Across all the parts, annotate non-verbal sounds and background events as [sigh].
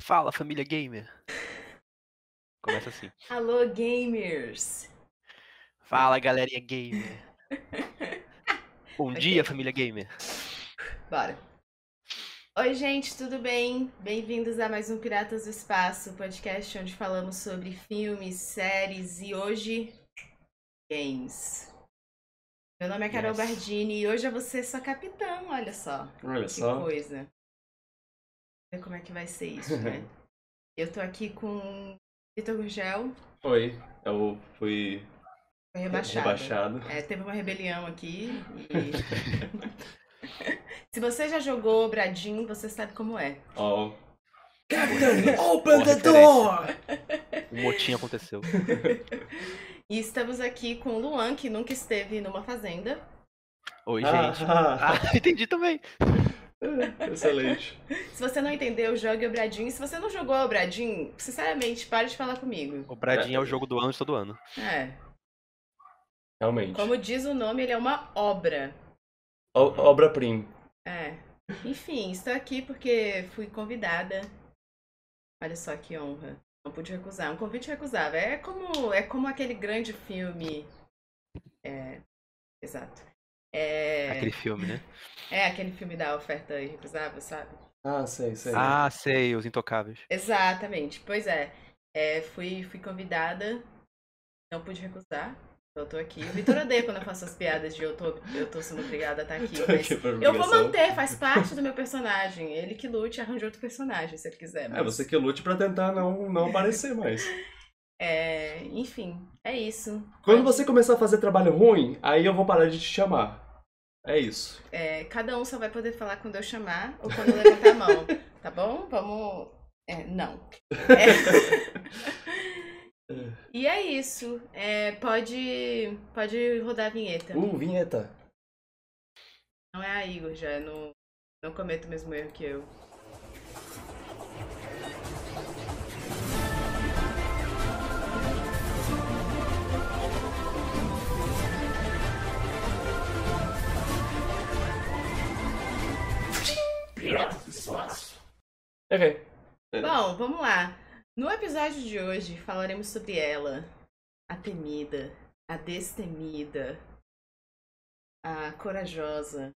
Fala, família gamer. Começa assim. Alô, gamers! Fala, galerinha gamer. [laughs] Bom Ok. dia, família gamer. Bora. Oi, gente, tudo bem? Bem-vindos a mais um Piratas do Espaço, podcast onde falamos sobre filmes, séries e hoje games. Meu nome é Carol Yes. Bardini e hoje eu vou ser sua capitã, olha só. Olha Que só. coisa. Como é que vai ser isso, né? [laughs] eu tô aqui com Vitor Gurgel, Oi, eu fui foi rebaixado. rebaixado. É, teve uma rebelião aqui [laughs] e... [laughs] Se você já jogou Bradin, você sabe como é. Ó, Captain, open the door! O motim aconteceu. E estamos aqui com o Luan, que nunca esteve numa fazenda. Oi, gente. Ah, Ah, entendi também. [laughs] excelente. Se você não entendeu, jogue o Bradin. Se você não jogou o Bradin, sinceramente, pare de falar comigo. O Bradinho é o jogo do ano de todo ano. É, Realmente. como diz o nome, ele é uma obra. Obra-prima. É. Enfim, estou aqui porque fui convidada. Olha só que honra. Não pude recusar. Um convite recusável. É como, é como aquele grande filme. É. Exato. É, Aquele filme, né? é aquele filme da oferta irrecusável, sabe? Ah, sei, sei. Ah, sei, os intocáveis. Exatamente. Pois é. É, fui, fui convidada. Não pude recusar. Eu tô aqui. O Vitor odeia quando eu faço as piadas de eu tô, eu tô sendo obrigada a estar aqui. [laughs] Mas aqui por eu vou manter, faz parte do meu personagem. Ele que lute, arranje outro personagem, se ele quiser. É, mas- você que lute pra tentar não, não aparecer mais. É, enfim, é isso. Quando Pode- você começar a fazer trabalho ruim, aí eu vou parar de te chamar. É isso. é, cada um só vai poder falar quando eu chamar ou quando levantar a mão, [laughs] tá bom? Vamos. É, não. É. [laughs] e é isso. É, pode, pode rodar a vinheta. Uh, vinheta. Não é a Igor já, não, não cometo o mesmo erro que eu. Ok. Bom, vamos lá. No episódio de hoje falaremos sobre ela, a temida, a destemida, a corajosa,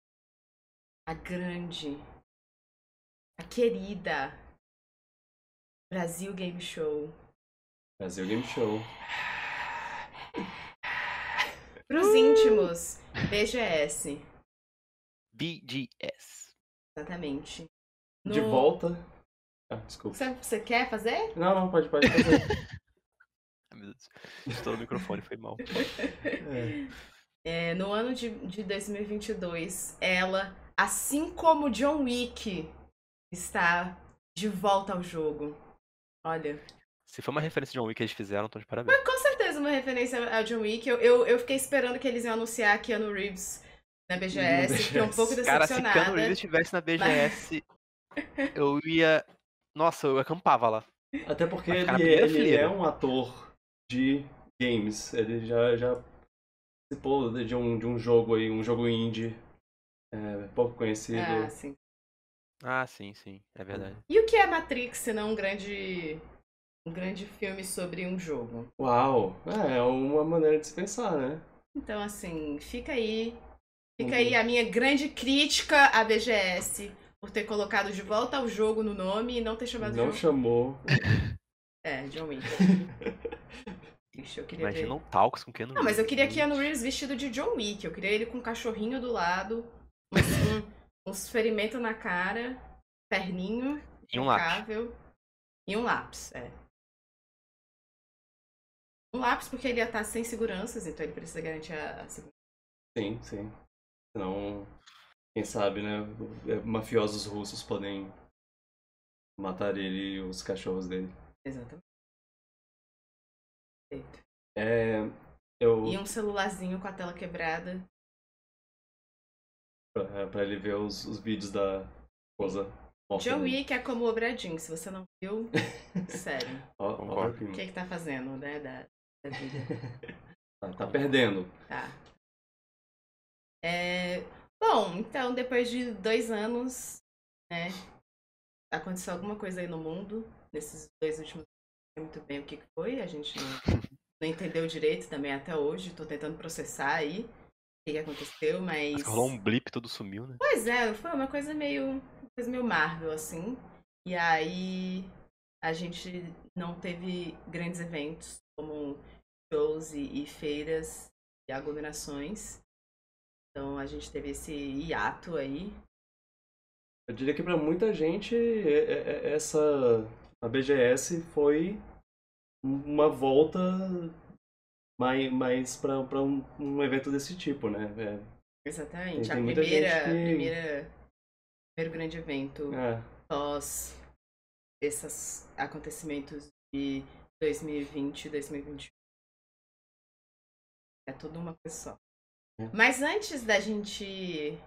a grande, a querida Brasil Game Show. Brasil Game Show. Para os íntimos, BGS, BGS. Exatamente. De No- volta. Ah, desculpa. Você, você quer fazer? Não, não, pode, pode fazer. [laughs] Ai, meu Deus. Estourou o microfone, foi mal. É. É, no ano de, de 2022, ela, assim como John Wick, está de volta ao jogo. Olha, Se foi uma referência de John Wick que eles fizeram, então de parabéns. com certeza uma referência ao John Wick. Eu, eu, eu fiquei esperando que eles iam anunciar Keanu Reeves na BGS, No fiquei um pouco Cara, se decepcionada. Keanu Reeves estivesse na BGS, eu ia... Nossa, eu acampava lá. Até porque ele, é- ele fileira. é um ator de games. Ele já, já participou de um, de um jogo aí, um jogo indie. é, pouco conhecido. Ah, sim. Ah, sim, sim, é verdade. E o que é Matrix, se não um grande, um grande filme sobre um jogo? Uau! É, é uma maneira de se pensar, né? Então, assim, fica aí. Fica Uhum. aí a minha grande crítica à BGS por ter colocado de volta ao jogo no nome e não ter chamado Não de chamou. É, John Wick. [laughs] Ixi, eu queria Imagina ver. um Talks com Keanu Não, mas eu queria. Keanu Reeves vestido de John Wick. Eu queria ele com um cachorrinho do lado, uns, [laughs] um- uns ferimentos na cara, perninho, E um lápis. E um lápis, é. Um lápis porque ele ia estar sem seguranças, então ele precisa garantir a a segurança. Sim, sim. Senão, quem sabe, né? Mafiosos russos podem matar ele e os cachorros dele. Exatamente. Perfeito. É. Eu. E um celularzinho com a tela quebrada. Pra, pra ele ver os, os vídeos da esposa. morta John. Wick é como o Bradinho, se você não viu, [laughs] sério. Obra-prima. O que é que tá fazendo, né, da, da vida? [laughs] Tá, tá perdendo. Tá. É, Bom, então depois de dois anos, né, aconteceu alguma coisa aí no mundo nesses dois últimos não sei muito bem o que foi, a gente não, [laughs] não entendeu direito também até hoje, tô tentando processar aí o que, que aconteceu, mas. Mas rolou um blip, tudo sumiu, né? Pois é, foi uma coisa meio. uma coisa meio Marvel, assim. E aí a gente não teve grandes eventos como shows e, e feiras e aglomerações. Então a gente teve esse hiato aí. Eu diria que pra muita gente essa a BGS foi uma volta mais, mais para um, um evento desse tipo, né? É, Exatamente. Tem- a tem primeira, que- primeira. Primeiro grande evento é. pós esses acontecimentos de 2020 e 2021. É tudo uma coisa só. É. Mas antes da gente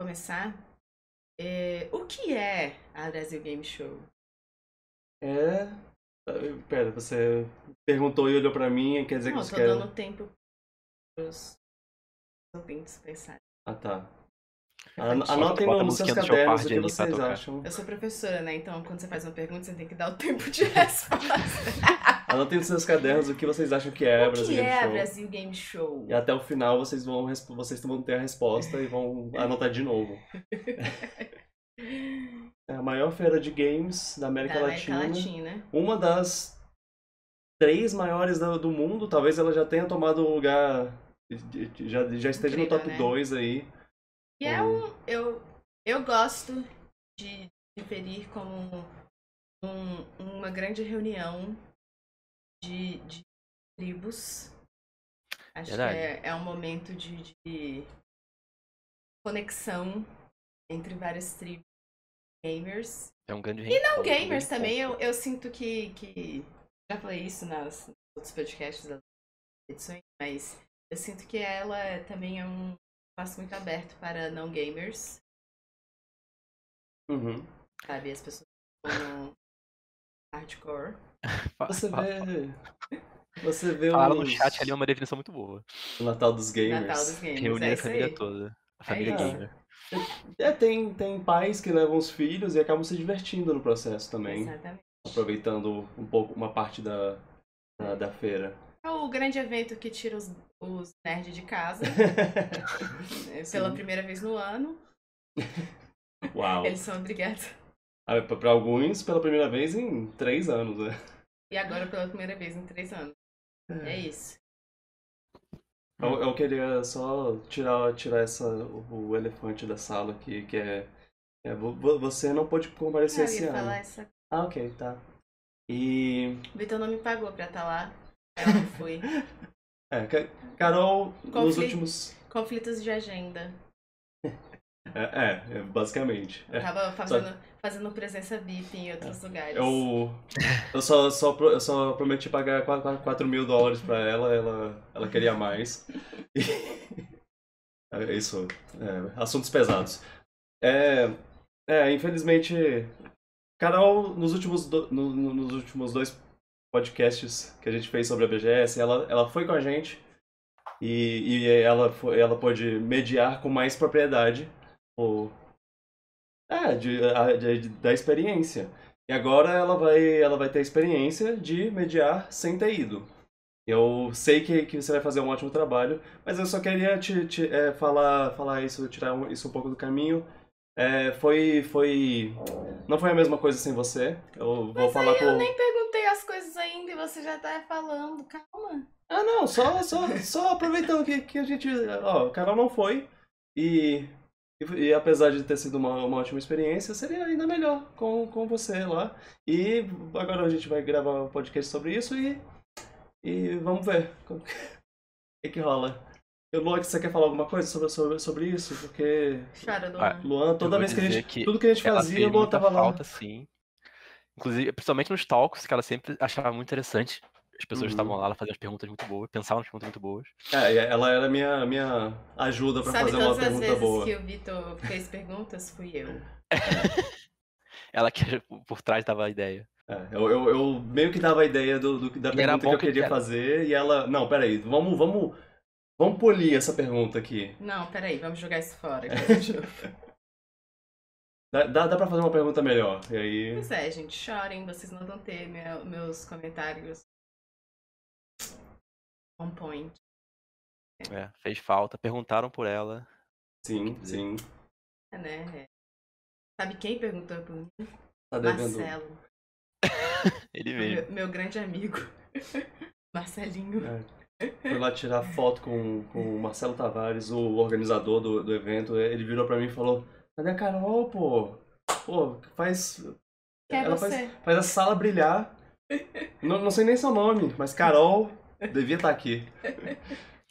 começar, é, o que é a Brasil Game Show? É. eh, Pera, você perguntou e olhou pra mim, quer dizer Não, que eu você tô quer. dando tempo pros ouvintes pensarem. Ah, tá. An- An- Anotem no- nos seus cadernos o que vocês acham. Eu sou professora, né? Então, quando você faz uma pergunta, você tem que dar o tempo de [laughs] resposta. Anotem nos seus cadernos o que vocês acham que é o Brasil que Game é Show. Brasil Game Show? E até o final vocês vão, vocês vão ter a resposta e vão anotar de novo. [laughs] É a maior feira de games da América, Da América Latina. Latina. Uma das três maiores do, do mundo. Talvez ela já tenha tomado o lugar. Já, já esteja Incrível, no top né? 2 aí. E é um. Eu, eu gosto de referir como um- uma grande reunião de, de tribos. Acho Verdade. que é, é um momento de, de conexão entre várias tribos gamers. É um grande E não um gamers também, eu, eu sinto que, que. Já falei isso nas nos outros podcasts das edições, mas eu sinto que ela também é um espaço muito aberto para não gamers, Uhum. sabe? As pessoas no hardcore. Você vê. Você vê Falaram no os- chat ali é uma definição muito boa. o Natal dos Gamers. Natal dos gamers. Reunir é a família aí. toda. A família isso. gamer. É, tem, tem pais que levam os filhos e acabam se divertindo no processo também. Exatamente. Aproveitando um pouco, uma parte da, da, da feira. É o grande evento que tira os, os nerds de casa [laughs] é, pela Sim. primeira vez no ano. Uau! Eles são obrigados. Ah, pra- Pra alguns, pela primeira vez em três anos, né? E agora pela primeira vez em três anos. É isso. Eu, eu queria só tirar, tirar essa, o, o elefante da sala aqui, que é, é vo- vo- você não pôde comparecer eu esse ia ano. falar essa Ah, ok, tá. E. O Vitor não me pagou pra estar lá. Eu não fui. [laughs] É, Ca- Carol, nos Conflito. últimos. Conflitos de agenda. [laughs] É, é, é, basicamente. Eu É. tava fazendo, fazendo presença VIP em outros lugares. Eu, eu, só, só, eu só prometi pagar 4 mil dólares pra ela, ela, ela queria mais. [laughs] É isso, é, assuntos pesados. É, é, infelizmente, Carol, nos últimos, do- no- no- nos últimos dois podcasts que a gente fez sobre a BGS, ela, ela foi com a gente e, e ela, foi, ela pôde mediar com mais propriedade o, é, de, a- de- da experiência. E agora ela vai, ela vai ter a experiência de mediar sem ter ido. Eu sei que, que você vai fazer um ótimo trabalho, mas eu só queria te, te, é, falar, falar isso, tirar um- isso um pouco do caminho. É, foi, foi, não foi a mesma coisa sem você. Eu vou Mas falar aí por... eu nem perguntei as coisas ainda e você já tá falando. Calma. Ah, não, só, só, só aproveitando que, que a gente. Ó, o Carol não foi. E, e, e apesar de ter sido uma, uma ótima experiência, seria ainda melhor com, com você lá. E agora a gente vai gravar um podcast sobre isso e. E vamos ver o [laughs] que, que rola. E, Luan, você quer falar alguma coisa sobre, sobre, sobre isso? Porque. Chora, Luan. Ah, Luan, toda vez que a gente. que tudo que a gente fazia, Luan tava lá. falta, sim. Inclusive, principalmente nos talks, que ela sempre achava muito interessante. As pessoas Uhum. estavam lá, ela fazia umas perguntas muito boas, pensavam nas perguntas muito boas. É, e ela era minha, minha ajuda pra Sabe fazer uma todas as pergunta vezes boa. que o Vitor fez perguntas? Fui eu. [laughs] Ela que por trás dava a ideia. É, eu, eu, eu meio que dava a ideia do, do- da pergunta que eu que queria era- fazer e ela. Não, peraí, vamos, vamos, vamos polir essa pergunta aqui. Não, peraí, vamos jogar isso [laughs] fora. Dá, dá, dá pra fazer uma pergunta melhor. E aí. Pois é, gente, chorem, vocês não vão ter meu- meus comentários point. É, fez falta. Perguntaram por ela. Sim, sim. É, né? É. Sabe quem perguntou por mim? Tá. Marcelo, [laughs] Ele mesmo. meu, meu grande amigo. [laughs] Marcelinho. É. Fui lá tirar foto com, com o Marcelo Tavares, o organizador do, do evento. Ele virou pra mim e falou: Cadê a Carol, pô? Pô, faz. Quem é ela faz, você? faz a sala brilhar. não, não sei nem seu nome, mas Carol devia estar aqui.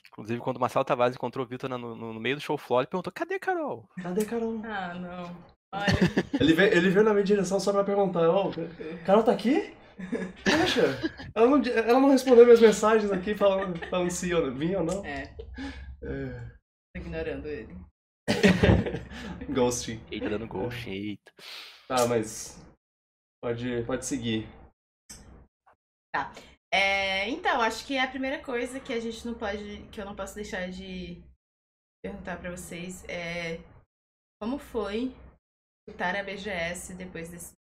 Inclusive, quando o Marcelo Tavares encontrou o Vitor no, no meio do show floor, ele perguntou: cadê Carol? Cadê Carol? Ah, não. [laughs] Olha, Ele veio, ele veio na minha direção só pra perguntar: Ô, Carol tá aqui? Poxa, ela não, ela não respondeu minhas mensagens aqui falando, falando se eu vim ou não. é, É. tô ignorando ele. [laughs] Ghosting. Eita, dando ghost, eita. Tá, mas. Pode, pode seguir. É, então, acho que a primeira coisa que a gente não pode, que eu não posso deixar de perguntar pra vocês é como foi escutar a BGS depois desses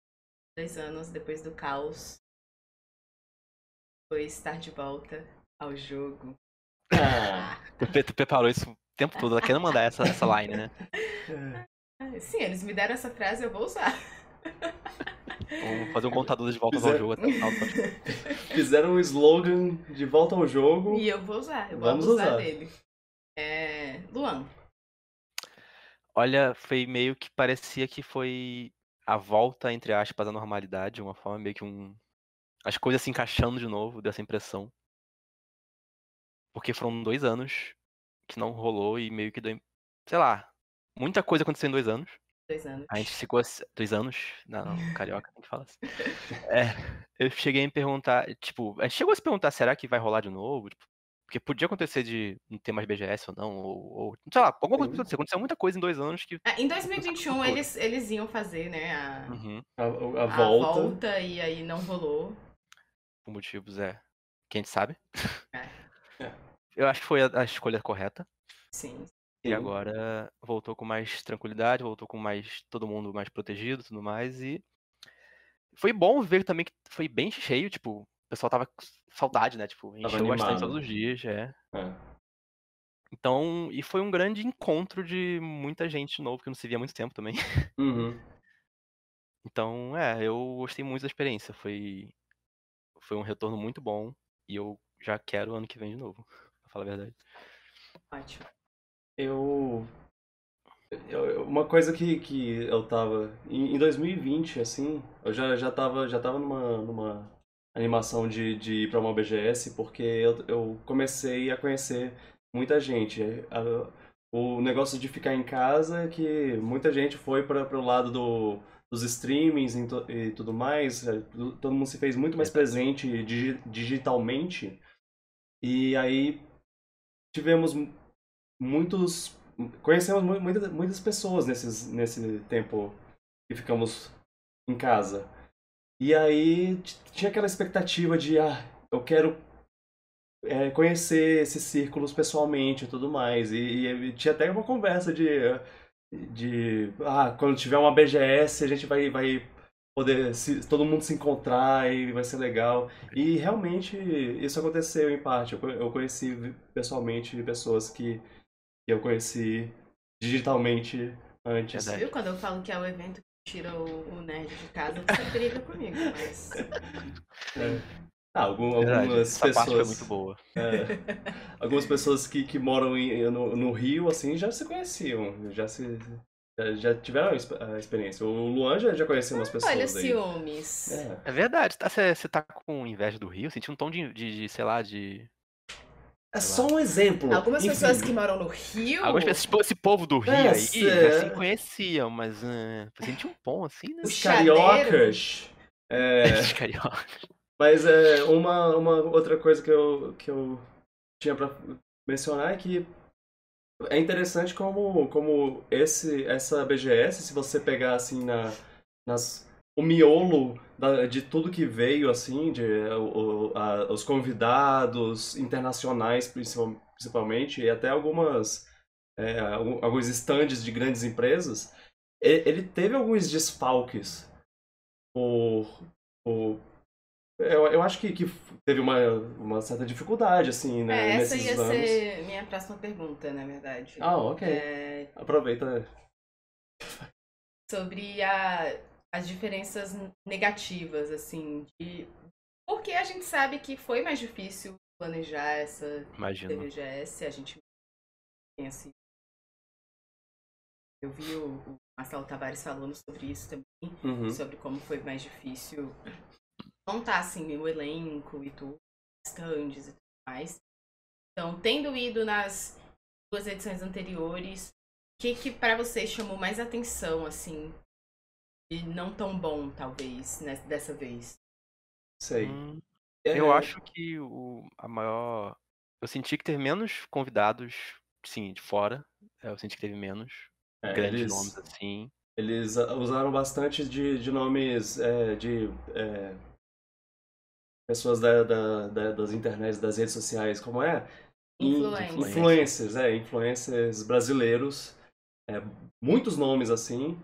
dois anos, depois do caos, foi estar de volta ao jogo. Ah, Tu, pre- tu preparou isso o tempo todo, ela querendo mandar essa, essa line, né? é. [laughs] Sim, eles me deram essa frase, eu vou usar. Vamos fazer um contador de voltas ao jogo até o final do. [laughs] Fizeram um slogan de volta ao jogo. E eu vou usar, eu vou Vamos abusar usar. dele. É, Luan, Olha, foi meio que parecia que foi a volta, entre aspas, à normalidade, de uma forma meio que um. As coisas se encaixando de novo, dessa impressão. Porque foram dois anos que não rolou e meio que deu. Sei lá, muita coisa aconteceu em dois anos. Dois anos. A gente ficou assim- dois anos. Não, não, [laughs] carioca tem que falar assim. É, eu cheguei a me perguntar, tipo, a gente chegou a se perguntar, será que vai rolar de novo? Tipo, porque podia acontecer de não ter mais BGS ou não, ou, ou- sei lá, alguma coisa aconteceu. Aconteceu muita coisa em dois anos que. Ah, em 2021 Loucura. eles, eles iam fazer, né, a, Uhum, A, a a volta. volta e aí não rolou. por motivos é. Que a gente sabe. É. É. [laughs] Eu acho que foi a, a escolha correta. Sim. E Sim. agora voltou com mais tranquilidade, voltou com mais. todo mundo mais protegido e tudo mais. E foi bom ver também que foi bem cheio, tipo, o pessoal tava com saudade, né? Tipo, Tava encheu bastante todos os dias, é. É. Então, e foi um grande encontro de muita gente de novo, que não se via há muito tempo também. [laughs] Uhum. Então, é, eu gostei muito da experiência. Foi, foi um retorno muito bom e eu já quero ano que vem de novo, pra falar a verdade. Ótimo. Eu, eu- Uma coisa que, que eu tava. Em, em 2020, assim, eu já, já tava, já tava numa, numa animação de, de ir pra uma BGS, porque eu, eu comecei a conhecer muita gente. A- o negócio de ficar em casa, que muita gente foi para pro lado do, dos streamings e, e tudo mais. é, Todo mundo se fez muito mais presente digi- digitalmente. E aí tivemos muitos. Conhecemos mu- muitas, muitas pessoas nesses, nesse tempo que ficamos em casa. E aí tinha aquela expectativa de, ah, eu quero é, conhecer esses círculos pessoalmente e tudo mais. E, e tinha até uma conversa de, de, ah, quando tiver uma BGS a gente vai, vai poder se, todo mundo se encontrar e vai ser legal. E realmente isso aconteceu em parte. Eu, eu conheci pessoalmente pessoas que, que eu conheci digitalmente antes. Verdade. Viu quando eu falo que é o evento que tira o, o nerd de casa, você briga comigo, mas. [laughs] É. Ah, algum- Verdade, algumas essa parte foi pessoas. muito boa. É, [laughs] algumas pessoas que, que moram em- no, no Rio, assim, já se conheciam, já se já, já tiveram a exp- a experiência. O Luan já, já conheceu umas pessoas Olha, aí. ciúmes. É. É verdade, você tá com inveja do Rio? Senti um tom de, de, de, sei lá, de. É só um exemplo. Algumas Enfim, pessoas que moram no Rio. Algumas pessoas, tipo, esse povo do Rio É, aí, já se conheciam, mas uh, senti um pom assim, né? Os cariocas. [laughs] É, Os carioca. Mas é, uma, uma outra coisa que eu, que eu tinha pra mencionar é que é interessante como, como esse, essa BGS, se você pegar assim na, nas, o miolo da- de tudo que veio, assim, de, o- a- os convidados internacionais principal- principalmente, e até algumas é, alguns estandes de grandes empresas, ele teve alguns desfalques por. por eu, eu acho que, que teve uma, uma certa dificuldade, assim, né? É, essa nesses ia anos. ser minha próxima pergunta, na verdade. Ah, ok. É, Aproveita. sobre a, as diferenças negativas, assim, de... Porque a gente sabe que foi mais difícil planejar essa. TVGS, a gente tem assim. Eu vi o, o Marcelo Tavares falando sobre isso também, Uhum. sobre como foi mais difícil montar assim o elenco e tudo, stands e tudo mais. Então, tendo ido nas duas edições anteriores, o que que para vocês chamou mais atenção assim? E não tão bom, talvez, né, dessa vez. Sei. Hum, É, Eu acho que o, a maior. Eu senti que teve menos convidados, sim, de fora. É, Eu senti que teve menos é, grandes eles, nomes assim. eles usaram bastante de, de nomes é, de é, pessoas da, da- da- das internets, das redes sociais, como é? In- Influencers. Influencers, é, influencers brasileiros. É, muitos nomes assim.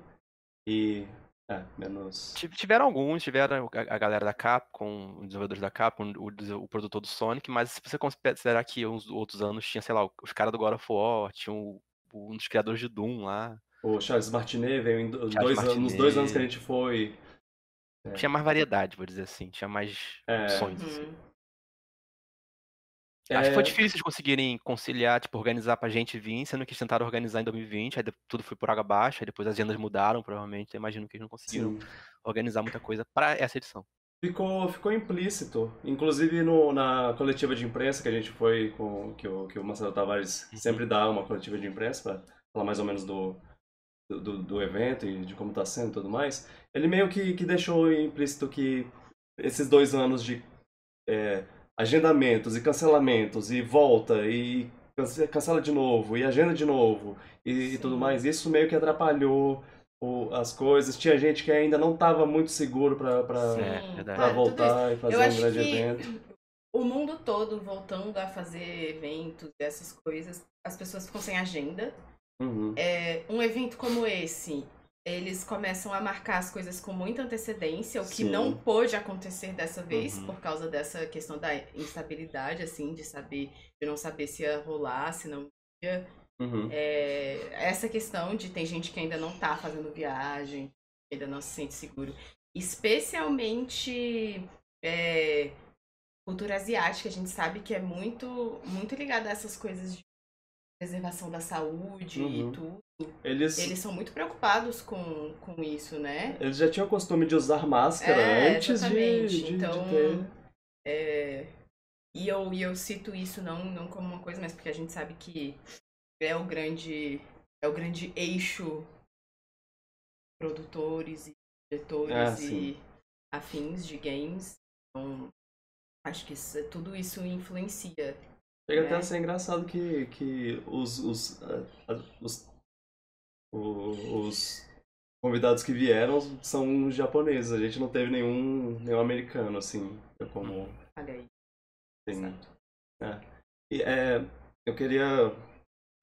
E. É, menos. Ti- Tiveram alguns, tiveram a, galera da Capcom, os desenvolvedores da Capcom, o, o produtor do Sonic, mas se você considerar que uns outros anos tinha, sei lá, os caras do God of War, tinha o- um dos criadores de Doom lá. O Charles Martinet veio em Charles dois anos, nos dois anos que a gente foi. Tinha mais variedade, vou dizer assim, tinha mais É. opções. assim. Uhum. Acho que foi É, difícil de conseguirem conciliar, tipo, organizar pra gente vir, sendo que eles tentaram organizar em 2020, aí tudo foi por água abaixo, aí depois as agendas mudaram, provavelmente. Eu imagino que eles não conseguiram sim. organizar muita coisa pra essa edição. Ficou, ficou implícito. Inclusive no, na coletiva de imprensa que a gente foi, com, que, o, que o Marcelo Tavares Uhum. sempre dá uma coletiva de imprensa para falar mais ou menos do, do, do evento e de como está sendo e tudo mais. Ele meio que, que deixou implícito que esses dois anos de é, agendamentos e cancelamentos e volta e cance- cancela de novo e agenda de novo e, e tudo mais, isso meio que atrapalhou o- as coisas. Tinha gente que ainda não estava muito seguro para. É, É, voltar e fazer Eu um acho grande que evento. o mundo todo voltando a fazer eventos, essas coisas, as pessoas ficam sem agenda. Uhum. É, um evento como esse, eles começam a marcar as coisas com muita antecedência, o que Sim. não pôde acontecer dessa vez, Uhum. por causa dessa questão da instabilidade, assim, de saber, de não saber se ia rolar, se não ia. Uhum. É, essa questão de tem gente que ainda não tá fazendo viagem, ainda não se sente seguro. Especialmente é, cultura asiática, a gente sabe que é muito, muito ligada a essas coisas de preservação da saúde Uhum. e tudo. Eles, Eles são muito preocupados com, com isso, né? eles já tinham o costume de usar máscara É, antes de, exatamente. de, de Então, ter. É, e, eu, e eu cito isso não, não como uma coisa, mas porque a gente sabe que é o grande, é o grande eixo produtores e diretores Ah, e afins de games. Então, acho que isso- tudo isso influencia. Chega até né? a ser engraçado que, que os, os, os, os convidados que vieram são japoneses. A gente não teve nenhum, nenhum americano, assim, como Olha aí. Exato. É. E, é, eu queria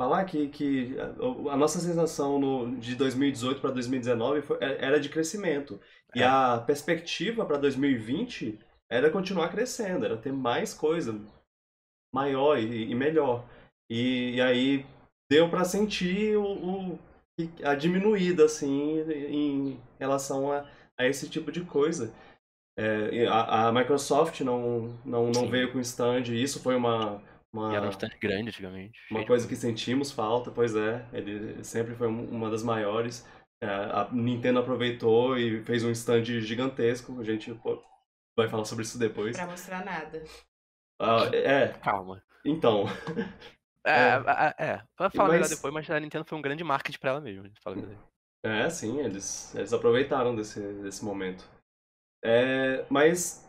falar que, que a, a nossa sensação no, de 2018 para 2019 foi- é- era de crescimento. E É. a perspectiva para 2020 era continuar crescendo, era ter mais coisa maior e, e melhor. E, e aí deu para sentir o, o- a diminuída assim em relação a, a esse tipo de coisa. É, a, a Microsoft não, não, não Sim. veio com stand, isso foi uma, uma, E era um stand grande antigamente. uma coisa que sentimos falta, pois é, ele sempre foi um- uma das maiores. É, a Nintendo aproveitou e fez um stand gigantesco, a gente pô, vai falar sobre isso depois. Pra mostrar nada. Ah, é, Calma. então, É, [laughs] É. é. Vai falar melhor Mas- depois, mas a Nintendo foi um grande marketing pra ela mesmo. Fala. É, sim, eles, eles aproveitaram desse, desse momento. É, mas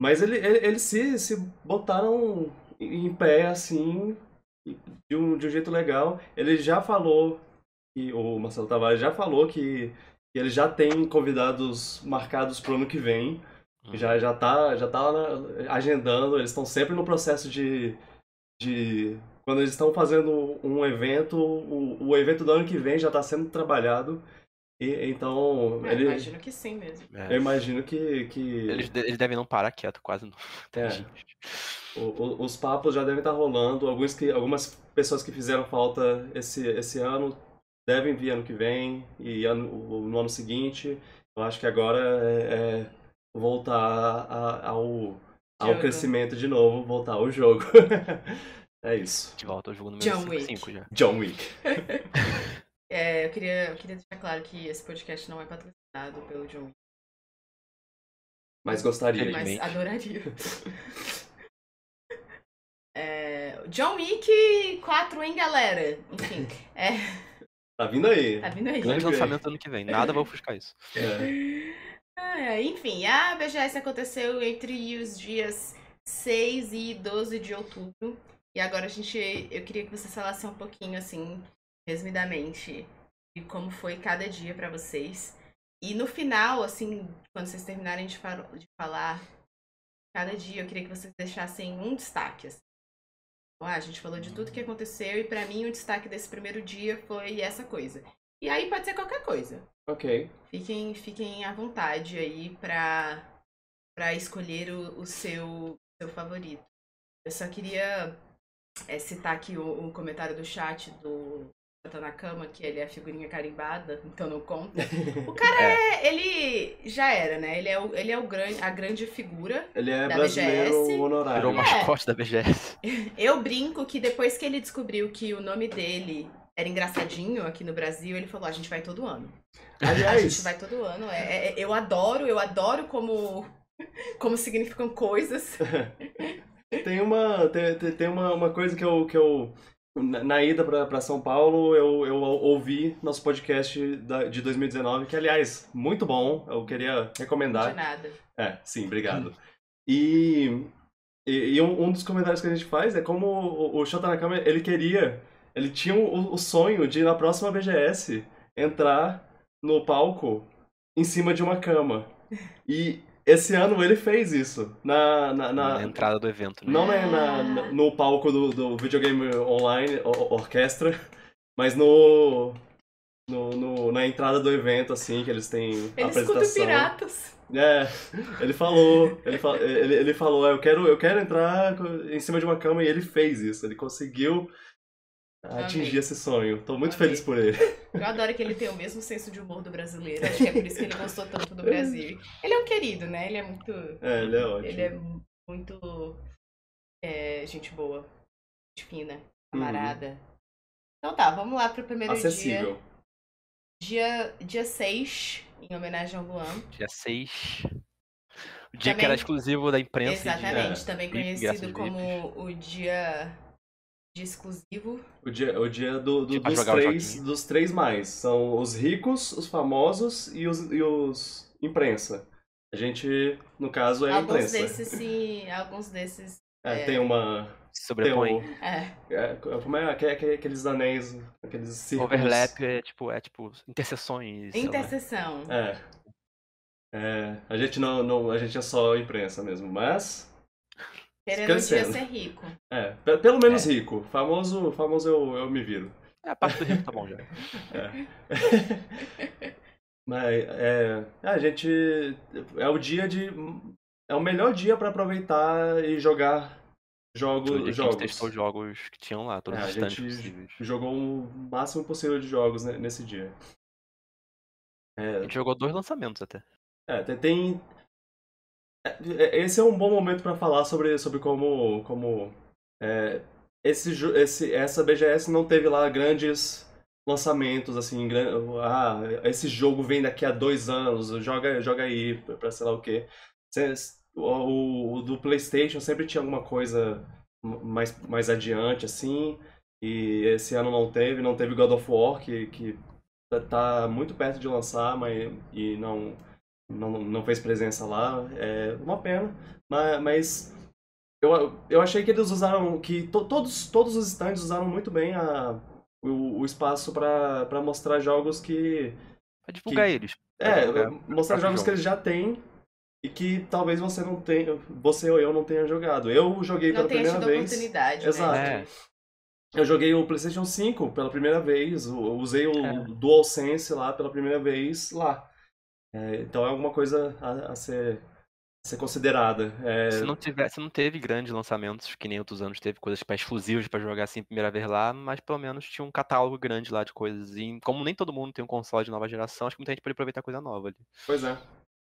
mas ele, ele- eles se, se botaram em pé, assim, de um, de um jeito legal. Ele já falou, que, o Marcelo Tavares já falou que, que ele já tem convidados marcados pro ano que vem. Uhum. Já, já tá, já tá na- agendando, eles estão sempre no processo de, de quando eles estão fazendo um evento, o, o evento do ano que vem já está sendo trabalhado E, então, É, ele, Imagino que sim mesmo. É. eu imagino que, que Eles, eles devem não parar quieto, quase não. [laughs] É. O- o- os papos já devem estar rolando. Alguns que, algumas pessoas que fizeram falta esse, esse ano devem vir ano que vem e ano, no ano seguinte. Eu acho que agora é, é voltar a- ao, ao crescimento de novo, voltar ao jogo. [laughs] é isso. De volta ao jogo número John Wick. 5 já. John Wick. [laughs] É, eu queria, eu queria deixar claro que esse podcast não é patrocinado pelo John Wick, Mas gostaria. Mas adoraria. [laughs] É, John Wick 4, hein, galera? Enfim, é, Tá vindo aí. tá vindo aí. Grande vem. lançamento ano que vem. Nada vai ofuscar isso. É. Ah, é, enfim, a BGS aconteceu entre os dias 6 e 12 de outubro. E agora a gente. Eu queria que vocês falassem um pouquinho, assim, resumidamente, de como foi cada dia pra vocês. E no final, assim, quando vocês terminarem de, fa- de falar cada dia, eu queria que vocês deixassem um destaque. Assim. Então, ah, a gente falou de tudo que aconteceu e pra mim o destaque desse primeiro dia foi essa coisa. E aí pode ser qualquer coisa. Ok. Fiquem, fiquem à vontade aí pra, pra escolher o, o seu, seu favorito. Eu só queria é, citar aqui o, o comentário do chat do Tá na cama, que ele é a figurinha carimbada, então não conta. O cara [laughs] é, ele já era, né? Ele é, o, ele é o gran, a grande figura. Ele é Da brasileiro BGS. Virou honorário. o mascote da BGS. [laughs] Eu brinco que depois que ele descobriu que o nome dele era engraçadinho aqui no Brasil, ele falou: a gente vai todo ano. A gente Aliás, vai todo ano. É, é- eu adoro, eu adoro como, como significam coisas. [laughs] tem uma, tem, tem- uma, uma coisa que eu, que eu na, ida pra São Paulo, eu, eu ouvi nosso podcast da- de 2019, que, aliás, muito bom. Eu queria De recomendar. nada. É, sim, obrigado. E, e, e um, um dos comentários que a gente faz é como o, o Shota Nakama, ele queria, ele tinha o, o sonho de, na próxima BGS, entrar no palco em cima de uma cama. E esse ano ele fez isso. Na, na, na- Na entrada do evento, né? não na, na- na- no palco do, do videogame online, o- orquestra, [laughs] mas no, no, no- na entrada do evento, assim, que eles têm Ele escuta apresentação. piratas. É, ele falou, ele, fa- ele, ele falou, "Ah, eu quero, eu quero entrar em cima de uma cama e ele fez isso, ele conseguiu atingir esse sonho. Tô muito Amei. feliz por ele. Eu adoro que ele tem o mesmo senso de humor do brasileiro. Acho que é por isso que ele gostou tanto do Brasil. Ele é um querido, né? Ele é muito. É, ele é ótimo. Ele é muito. é, gente boa. Gente fina. Camarada. Então tá, vamos lá pro primeiro dia. Acessível. Dia, dia 6, em homenagem ao Luan. Dia 6. O dia que Também- era exclusivo da imprensa. e de- Exatamente, é, também conhecido como o dia de exclusivo. O dia, o dia do, do- Tipo, dos, três, dos três mais. São os ricos, os famosos e os, e os imprensa. A gente, no caso, é a alguns imprensa. desses sim, alguns desses. É, é. Tem uma. Tem sobrepõe. um, É, é, como é? Aque- aque- Aqueles anéis, aqueles círculos. Overlap é tipo, é tipo interseções. interseção. É. É, a gente não, não. A gente é só imprensa mesmo, mas. Querendo um dia ser rico. É, pe- pelo menos rico. Famoso, famoso eu, eu me viro. É, a parte do rico tá bom já. [laughs] É. [laughs] Mas é, a gente é o dia de é o melhor dia pra aproveitar e jogar jogo, que a jogos. gente testou os jogos que tinham lá, todos É, os a stands gente possíveis. jogou o máximo possível de jogos ne- nesse dia. A É, gente jogou dois lançamentos até. é, tem, tem- é, é, esse é um bom momento pra falar sobre, sobre como como é, esse, esse essa BGS não teve lá grandes lançamentos assim gran- ah esse jogo vem daqui a dois anos joga joga aí pra sei lá o quê. O, o do PlayStation sempre tinha alguma coisa mais mais adiante assim e esse ano não teve não teve God of War que, que tá- tá muito perto de lançar mas e não não, não fez presença lá é uma pena mas, mas eu, eu achei que eles usaram que to- todos todos os stands usaram muito bem a o, o espaço pra mostrar jogos que Pra divulgar eles. pra é divulgar mostrar jogos jogo. que eles já têm e que talvez você não tenha você ou eu não tenha jogado eu joguei Não pela primeira tido vez oportunidade, Exato. né? É, eu joguei o PlayStation 5 pela primeira vez, eu usei o É. DualSense lá pela primeira vez lá. É, então é alguma coisa a, a ser, ser considerada. É, Se não tivesse, se não teve grandes lançamentos, que nem outros anos teve coisas pra exclusivas pra jogar assim a primeira vez lá, mas pelo menos tinha um catálogo grande lá de coisas. E como nem todo mundo tem um console de nova geração, acho que muita gente pode aproveitar coisa nova ali. Pois é.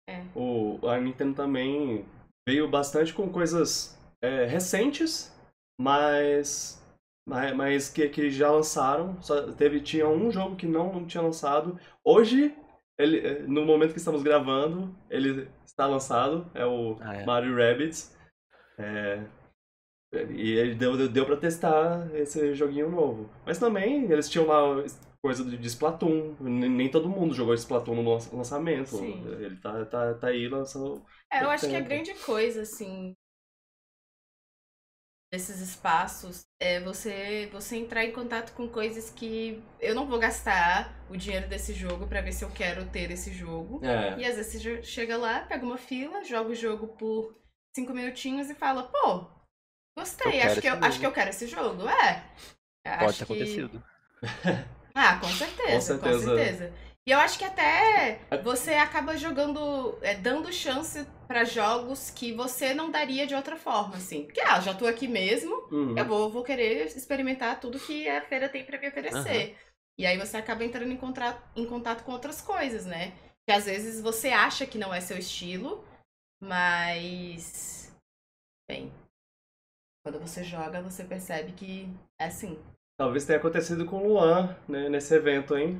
É. O, a Nintendo também veio bastante com coisas é, recentes, mas, mas, mas que, que já lançaram. Só teve, tinha um jogo que não, não tinha lançado. Hoje, ele, é, no momento que estamos gravando, ele está lançado. É o Ah, é. Mario Rabbids. É, e ele deu, deu, deu pra testar esse joguinho novo. Mas também eles tinham lá coisa de de Splatoon. Nem nem todo mundo jogou Splatoon no lan- lançamento. Sim. Ele tá, tá, tá aí lançando. É, eu acho que a Tempo. grande coisa, assim, desses espaços é você, você entrar em contato com coisas que eu não vou gastar o dinheiro desse jogo pra ver se eu quero ter esse jogo. É. E às vezes você chega lá, pega uma fila, joga o jogo por cinco minutinhos e fala, pô, gostei, Eu acho que eu, acho jogo." que eu quero esse jogo. É. Pode acho ter que- acontecido. [laughs] ah, com certeza, Com com certeza. certeza. E eu acho que até você acaba jogando, é, dando chance pra jogos que você não daria de outra forma, assim. Porque, ah, já tô aqui mesmo, Uhum. eu vou, vou querer experimentar tudo que a feira tem pra me oferecer. E aí você acaba entrando em, contra- em contato com outras coisas, né? Que às vezes você acha que não é seu estilo, mas. Bem. Quando você joga, você percebe que é assim. Talvez tenha acontecido com o Luan né, nesse evento, hein?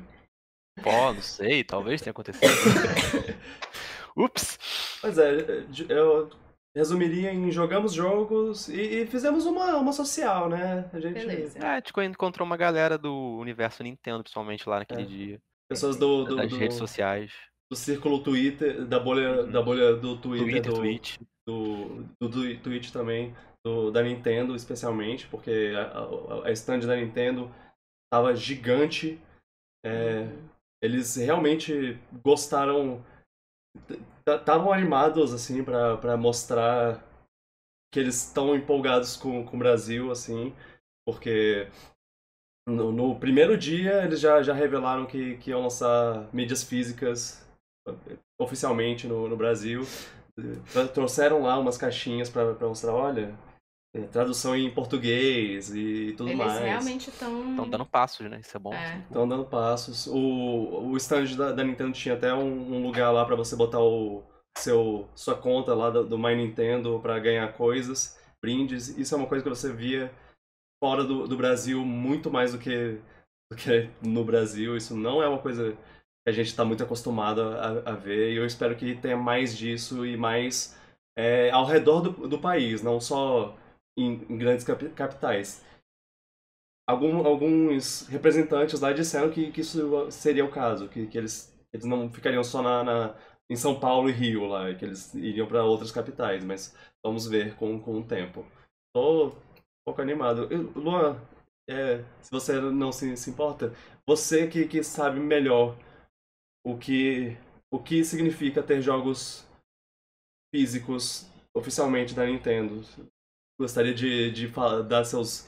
Pô, não sei, talvez tenha acontecido. [laughs] Ups! Pois é, eu resumiria em jogamos jogos e, e fizemos uma, uma social, né? A gente, Beleza. É, a gente encontrou uma galera do universo Nintendo, principalmente lá naquele É. dia. Pessoas do, do, das do, redes sociais. do círculo Twitter, da bolha, Uhum. da bolha do Twitter, Twitter, do, Twitch. do, do, do Twitch também, do, da Nintendo especialmente, porque a, a, a stand da Nintendo tava gigante. É, eles realmente gostaram, estavam animados assim pra mostrar que eles estão empolgados com, com o Brasil, assim, porque no, no primeiro dia eles já, já revelaram que, que iam lançar mídias físicas oficialmente no, no Brasil. Trouxeram lá umas caixinhas pra mostrar, olha, tradução em português e tudo Eles mais. realmente estão. Estão dando passos, né? Isso é bom. É. Estão dando passos. O, o stand da, da Nintendo tinha até um, um lugar lá pra você botar o seu sua conta lá do, do My Nintendo pra ganhar coisas, brindes. Isso é uma coisa que você via fora do, do Brasil muito mais do que, do que no Brasil. Isso não é uma coisa que a gente está muito acostumado a, a ver. E eu espero que tenha mais disso e mais é, ao redor do, do país, não só em, em grandes capi- capitais. Algum- alguns representantes lá disseram que, que isso seria o caso, que, que eles, eles não ficariam só na, na- em São Paulo e Rio lá, que eles iriam para outras capitais, mas vamos ver com, com o tempo. Tô um pouco animado. Eu- Luan, é, se você não se, se importa, você que, que sabe melhor o que, o que significa ter jogos físicos oficialmente da Nintendo, gostaria de, de dar seus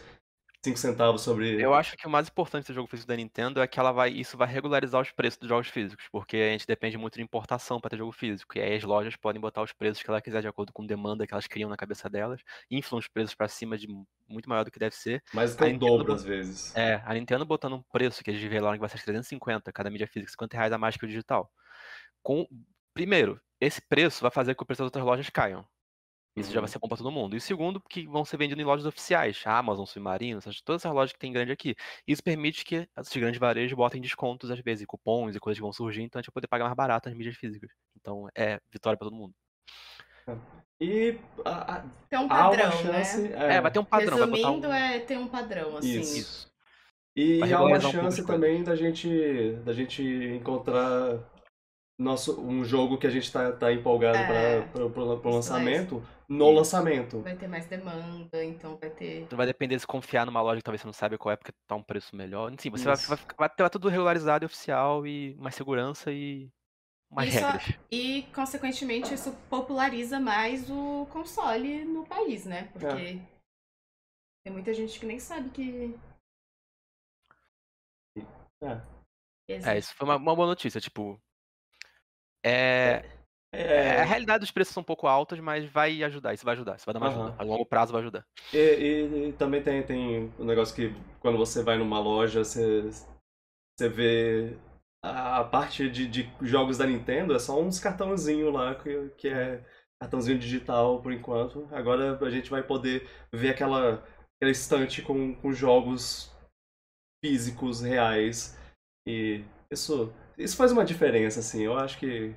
cinco centavos sobre. Eu acho que o mais importante do jogo físico da Nintendo é que ela vai, isso vai regularizar os preços dos jogos físicos, porque a gente depende muito de importação para ter jogo físico. E aí as lojas podem botar os preços que ela quiser de acordo com demanda que elas criam na cabeça delas, inflam os preços para cima de muito maior do que deve ser. A o Nintendo dobro bot- às vezes. É, a Nintendo botando um preço que eles revelaram que vai ser 350 cada mídia física, 50 reais a mais que o digital. Com, primeiro, esse preço vai fazer com que o preço das outras lojas caiam. Isso já vai Uhum. ser bom para todo mundo. E segundo, que vão ser vendidos em lojas oficiais, Amazon, Submarino, todas essas lojas que tem grande aqui. Isso permite que esses grandes varejos botem descontos, às vezes, cupons e coisas que vão surgir, então a gente vai poder pagar mais barato as mídias físicas. Então é vitória para todo mundo. E a- a- Tem um há uma padrão, chance. né? É, vai ter um padrão, Resumindo, um... é ter um padrão, assim. Isso. Isso. E há uma um chance coisas. também da gente, da gente encontrar nosso, um jogo que a gente tá, tá empolgado É. para o lançamento no Isso. lançamento. Vai ter mais demanda, então vai ter. Vai depender se confiar numa loja que talvez você não saiba qual é, porque tá um preço melhor. Enfim, você vai, Isso. vai, ficar- vai ter tudo regularizado e oficial e mais segurança e mais Isso- regras. E, consequentemente, isso populariza mais o console no país, né? Porque É. tem muita gente que nem sabe que É, isso foi uma, uma boa notícia, tipo. É, é, a realidade dos preços são um pouco altos, mas vai ajudar, isso vai ajudar, isso vai dar uma Aham. ajuda. A longo prazo vai ajudar. E, e- e também tem, tem um negócio que quando você vai numa loja, você, você vê a parte de, de jogos da Nintendo, é só uns cartãozinhos lá, que, que é cartãozinho digital por enquanto. Agora a gente vai poder ver aquela, aquela estante com, com jogos físicos, reais. E isso, isso faz uma diferença, assim. Eu acho que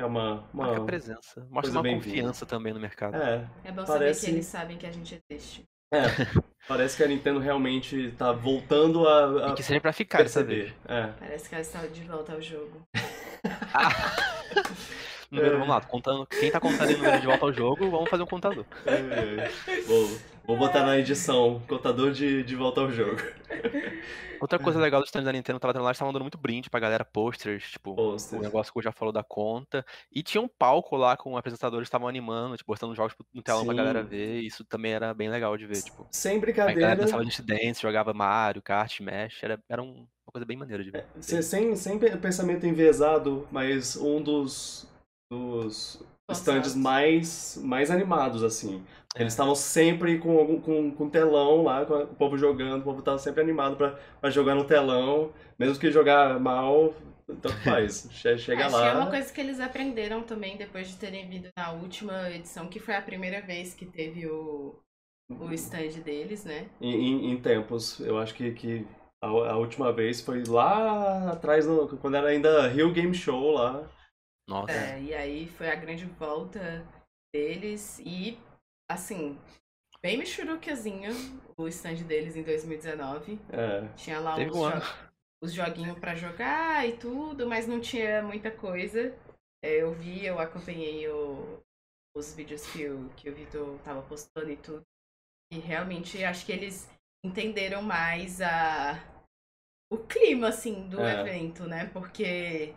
é uma. uma Marca presença. Mostra uma confiança também no mercado. é, É bom Parece- saber que eles sabem que a gente existe. É, [laughs] parece que a Nintendo realmente tá voltando a, a E que seja pra ficar perceber. É. Parece que ela está de volta ao jogo. [laughs] Número, É. vamos lá, contando. Quem tá contando em número de volta ao jogo, vamos fazer um contador. É, Vou, vou botar na edição, contador de, de volta ao jogo. [laughs] Outra É. coisa legal do stand da Nintendo tava tendo lá, eles estavam dando muito brinde pra galera, posters, tipo, Posters. o negócio que eu já falou da conta. E tinha um palco lá com apresentadores que estavam animando, tipo, botando jogos no telão pra Sim. galera ver. E isso também era bem legal de ver, tipo. Sem A galera brincadeira, dançava Just Dance, jogava Mario, Kart, Smash, era, era um- uma coisa bem maneira de ver. sem, sem, sem pe- pensamento enviesado, mas um dos, dos stands mais, mais animados, assim. É. Eles estavam sempre com, algum- com, com telão lá, com o povo jogando, o povo tava sempre animado pra, pra jogar no telão, mesmo que jogar mal, tanto faz. [laughs] Che- Chega Acho lá. que é uma coisa que eles aprenderam também depois de terem vindo na última edição, que foi a primeira vez que teve o, o stand deles, né? Em, em- em tempos, eu acho que, que a, a última vez foi lá atrás, no- quando era ainda Rio Game Show lá. Nossa. É, e aí foi a grande volta deles e, assim, bem michurucazinho o stand deles em 2019. É, Tinha lá Teve os, um jo- os joguinhos pra jogar e tudo, mas não tinha muita coisa. É, eu vi, eu acompanhei o- os vídeos que o, que o Vitor tava postando e tudo. E realmente acho que eles entenderam mais a, o clima, assim, do É. evento, né? Porque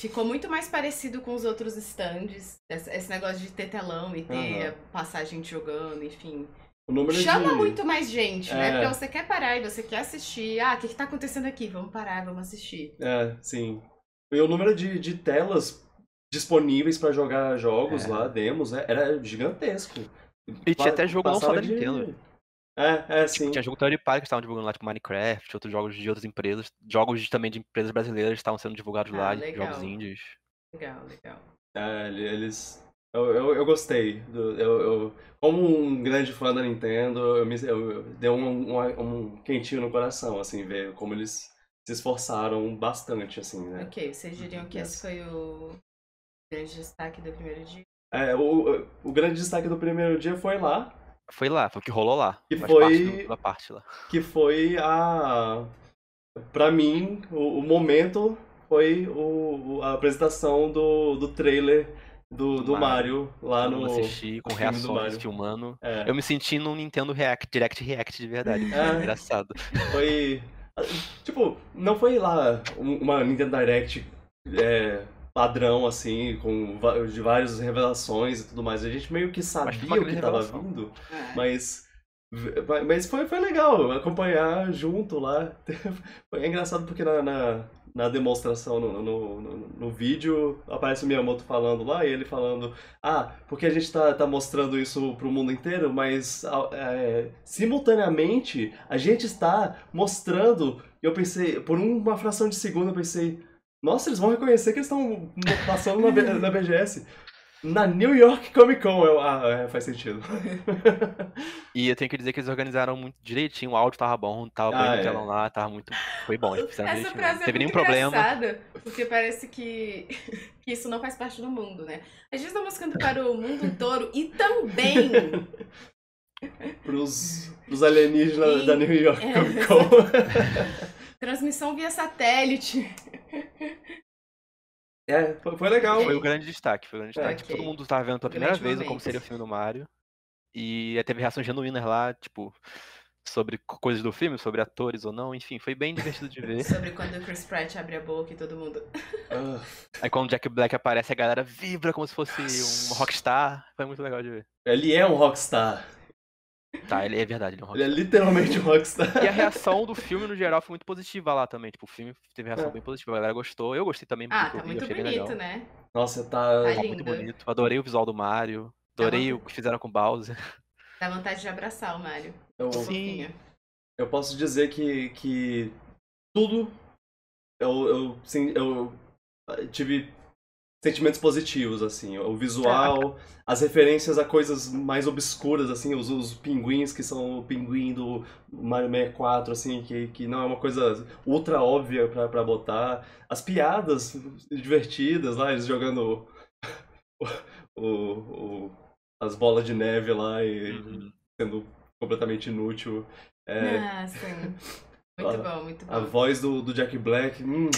ficou muito mais parecido com os outros stands. Esse, negócio de ter telão e ter Aham. passagem jogo enfim. o número Chama de... muito mais gente, né? É. Porque você quer parar e você quer assistir. Ah, o que, que tá acontecendo aqui? Vamos parar, vamos assistir. É, sim. E o número de, de telas disponíveis pra jogar jogos É. lá, demos, é- era gigantesco. E tinha até jogo não só da de- Nintendo. É, é, Tipo, sim. tinha jogo third party que estavam divulgando lá, tipo Minecraft, outros jogos de outras empresas. Jogos também de empresas brasileiras estavam sendo divulgados Ah, lá, legal. jogos indies. Legal, legal. É, ele- eles. Eu, eu, eu gostei. do- eu, eu- como um grande fã da Nintendo, eu me, eu, eu- deu um, um, um quentinho no coração, assim, ver como eles se esforçaram bastante, assim, né? Ok, vocês diriam que esse Yes. foi o grande destaque do primeiro dia? É, o, o grande destaque do primeiro dia foi lá, Foi lá, foi o que rolou lá. E faz foi- do- da parte lá. que foi a. Pra mim, o, o momento foi o, a apresentação do, do trailer do, Do Mario, lá no. mundo assistir, com reações, filmando. É, Eu me senti num Nintendo React, Direct React de verdade. É. [laughs] Engraçado. Foi. Tipo, não foi lá um- uma Nintendo Direct é, padrão, assim, com de várias revelações e tudo mais. A gente meio que sabia o que tava revelação. vindo, Ah, mas. Mas foi, foi legal acompanhar junto lá. [laughs] É engraçado porque na, na, na demonstração, no, no, no, no vídeo, aparece o Miyamoto falando lá e ele falando: Ah, porque a gente tá, tá mostrando isso pro mundo inteiro, mas é, simultaneamente a gente está mostrando. E eu pensei, por uma fração de segundo, eu pensei: Nossa, eles vão reconhecer que eles estão [laughs] passando na, B- na BGS. Na New York Comic Con. Eu, ah, é, faz sentido. [laughs] E eu tenho que dizer que eles organizaram muito direitinho, o áudio tava bom, tava Ah, bem é. no telão lá, tava muito. Foi bom, eles fizeram Essa frase Não é teve nenhum muito problema. engraçada, porque parece que, [laughs] que isso não faz parte do mundo, né? A gente tá mostrando para o mundo todo e também Pros, pros alienígenas E- da New York é, Comic Con. Transmissão via satélite. É, foi, foi legal. Foi o grande destaque, foi o grande destaque. Ok. Todo mundo tava vendo pela primeira vez como seria o filme do Mario. E teve reações genuínas lá, tipo, sobre co- coisas do filme, sobre atores ou não, enfim, foi bem divertido de ver. Sobre quando o Chris Pratt abre a boca e todo mundo. Aí quando o Jack Black aparece, a galera vibra como se fosse um rockstar. Foi muito legal de ver. ele é um rockstar. Tá, ele é verdade, ele é um Ele é rockstar. literalmente um rockstar. E a reação do filme, no geral, foi muito positiva lá também. Tipo, o filme teve reação É. bem positiva. A galera gostou. Eu gostei também. Ah, tá muito bonito, legal. né? Nossa, tá. Tá Tá muito bonito. Adorei o visual do Mario. Adorei Tá o que fizeram com o Bowser. Dá vontade de abraçar o Mario. Eu, Sim. Eu posso dizer que, que tudo. Eu, eu, sim, eu tive sentimentos positivos, assim. O visual, as referências a coisas mais obscuras, assim, os, os pinguins que são o pinguim do Mario 64, assim, que, que não é uma coisa ultra óbvia pra, pra botar. As piadas divertidas lá, eles jogando o, [laughs] o- o- as bolas de neve lá e Uhum. sendo completamente inútil. É, Ah, sim. [laughs] Muito a- bom, muito a bom. voz do, do Jack Black, hum,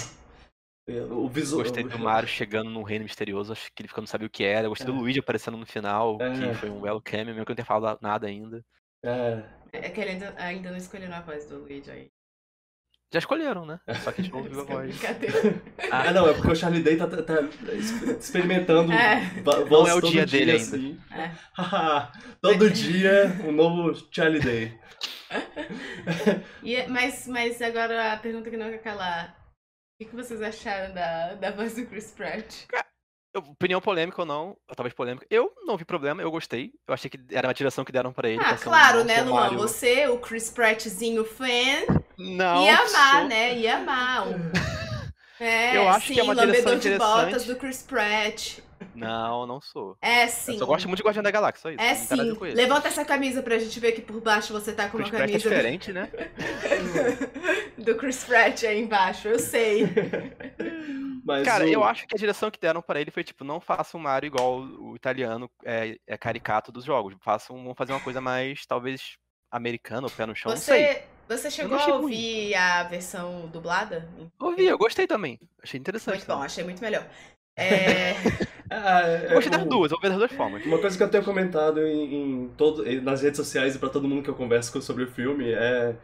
o visual. Gostei do Mario chegando num reino misterioso. Acho que ele ficando não sabia o que era. Gostei do É. Luigi aparecendo no final, É. que foi um belo cameo, mesmo que eu não tenha falado nada ainda. É, É que ele ainda, ainda não escolheu a voz do Luigi aí. Já escolheram, né? Só que [laughs] a gente não ouviu a é voz. [laughs] Ah, não, é porque o Charlie Day tá, tá- tá experimentando [laughs] É. voz é o todo dia dele ainda. assim. É. Todo dia um novo Charlie Day. E- mas, mas agora a pergunta que não quer calar. O que, vocês acharam da, da voz do Chris Pratt? Opinião polêmica ou não, talvez polêmica. Eu não vi problema, eu gostei. Eu achei que era uma direção que deram pra ele. Ah, um claro, novo né, Luan? Você, o Chris Prattzinho fã, Não. ia amar, sou- né? Ia amar. [laughs] É, Eu acho sim, que é uma direção lambedor de botas interessante. do Chris Pratt. Não, não sou. É sim. Eu só gosto muito de Guardião da Galáxia, só isso. É sim. Levanta essa camisa pra gente ver que por baixo você tá com Chris uma Pratt é camisa diferente, né? [laughs] do Chris Pratt aí embaixo, eu sei. [laughs] Mas Cara, o- eu acho que a direção que deram pra ele foi tipo, não faça um Mario igual o italiano é, é caricato dos jogos. Façam, vamos fazer uma coisa mais, talvez, americana, o pé no chão, não sei. Você, você chegou a ruim. ouvir a versão dublada? Ouvi, eu gostei também. Achei interessante. Muito bom, achei muito melhor. É, [laughs] Ah, é- duas, vou ver das duas formas. Uma coisa que eu tenho comentado em, em todo, nas redes sociais e pra todo mundo que eu converso com- sobre o filme é.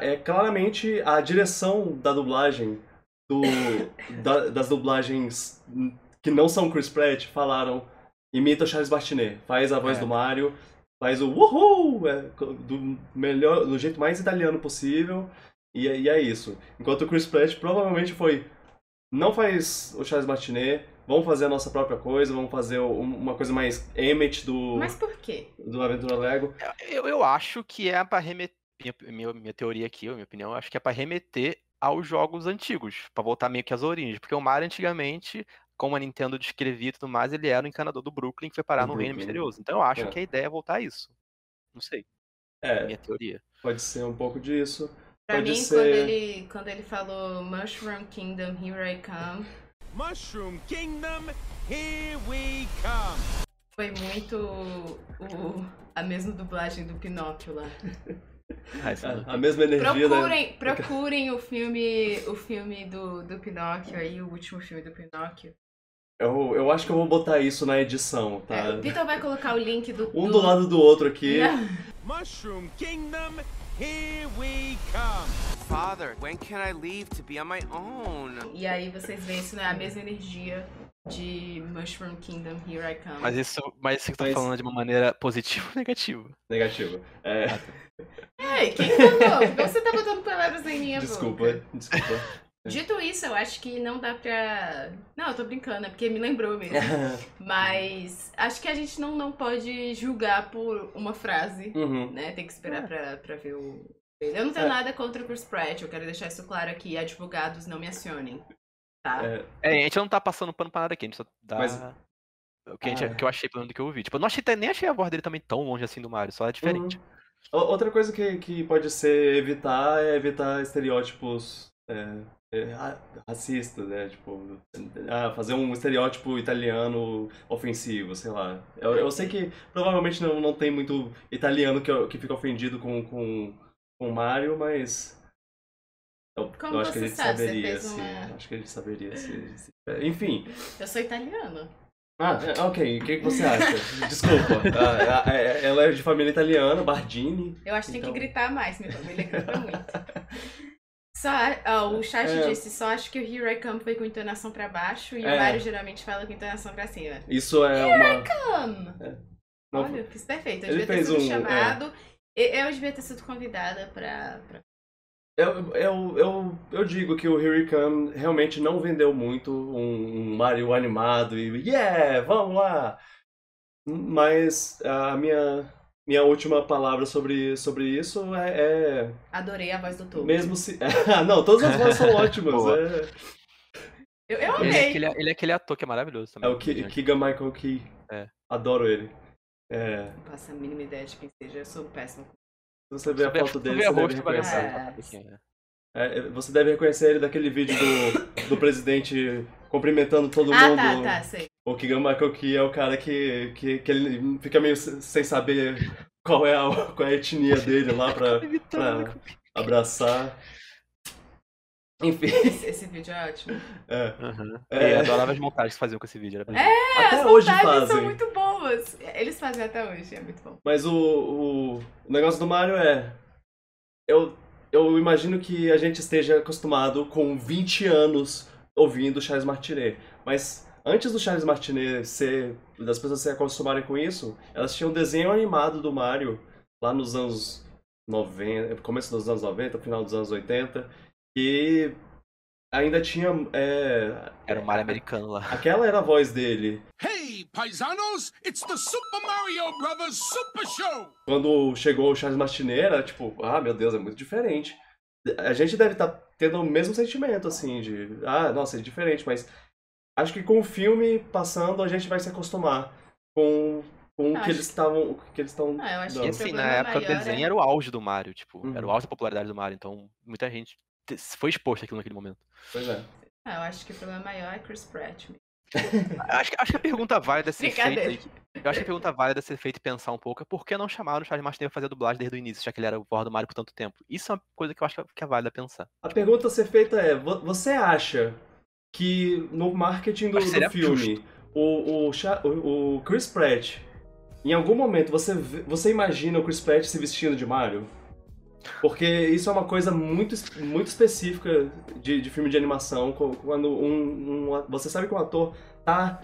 É claramente a direção da dublagem, do, [laughs] da- das dublagens que não são Chris Pratt, falaram. Imita o Charles Martinet, faz a voz É. do Mario, faz o uhul! é, do, melhor, do jeito mais italiano possível, e, é- e é isso. Enquanto o Chris Pratt provavelmente foi. Não faz o Charles Martinet, vamos fazer a nossa própria coisa, vamos fazer um- uma coisa mais Emmett do, mas por quê? do Aventura Lego. Eu, eu acho que é pra remeter. Minha, minha, minha teoria aqui, minha opinião, eu acho que é pra remeter aos jogos antigos, pra voltar meio que às origens. Porque o Mario antigamente, como a Nintendo descrevia e tudo mais, ele era o encanador do Brooklyn que foi parar no Reino. Misterioso. Então eu acho É. que a ideia é voltar a isso. Não sei, É, minha teoria. pode ser um pouco disso. Pra Pode mim, ser- quando, ele, quando ele falou Mushroom Kingdom, Here I Come, Mushroom Kingdom, here we come. foi muito o, a mesma dublagem do Pinóquio lá. [laughs] A, a mesma energia, né? Procurem, procurem o filme, o filme do, do Pinóquio aí, o último filme do Pinóquio. Eu, eu acho que eu vou botar isso na edição, tá? É, o Vitor vai colocar o link do. Um do lado do outro aqui. Não. Mushroom Kingdom, here we come. Father, when can I leave to be on my own? E aí vocês veem isso não é a mesma energia de Mushroom Kingdom, Here I Come. Mas isso, mas isso que você tá Mas- falando de uma maneira positiva ou negativa? Negativo. É, Ei, quem falou? Você tá botando palavras em minha desculpa, boca. desculpa. Dito isso, eu acho que não dá pra. Não, eu tô brincando, é porque me lembrou mesmo. [laughs] Mas acho que a gente não, não pode julgar por uma frase, Uhum. né? Tem que esperar pra, pra ver o. Eu não tenho É. nada contra o Chris Pratt, eu quero deixar isso claro aqui. Advogados, não me acionem. Tá? É, É, a gente não tá passando pano pra nada aqui, a gente só dá. Mas- O que, a gente- Ah. que eu achei pelo menos do que eu ouvi. Tipo, eu não achei, nem achei a voz dele também tão longe assim do Mario, só é diferente. Uhum. Outra coisa que, que pode ser evitar é evitar estereótipos é, é, ra- racistas, né? Tipo, ah, fazer um estereótipo italiano ofensivo, sei lá. Eu, eu sei que provavelmente não, não tem muito italiano que, que fica ofendido com, com, com o Mario, mas. Eu, eu acho que a você gente sabe? Saberia, fez se, uma- Acho que a gente saberia se. se- Enfim. Eu sou italiana. Ah, é, ok. O que, que você acha? [laughs] Desculpa. Ah, ela é de família italiana, Bardini. Eu acho que Então- tem que gritar mais, minha família grita muito. [laughs] Só, ó, o chat É. disse, só acho que o Here I Come foi com entonação pra baixo e É. o Mario geralmente fala com entonação pra cima. Isso é uma. Come! Não, Olha, fiz perfeito. Eu Ele devia ter sido um- chamado. Eu, eu devia ter sido convidada pra. pra- Eu, eu, eu, eu digo que o Here We Come realmente não vendeu muito um Mario animado e yeah, vamos lá! Mas a minha, minha última palavra sobre, sobre isso é, é Adorei a voz do Toby. mesmo se... Ah, [laughs] não, todas as vozes são [laughs] ótimas. É, Eu, eu Ele é, amei. aquele, ele é aquele ator que é maravilhoso é também. o Ki- Gente. Keegan Michael Key. É. Adoro ele. É, Não faço a mínima ideia de quem seja, eu sou péssima. se você ver a foto dele, vê você o deve reconhecer. lembrar. lembrar quem é. É, você deve reconhecer ele daquele vídeo do, do presidente cumprimentando todo Ah, mundo. tá, tá, sei. O Michael Key é o cara que, que, que ele fica meio se- sem saber qual é a, [laughs] qual é a etnia dele lá pra, [laughs] pra abraçar. Enfim, Esse, esse vídeo é ótimo. é. Uhum. É. Eu adorava as montagens que faziam com esse vídeo. Era bem É, Até as hoje montagens fazem. são muito boas. Eles fazem até hoje, é muito bom. Mas o, o, o negócio do Mario é. Eu, eu imagino que a gente esteja acostumado com 20 anos ouvindo Charles Martinet. Mas antes do Charles Martinet ser. das pessoas se acostumarem com isso, elas tinham um desenho animado do Mario lá nos anos 90, começo dos anos 90, final dos anos 80, e ainda tinha. é, Era o Mario americano lá. aquela era a voz dele. Hey, paisanos, it's the Super Mario Brothers Super Show! quando chegou o Charles Martinet, era tipo, ah, meu Deus, é muito diferente. A gente deve estar tendo o mesmo sentimento, assim, de, ah, nossa, é diferente, mas acho que com o filme passando, a gente vai se acostumar com, com o que eles estavam, o que eles estão Ah, eu acho que assim, na época do maior desenho é- era o auge do Mario, tipo, era o Uhum. auge da popularidade do Mario, então muita gente te- foi exposta àquilo naquele momento. Pois é. Ah, eu acho que o problema maior é Chris Pratt. [laughs] Acho, que- acho que a pergunta válida a ser feita. Eu acho que a pergunta válida a ser feita e pensar um pouco é por que não chamaram o Charles Martinet pra fazer a dublagem desde o início, já que ele era o voz do Mario por tanto tempo. Isso é uma coisa que eu acho que é válida pensar. A pergunta a ser feita é, vo- você acha que no marketing do, do filme, o, o, o, Chris Pratt, em algum momento você, você imagina o Chris Pratt se vestindo de Mario? Porque isso é uma coisa muito, muito específica de, de filme de animação, quando um, um você sabe que um ator tá,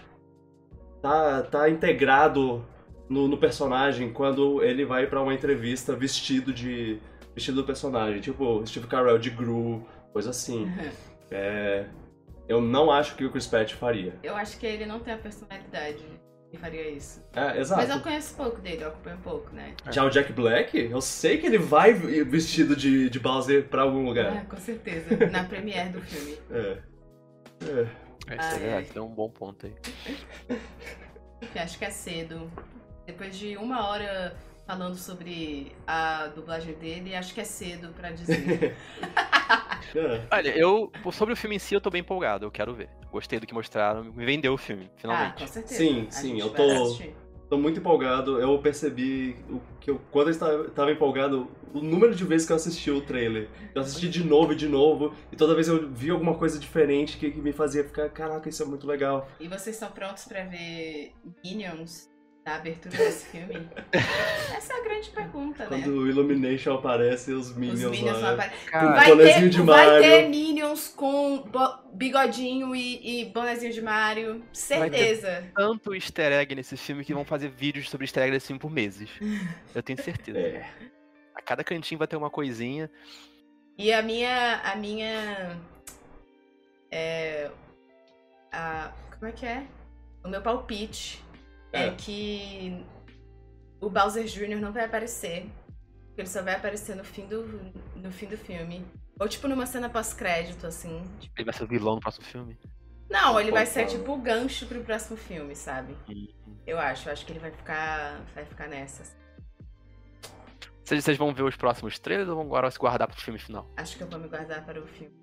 tá, tá integrado no, no personagem quando ele vai pra uma entrevista vestido de vestido do personagem, tipo Steve Carell de Gru, coisa assim. É, eu não acho que o Chris Pratt faria. Eu acho que ele não tem a personalidade que faria isso. É, exato. Mas eu conheço pouco dele, eu acompanho pouco, né? Já o Jack Black, eu sei que ele vai vestido de, de Bowser pra algum lugar. Ah, com certeza. [laughs] Na premiere do filme. É. É. É, isso Ah, é é. um bom ponto aí. [laughs] Eu acho que é cedo. Depois de uma hora falando sobre a dublagem dele, acho que é cedo pra dizer. [laughs] É. Olha, eu, sobre o filme em si, eu tô bem empolgado, eu quero ver. Gostei do que mostraram, me vendeu o filme, ah, finalmente. com certeza. Sim, A sim, eu tô- assistir. Tô muito empolgado. Eu percebi o que eu, quando eu estava, estava empolgado, o número de vezes que eu assisti o trailer. Eu assisti de novo e de novo, e toda vez eu vi alguma coisa diferente que, que me fazia ficar, caraca, isso é muito legal. E vocês estão prontos pra ver Minions na abertura desse filme? [laughs] Essa é a grande pergunta, né? Quando o Illumination aparece, os Minions, Os Minions lá. vão aparecer. Cara, Vai bonezinho ter, de vai Mario. ter Minions com bigodinho e, e bonezinho de Mario. Certeza. tanto easter egg nesse filme que vão fazer vídeos sobre easter egg desse filme por meses. [laughs] Eu tenho certeza. É. A cada cantinho vai ter uma coisinha. E a minha. A minha. É. A, como é que é? O meu palpite é, É. que o Bowser Jr. não vai aparecer. Ele só vai aparecer no fim do, no fim do filme. Ou tipo numa cena pós-crédito, assim. Ele vai ser o vilão no próximo filme. Não, ele vai ser tipo o gancho pro próximo filme, sabe? Hum. Eu acho, eu acho que ele vai ficar. Vai ficar nessa. Vocês, vocês vão ver os próximos trailers ou vão agora se guardar pro filme final? Acho que eu vou me guardar para o filme.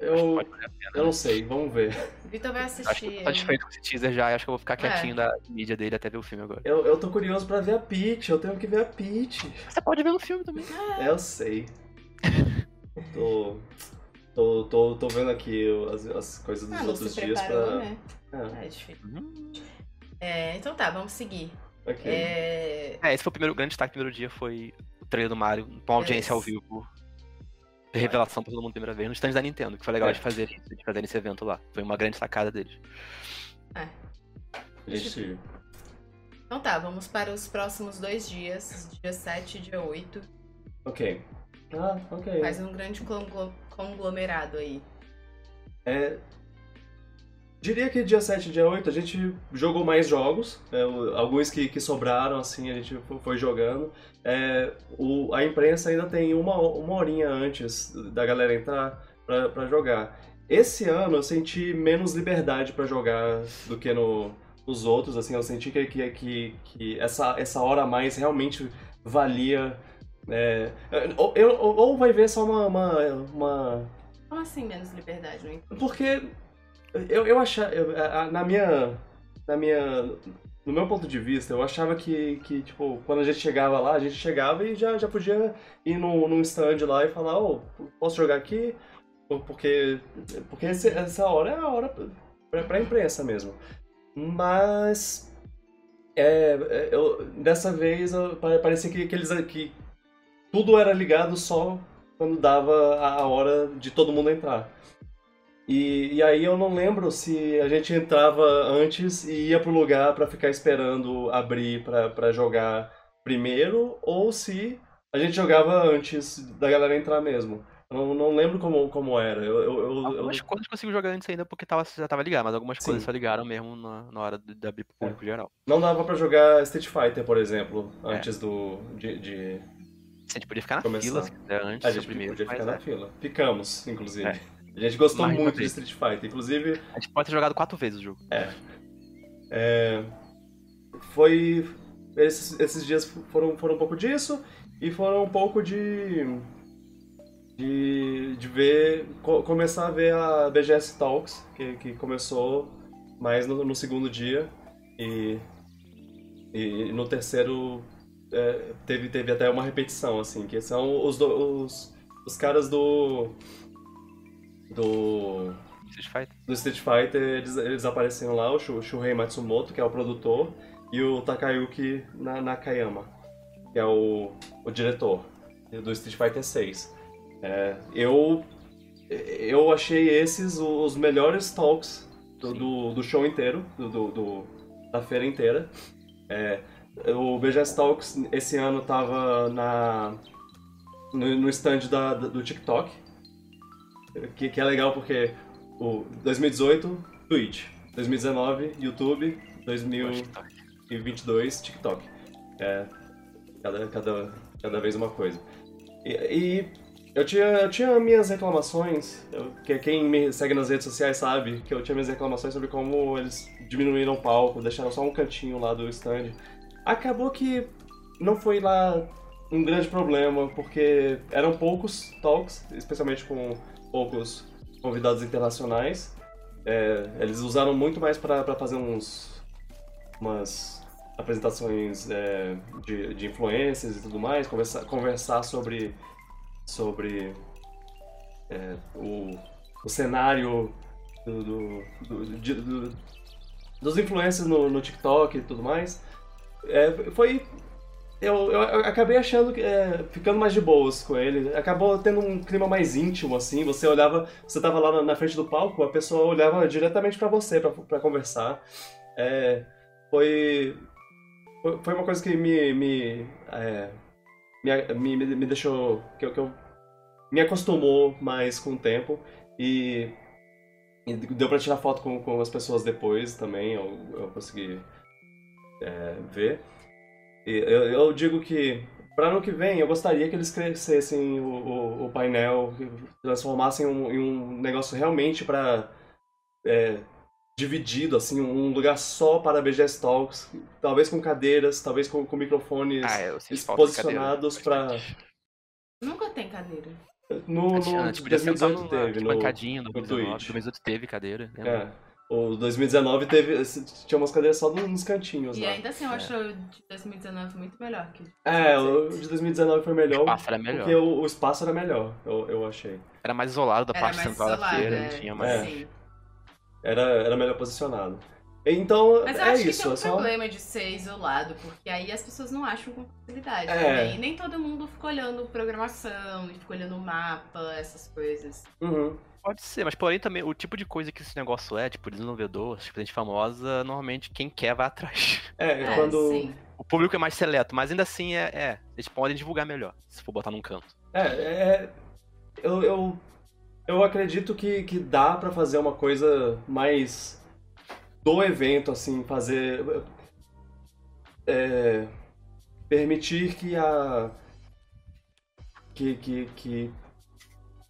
Eu, eu né? não sei, vamos ver. O Vitor vai Acho que assistir. eu tô satisfeito com esse teaser já acho que eu vou ficar É. quietinho da mídia dele até ver o filme agora. Eu, eu tô curioso pra ver a Peach, eu tenho que ver a Peach. Você pode ver no filme também. É, eu sei. [laughs] tô, tô, tô, tô vendo aqui as, as coisas dos Ah, outros se dias pra. né? É, É difícil. Hum. É, então tá, vamos seguir. ok. É, É, esse foi o primeiro grande destaque do primeiro dia, foi o trailer do Mario, com audiência ao vivo. Revelação pra todo mundo primeira vez no stand da Nintendo, que foi legal É. de fazer isso, de fazer esse evento lá. Foi uma grande sacada deles. A gente Então tá, vamos para os próximos dois dias, dia 7 e dia 8. Ok. Ah, ok. Faz um grande conglo- conglomerado aí. É, diria que dia 7 e dia 8 a gente jogou mais jogos. é, alguns que, que sobraram, assim, a gente fo- foi jogando. É, o- a imprensa ainda tem uma, uma horinha antes da galera entrar pra, pra jogar. Esse ano eu senti menos liberdade pra jogar do que no, nos outros, assim, eu senti que, que, que, que essa, essa hora a mais realmente valia. é, ou, eu- ou- ou vai ver só uma- uma, uma Como assim menos liberdade? Não entendi. porque eu, eu achava. na minha. Na minha. No meu ponto de vista, eu achava que, que, tipo, quando a gente chegava lá, a gente chegava e já, já podia ir num, num stand lá e falar, ô, posso jogar aqui? Porque, porque essa hora é a hora pra, pra imprensa mesmo. Mas. É, é, eu, dessa vez eu- pare- parecia que, que, eles, que tudo era ligado só quando dava a hora de todo mundo entrar. E, e aí eu não lembro se a gente entrava antes e ia pro lugar pra ficar esperando abrir pra pra jogar primeiro, ou se a gente jogava antes da galera entrar mesmo. Eu não, não lembro como, como era. Eu, eu, eu- eu- Algumas coisas consigo jogar antes ainda porque tava, já tava ligado, mas algumas coisas Sim. só ligaram mesmo na, na hora de, abrir pro público geral. não dava pra jogar Street Fighter, por exemplo, antes do de, de- A gente podia ficar na Começar. fila se quiser antes, A gente primeiro. podia ficar é. na fila. Ficamos, inclusive. É. A gente gostou Mais muito de. Street Fighter. Inclusive, A gente pode ter jogado quatro vezes o jogo. É, foi. Esses, esses dias foram, foram um pouco disso e foram um pouco de. de, de ver. co- começar a ver a BGS Talks, que, que começou mais no, no segundo dia e. e no terceiro é, teve, teve até uma repetição, assim, que são os, do- os, os caras do. Do Street Fighter. do Street Fighter, eles, eles apareceram lá, o Shu- Shuhei Matsumoto, que é o produtor, e o Takayuki Na- Nakayama, que é o, o diretor do Street Fighter 6. É, eu, eu achei esses os melhores talks do, do, do show inteiro, do, do- do- da feira inteira. É, o BGS Talks esse ano tava na, no, no stand da, do TikTok, que, que é legal porque o 2018, Twitch. 2019, YouTube. 2022, TikTok. É, cada, cada, cada vez uma coisa. E, e eu, tinha, eu tinha minhas reclamações, eu- que quem me segue nas redes sociais sabe que eu tinha minhas reclamações sobre como eles diminuíram o palco, deixaram só um cantinho lá do stand. Acabou que não foi lá um grande problema, porque eram poucos talks, especialmente com poucos convidados internacionais. É, eles usaram muito mais para fazer uns umas apresentações é, de, de influências e tudo mais, conversar, conversar sobre sobre é, o, o cenário do, do, do- de- do- dos influencers no, no TikTok e tudo mais. É, foi eu, eu acabei achando que é, ficando mais de boas com ele. Acabou tendo um clima mais íntimo, assim. Você olhava, você tava lá na, na frente do palco, a pessoa olhava diretamente pra você pra conversar. É, foi, foi uma coisa que me me, é, me, me, me deixou que, eu- que eu me acostumou mais com o tempo e, deu pra tirar foto com, com as pessoas depois também. Eu, eu consegui é, ver. Eu, eu digo que para ano que vem eu gostaria que eles crescessem o, o, o painel, que transformassem um, em um negócio realmente para dividido, assim, um lugar só para BGS Talks, talvez com cadeiras, talvez com, com microfones Ah, posicionados para. Nunca tem cadeira. no, Antes- no antes podia sentar 2018 numa teve, no, bancadinha, no no 2019. Twitch. 2018 teve cadeira, É. O 2019 teve. Tinha umas cadeiras só nos cantinhos E lá. ainda assim eu acho o de 2019 muito melhor que o de É, o 2018. de 2019 foi melhor. O espaço era melhor. Porque o, o espaço era melhor, eu, eu achei. Era mais isolado da Era parte mais central da isolado, feira, é, não tinha mais. sim. Era, era melhor posicionado. Então, Mas eu é acho que isso. tem um é só... problema de ser isolado, porque aí as pessoas não acham com facilidade É. também. E nem todo mundo fica olhando programação, e fica olhando o mapa, essas coisas. Uhum. Pode ser, mas porém também o tipo de coisa que esse negócio é, tipo, desenvolvedor, tipo, gente famosa, normalmente quem quer vai atrás. É, É, quando. sim. O público é mais seleto, mas ainda assim é, é. Eles podem divulgar melhor, se for botar num canto. É, é. Eu, eu, eu acredito que, que dá pra fazer uma coisa mais do evento, assim, fazer. é, permitir que a. Que, que, que,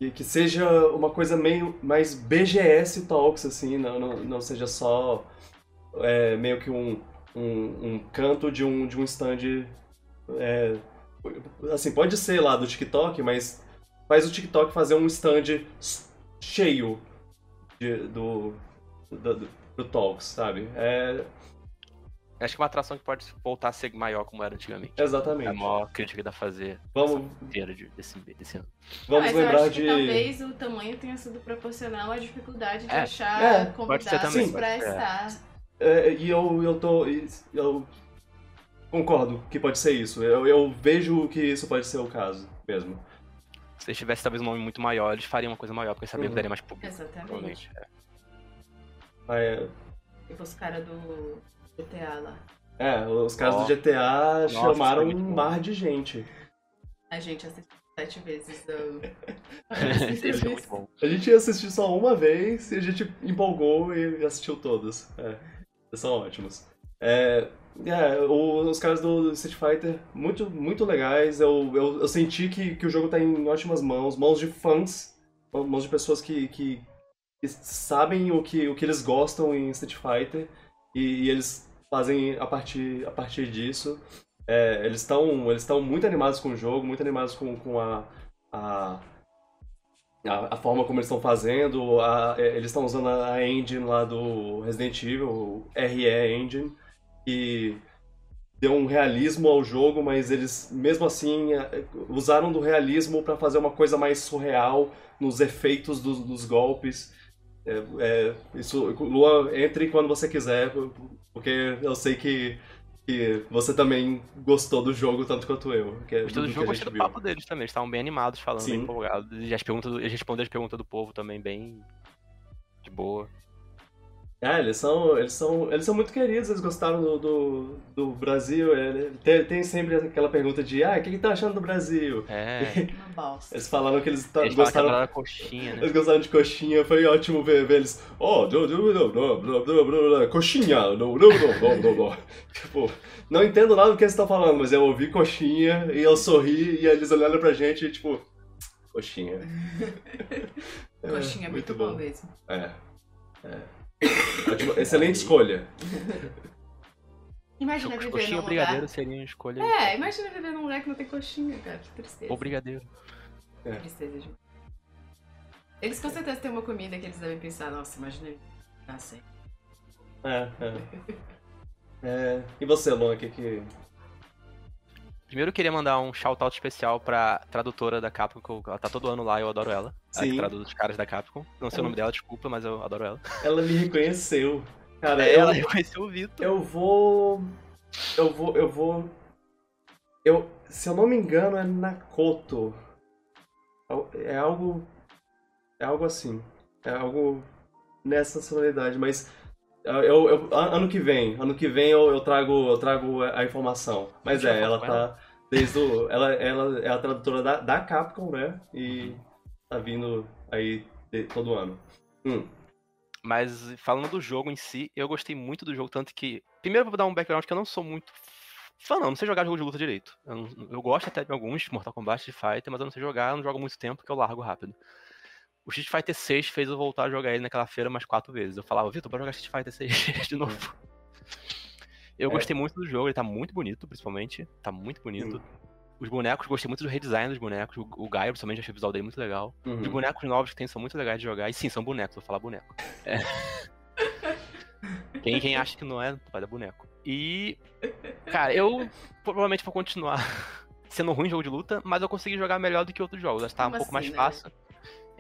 que, que seja uma coisa meio mais BGS Talks, assim, não, não, não seja só é, meio que um, um, um canto de um, de um stand. é, assim, pode ser lá do TikTok, mas faz o TikTok fazer um stand cheio de- do, do, do, do Talks, sabe? É, Acho que é uma atração que pode voltar a ser maior como era antigamente. É a exatamente. maior crítica que dá fazer Vamos, inteira de- desse, desse ano. vamos Mas eu lembrar acho que de. talvez o tamanho tenha sido proporcional à dificuldade de É. achar É, convidados ser. estar. É, e eu, eu tô. Eu concordo que pode ser isso. Eu, eu vejo que isso pode ser o caso mesmo. Se eles tivessem talvez um nome muito maior, eles fariam uma coisa maior, porque sabiam Uhum. que daria mais público. Exatamente. É. É, Tipo os caras do GTA lá. é, os caras Ó. do GTA Nossa, chamaram um bom. mar de gente. A gente assistiu sete vezes. Esse [laughs] é muito bom. A gente ia assistir só uma vez e a gente empolgou e assistiu todos. É, são ótimos. É, é, os caras do Street Fighter, muito, muito legais. Eu, eu, eu senti que, que o jogo tá em ótimas mãos, mãos de fãs, mãos de pessoas que, que, que sabem o que, o que eles gostam em Street Fighter e, e eles fazem a partir, a partir disso. É, eles estão eles muito animados com o jogo, muito animados com, com a, a, a, a forma como eles estão fazendo. a- é, eles estão usando a, engine lá do Resident Evil, o RE Engine, que deu um realismo ao jogo, mas eles mesmo assim é, usaram do realismo para fazer uma coisa mais surreal nos efeitos dos golpes. É, é, isso, Lua, entre quando você quiser, porque eu sei que, que você também gostou do jogo tanto quanto eu. É Gostei do jogo, gostei do viu. papo deles também. Eles estavam bem animados, falando, Sim. bem empolgados. E as perguntas, eles responderam as perguntas do povo também bem de boa. É, eles são, eles são, eles são muito queridos, eles gostaram do, do, do Brasil. É, tem, tem, sempre aquela pergunta de, ah, o que, que tá achando do Brasil? É. Uma bosta. Eles falaram que eles, eles gostaram. de coxinha, né? Eles gostaram de coxinha, foi ótimo ver, ver eles. Oh, coxinha, não, Tipo, não entendo nada do que eles estão falando, mas eu ouvi coxinha e eu sorri e eles olharam pra gente e tipo, coxinha. coxinha é muito, muito bom. bom mesmo. É. É. Ótimo, excelente escolha. Imagina Co- viver Coxinha num ou brigadeiro lugar. seria uma escolha. É, imagina viver num lugar que não tem coxinha, cara. Que tristeza. Ou brigadeiro. É. Tristeza de... Eles com certeza têm uma comida que eles devem pensar, nossa, imagina nascer. É, é. É, E você, Luan, o que que... Primeiro eu queria mandar um shout-out especial pra tradutora da Capcom, que ela tá todo ano lá, eu adoro ela. Sim. que traduz os caras da Capcom. Não sei o É. nome dela, desculpa, mas eu adoro ela. Ela me reconheceu. Cara, É, eu, ela reconheceu o Vitor. eu vou... Eu vou... Eu vou... Eu... Se eu não me engano, é Nakoto. É algo... É algo assim. É algo nessa sonoridade, mas... Eu, eu- an- ano que vem, ano que vem eu, eu trago, eu trago a informação. Mas é, ela tá desde o, ela, ela é a tradutora da, da Capcom, né? E tá vindo aí de- todo ano. Hum, Mas falando do jogo em si, eu gostei muito do jogo, tanto que. Primeiro vou dar um background que eu não sou muito fã, não, não sei jogar jogo de luta direito. Eu, não- eu gosto até de alguns, Mortal Kombat, Street Fighter, mas eu não sei jogar, eu não jogo muito tempo porque eu largo rápido. O Street Fighter 6 fez eu voltar a jogar ele naquela feira umas quatro vezes. Eu falava, Vitor, bora jogar Street Fighter 6 [laughs] de novo. Eu É. gostei muito do jogo, ele tá muito bonito, principalmente. Tá muito bonito. Hum. Os bonecos, gostei muito do redesign dos bonecos. O, o Gaio, principalmente, achei o visual dele muito legal. uhum. Os bonecos novos que tem são muito legais de jogar. E sim, são bonecos, vou falar boneco. É. quem, quem acha que não é, vai dar boneco. E. Cara, eu provavelmente vou continuar [laughs] sendo ruim em jogo de luta, mas eu consegui jogar melhor do que outros jogos. Acho que tá um Como pouco mais assim, né? fácil.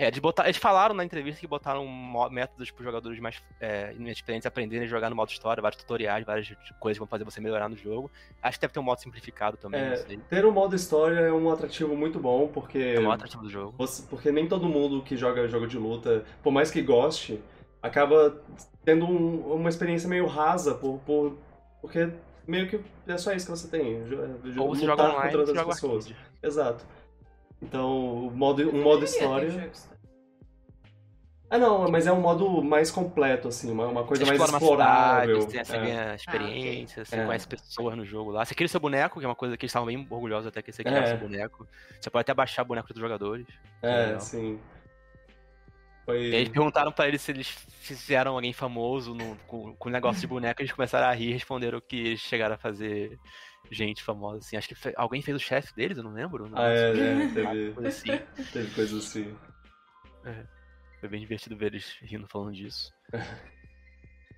É, eles, botaram, eles falaram na entrevista que botaram métodos para os jogadores mais é, inexperientes aprenderem a jogar no modo história, vários tutoriais, várias coisas que vão fazer você melhorar no jogo. Acho que deve ter um modo simplificado também, É. Ter um modo história é um atrativo muito bom, porque. É maior atrativo do jogo. Você- porque nem todo mundo que joga jogo de luta, por mais que goste, acaba tendo um- uma experiência meio rasa, por, por- porque meio que é só isso que você tem. Ou você joga online, contra outras pessoas. arcade. Exato. Então, o modo, um modo história. Ah, não, mas é um modo mais completo, assim, uma, uma coisa Você mais explorável. cidade, você é. ganha experiência, você É. conhece pessoas no jogo lá. Você cria seu boneco, que é uma coisa que eles estavam bem orgulhosos até que você criar É. o seu boneco. Você pode até baixar o boneco dos jogadores. É, legal. sim. E aí eles Foi. perguntaram pra eles se eles fizeram alguém famoso no- com, com o negócio de boneco, eles começaram a rir e responderam que eles chegaram a fazer gente famosa, assim. Acho que fe- alguém fez o chefe deles, eu não lembro. não Ah, é, né? [laughs] Teve, Coisa assim. teve coisa assim. Foi bem divertido ver eles rindo falando disso.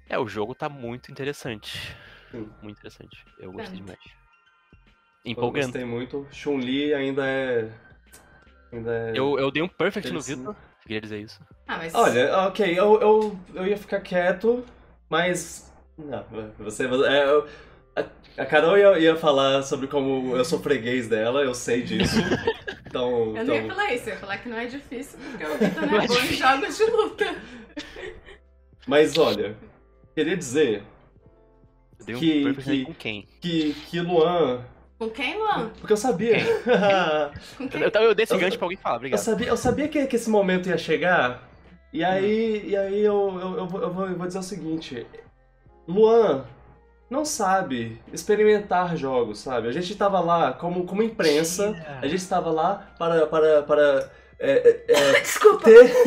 É, o jogo tá muito interessante. Sim. Muito interessante. Eu gostei Tanto. demais. Eu Empolgante. gostei muito. Chun-Li ainda é. Ainda é. Eu, eu dei um perfect no. Vitor. Queria dizer isso. Ah, mas. Olha, ok, eu, eu, eu ia ficar quieto, mas. Não, você. é, eu- a, Carol ia, ia falar sobre como eu sou freguês dela, eu sei disso. [laughs] Então. Eu não ia então falar isso, eu ia falar que não é difícil, porque [laughs] o Vitor não é bom em jogos de luta. mas olha, queria dizer Eu um Que- que- com quem? que, que Luan. Com quem, Luan? Porque eu sabia. Com [laughs] Eu, quem? eu, eu dei esse Eu- gancho pra alguém falar, Eu obrigado. sabia, eu sabia que, que esse momento ia chegar, e aí, e aí eu, eu, eu, vou, eu vou- eu vou dizer o seguinte: Luan não sabe experimentar jogos, sabe? A gente tava lá como, como imprensa, a gente estava lá para. para, para é, é, é, [laughs] Desculpa. ter, [laughs]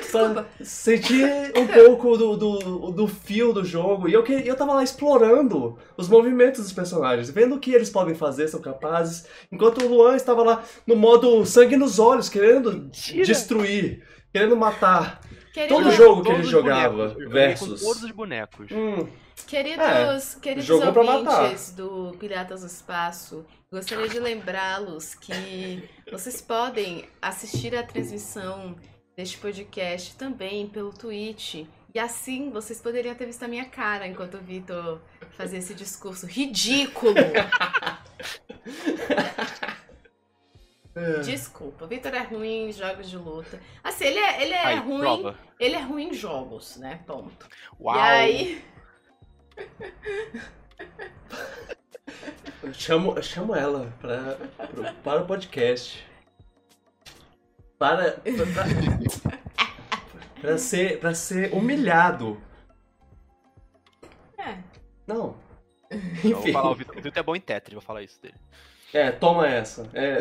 Desculpa. para sentir um pouco do, do, do fio do jogo. E eu, que- eu tava lá explorando os movimentos dos personagens, vendo o que eles podem fazer, são capazes. Enquanto o Luan estava lá no modo sangue nos olhos, querendo Mentira. destruir, querendo matar. Querido- Todo jogo que ele jogava, bonecos. Versus. Todos os bonecos. Hum, Queridos, queridos pra matar. ouvintes do Piratas do Espaço, gostaria de lembrá-los que vocês podem assistir a transmissão deste podcast também pelo Twitch. E assim vocês poderiam ter visto a minha cara enquanto o Vitor fazia esse discurso ridículo. [laughs] Desculpa, o Vitor é ruim em jogos de luta. Assim, ele é, ele é Aí, ruim. prova. Ele é ruim em jogos, né? Ponto. Uau. E aí. eu chamo, eu chamo ela pra, pro- para o podcast. Para. Pra, pra ser, pra ser humilhado. É. Não. Eu vou Enfim. falar, o Vitor, o Vitor é bom em Tetris, vou falar isso dele. É, toma essa. É.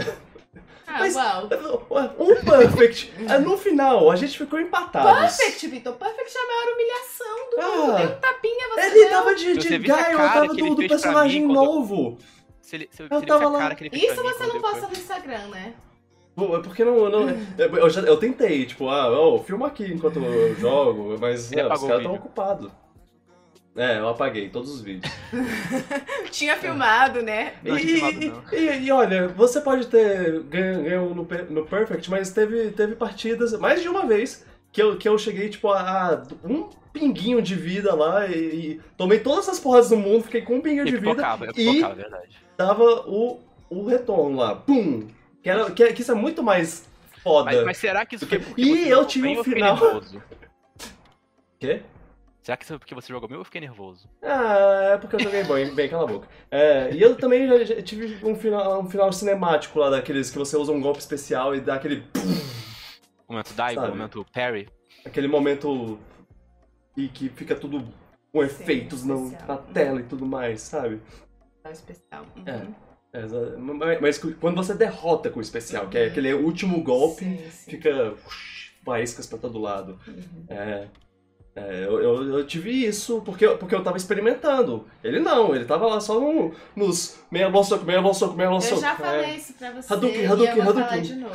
Ah, Mas- uau. [laughs] Um perfect. É, No final, a gente ficou empatados. Perfect, Vitor. Perfect é a maior humilhação do Ah. mundo. Deu um tapinha, você Ele deu. tava de, Se de Gaio, eu tava do, do personagem quando- novo. Se ele, se, se Eu visse tava lá. cara que ele fez Isso você não posta no Instagram, né? É porque não. não eu, já, eu tentei, tipo, ah, ó, filma aqui enquanto eu jogo, mas não, os caras estão ocupados. É, eu apaguei todos os vídeos. [laughs] Tinha filmado, né? Não, e, filmado, e- não. e- e olha, você pode ter ganho, ganho no, no Perfect, mas teve, teve partidas, mais de uma vez, que eu, que eu cheguei, tipo, a, a um pinguinho de vida lá e, e tomei todas as porras do mundo, fiquei com um pinguinho de vida, pipocava, eu e- pipocava, é verdade. dava o, o retorno lá, pum! Que, era, que, que isso é muito mais foda. Mas, mas será que isso foi porque E eu tive um final. [laughs] Quê? Será que isso foi porque você jogou bem ou eu fiquei nervoso? Ah, é porque eu joguei bem, bem cala a boca. É, e eu também já, já tive um final, um final cinemático lá, daqueles que você usa um golpe especial e dá aquele, Momento Daigo, Sabe. momento Parry. aquele momento e que fica tudo com Sim, efeitos no- especial. na tela e tudo mais, sabe? É especial. Uhum. É. É, mas, quando você derrota com o especial, que é aquele último golpe, Sim, sim. fica ush, faíscas pra todo lado. Uhum. É, é, eu, eu, eu tive isso porque, eu- porque eu tava experimentando. Ele não, ele tava lá só no- nos meia bola soco, meia bola soco, meia bola Eu já É. falei isso pra você Hadouken, e Hadouken, Hadouken.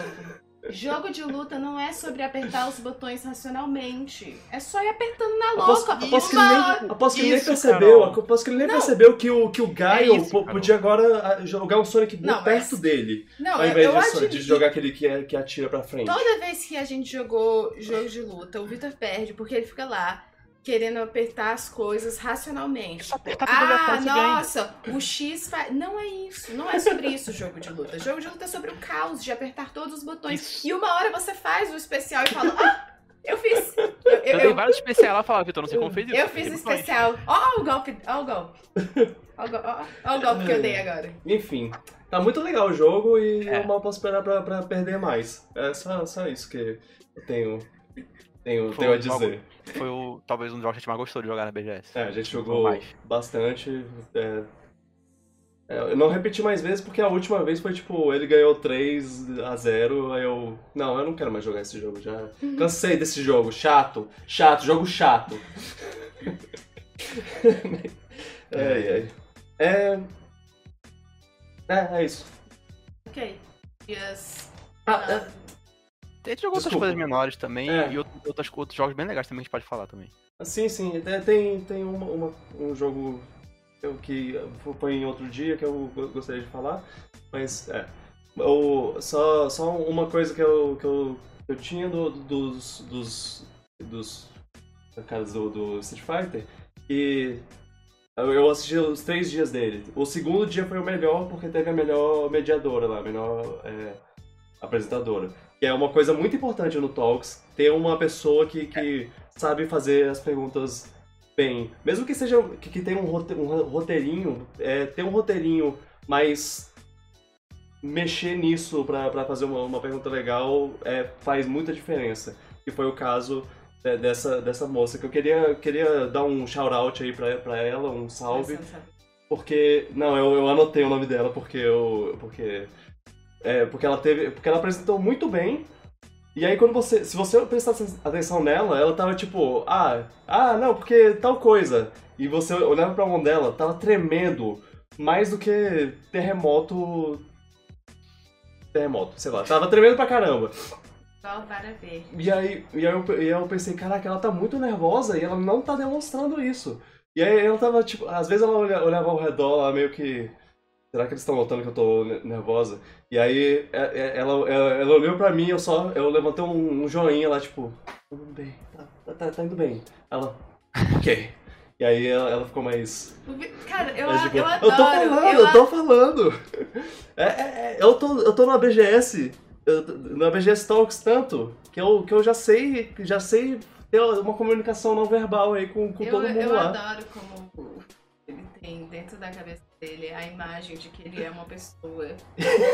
Jogo de luta não é sobre apertar os botões racionalmente. É só ir apertando na Aposto, louca. aposto que Uma nem, aposto que ele nem percebeu. Carol. Aposto que ele nem Não. percebeu que o, que o Gaio É isso, podia agora ah, jogar um Sonic Não, perto mas- dele. Não, ao invés eu de, de jogar aquele que, é- que atira pra frente. Toda vez que a gente jogou jogo de luta, o Vitor perde porque ele fica lá querendo apertar as coisas racionalmente. Só apertar tudo Ah, nossa, o X faz. Não é isso. Não é sobre isso o jogo de luta. Jogo de luta é sobre o caos de apertar todos os botões. Isso. E uma hora você faz o especial e fala: Ah, eu fiz. Eu, eu, Eu dei eu, vários especiais lá e falava, Vitor, não sei como fez isso. eu fiz o Tem botões. especial. Ó o golpe, ó o golpe. Ó o, go- ó- ó o golpe que eu dei agora. Enfim, tá muito legal o jogo e É. eu mal posso esperar pra, pra perder mais. É só, só isso que eu tenho, tenho, Foi tenho a um jogo- dizer. Foi o, talvez um dos jogos que a gente mais gostou de jogar na BGS. É, a gente Jogou mais. bastante. é. É, eu não repeti mais vezes porque a última vez foi tipo, ele ganhou 3 a 0 aí eu. Não, eu não quero mais jogar esse jogo já. Cansei desse jogo, chato, chato, jogo chato. [laughs] ai, ai. É. É, é isso. Ok. Dias. Ah, é. Gente jogou outras Desculpa. coisas menores também É. e outros, outros, outros jogos bem legais também que a gente pode falar também. Sim, sim. é, Tem, tem uma, uma- um jogo que eu- que foi em outro dia que eu go- gostaria de falar, mas é. O, só, só uma coisa que eu, que eu, eu tinha do- dos, dos, dos caras do, do Street Fighter, e eu eu assisti os três dias dele. O segundo dia foi o melhor porque teve a melhor mediadora lá, a melhor é, apresentadora. Que é uma coisa muito importante no Talks, ter uma pessoa que, que sabe fazer as perguntas bem. Mesmo que seja que, que tenha um, rote- um ro- roteirinho, é, ter um roteirinho, mas mexer nisso pra, pra fazer uma, uma pergunta legal é, faz muita diferença. E foi o caso de- dessa, dessa moça, que eu queria, queria dar um shout-out aí pra, pra ela, um salve. Porque. Não, eu, eu anotei o nome dela porque eu. Porque. É, porque ela teve. Porque ela apresentou muito bem. E aí quando você. Se você prestar atenção nela, ela tava tipo, ah, ah, não, porque tal coisa. E você olhava pra mão dela, tava tremendo mais do que terremoto. Terremoto, sei lá. Tava tremendo pra caramba. Só para ver. E aí, e aí, eu, e aí eu pensei, caraca, ela tá muito nervosa e ela não tá demonstrando isso. E aí ela tava, tipo, às vezes ela olha- olhava ao redor, lá meio que. Será que eles estão notando que eu tô ne- nervosa? E aí é- é- ela, ela, ela olhou pra mim, eu só. Eu levantei um, um joinha lá, tipo, tá indo bem, tá, tá, tá, tá indo bem. Ela. Ok. E aí ela, ela ficou mais. Cara, eu, mais boa. eu adoro. eu tô falando, eu eu, tô falando. [laughs] É, é, é, eu, tô, eu tô na BGS, eu na BGS Talks tanto, que eu, que eu já sei, já sei ter uma comunicação não verbal aí com, com Eu, todo mundo eu lá. adoro como ele tem dentro da cabeça dele a imagem de que ele é uma pessoa